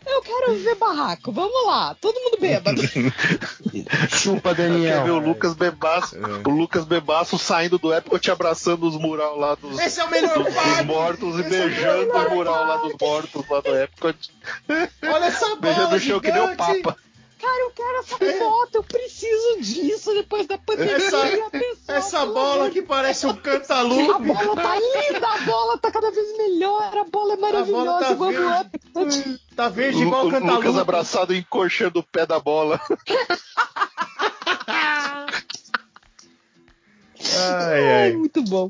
Speaker 3: Eu, eu quero ver barraco. Vamos lá, todo mundo bêbado.
Speaker 5: Chupa,
Speaker 2: Quer ver o
Speaker 5: Daniel.
Speaker 2: Lucas Bebaço,
Speaker 1: É.
Speaker 2: o Lucas Bebaço saindo do Epcot abraçando os mural lá dos,
Speaker 1: Esse é o melhor
Speaker 2: dos
Speaker 1: vibe.
Speaker 2: mortos e
Speaker 1: Esse é o
Speaker 2: beijando o mural lá dos mortos lá do Epcot.
Speaker 1: Olha essa bola
Speaker 2: Beijando o chão que nem o. Papa.
Speaker 3: Cara, eu quero essa foto, eu preciso disso depois da pandemia.
Speaker 1: Essa, essa bola que parece um
Speaker 3: A
Speaker 1: cantalupe.
Speaker 3: bola tá linda, a bola tá cada vez melhor, a bola é maravilhosa,
Speaker 1: tá
Speaker 3: igual
Speaker 1: verde. Tá verde
Speaker 2: O,
Speaker 1: igual
Speaker 2: o
Speaker 1: cantalupe.
Speaker 2: Lucas abraçado e encoxando o pé da bola.
Speaker 1: Ai,
Speaker 3: Ai,
Speaker 1: ai.
Speaker 3: muito bom.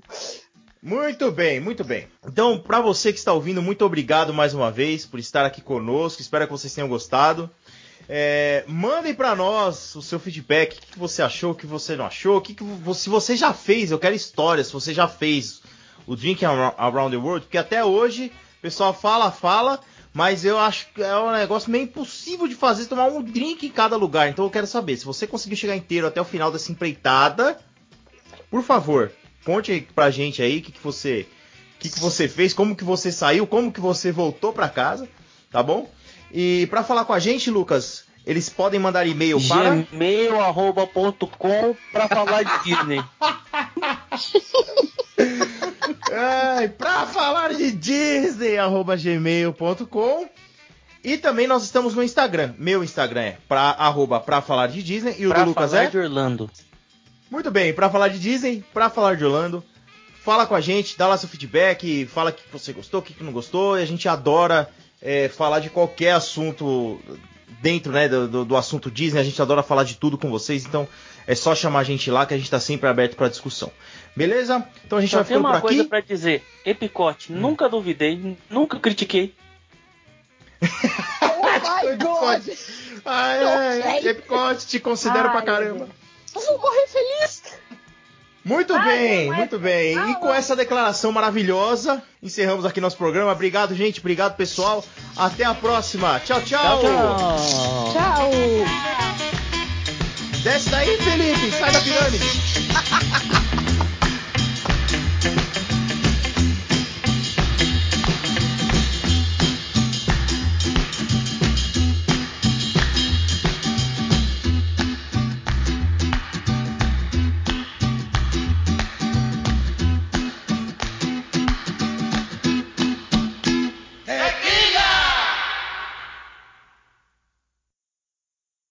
Speaker 1: Muito bem, muito bem. Então, para você que está ouvindo, muito obrigado mais uma vez por estar aqui conosco. Espero que vocês tenham gostado. É, mandem para nós o seu feedback, o que, você achou, o que você não achou, o que, que se você já fez, eu quero histórias, se você já fez o Drink Around the World, porque até hoje o pessoal fala, fala, mas eu acho que é um negócio meio impossível de fazer, tomar um drink em cada lugar. Então eu quero saber, se você conseguiu chegar inteiro até o final dessa empreitada, por favor, conte pra gente aí o que, que você o que, que você fez, como que você saiu, como que você voltou para casa, tá bom? E para falar com a gente, Lucas, eles podem mandar e-mail para
Speaker 5: gmail.com para falar de Disney.
Speaker 1: Ai, pra falar de Disney, arroba gmail.com. E também nós estamos no Instagram. Meu Instagram é pra, arroba pra falar de Disney. E o
Speaker 5: pra
Speaker 1: do Lucas
Speaker 5: falar
Speaker 1: é?
Speaker 5: de Orlando.
Speaker 1: Muito bem, pra falar de Disney, pra falar de Orlando. Fala com a gente, dá lá seu feedback, fala o que você gostou, o que não gostou. E a gente adora é, falar de qualquer assunto dentro né, do, do, assunto Disney. A gente adora falar de tudo com vocês, então é só chamar a gente lá que a gente está sempre aberto para discussão. Beleza? Então a gente
Speaker 5: Só
Speaker 1: vai
Speaker 5: tem
Speaker 1: ficando
Speaker 5: uma
Speaker 1: por aqui.
Speaker 5: coisa para dizer, Epicote,
Speaker 1: Hum.
Speaker 5: nunca duvidei, nunca critiquei.
Speaker 3: Oh my god!
Speaker 1: Ai, ai, ai, Epicote, te considero
Speaker 4: Ai,
Speaker 1: pra caramba.
Speaker 3: Eu vou morrer feliz!
Speaker 1: Muito
Speaker 4: Ai,
Speaker 1: bem,
Speaker 4: não é-
Speaker 1: muito bem. E com essa declaração maravilhosa, encerramos aqui nosso programa. Obrigado, gente. Obrigado, pessoal. Até a próxima. Tchau, tchau.
Speaker 5: Tchau, tchau.
Speaker 3: Tchau!
Speaker 1: Desce daí, Felipe. Sai da pirâmide.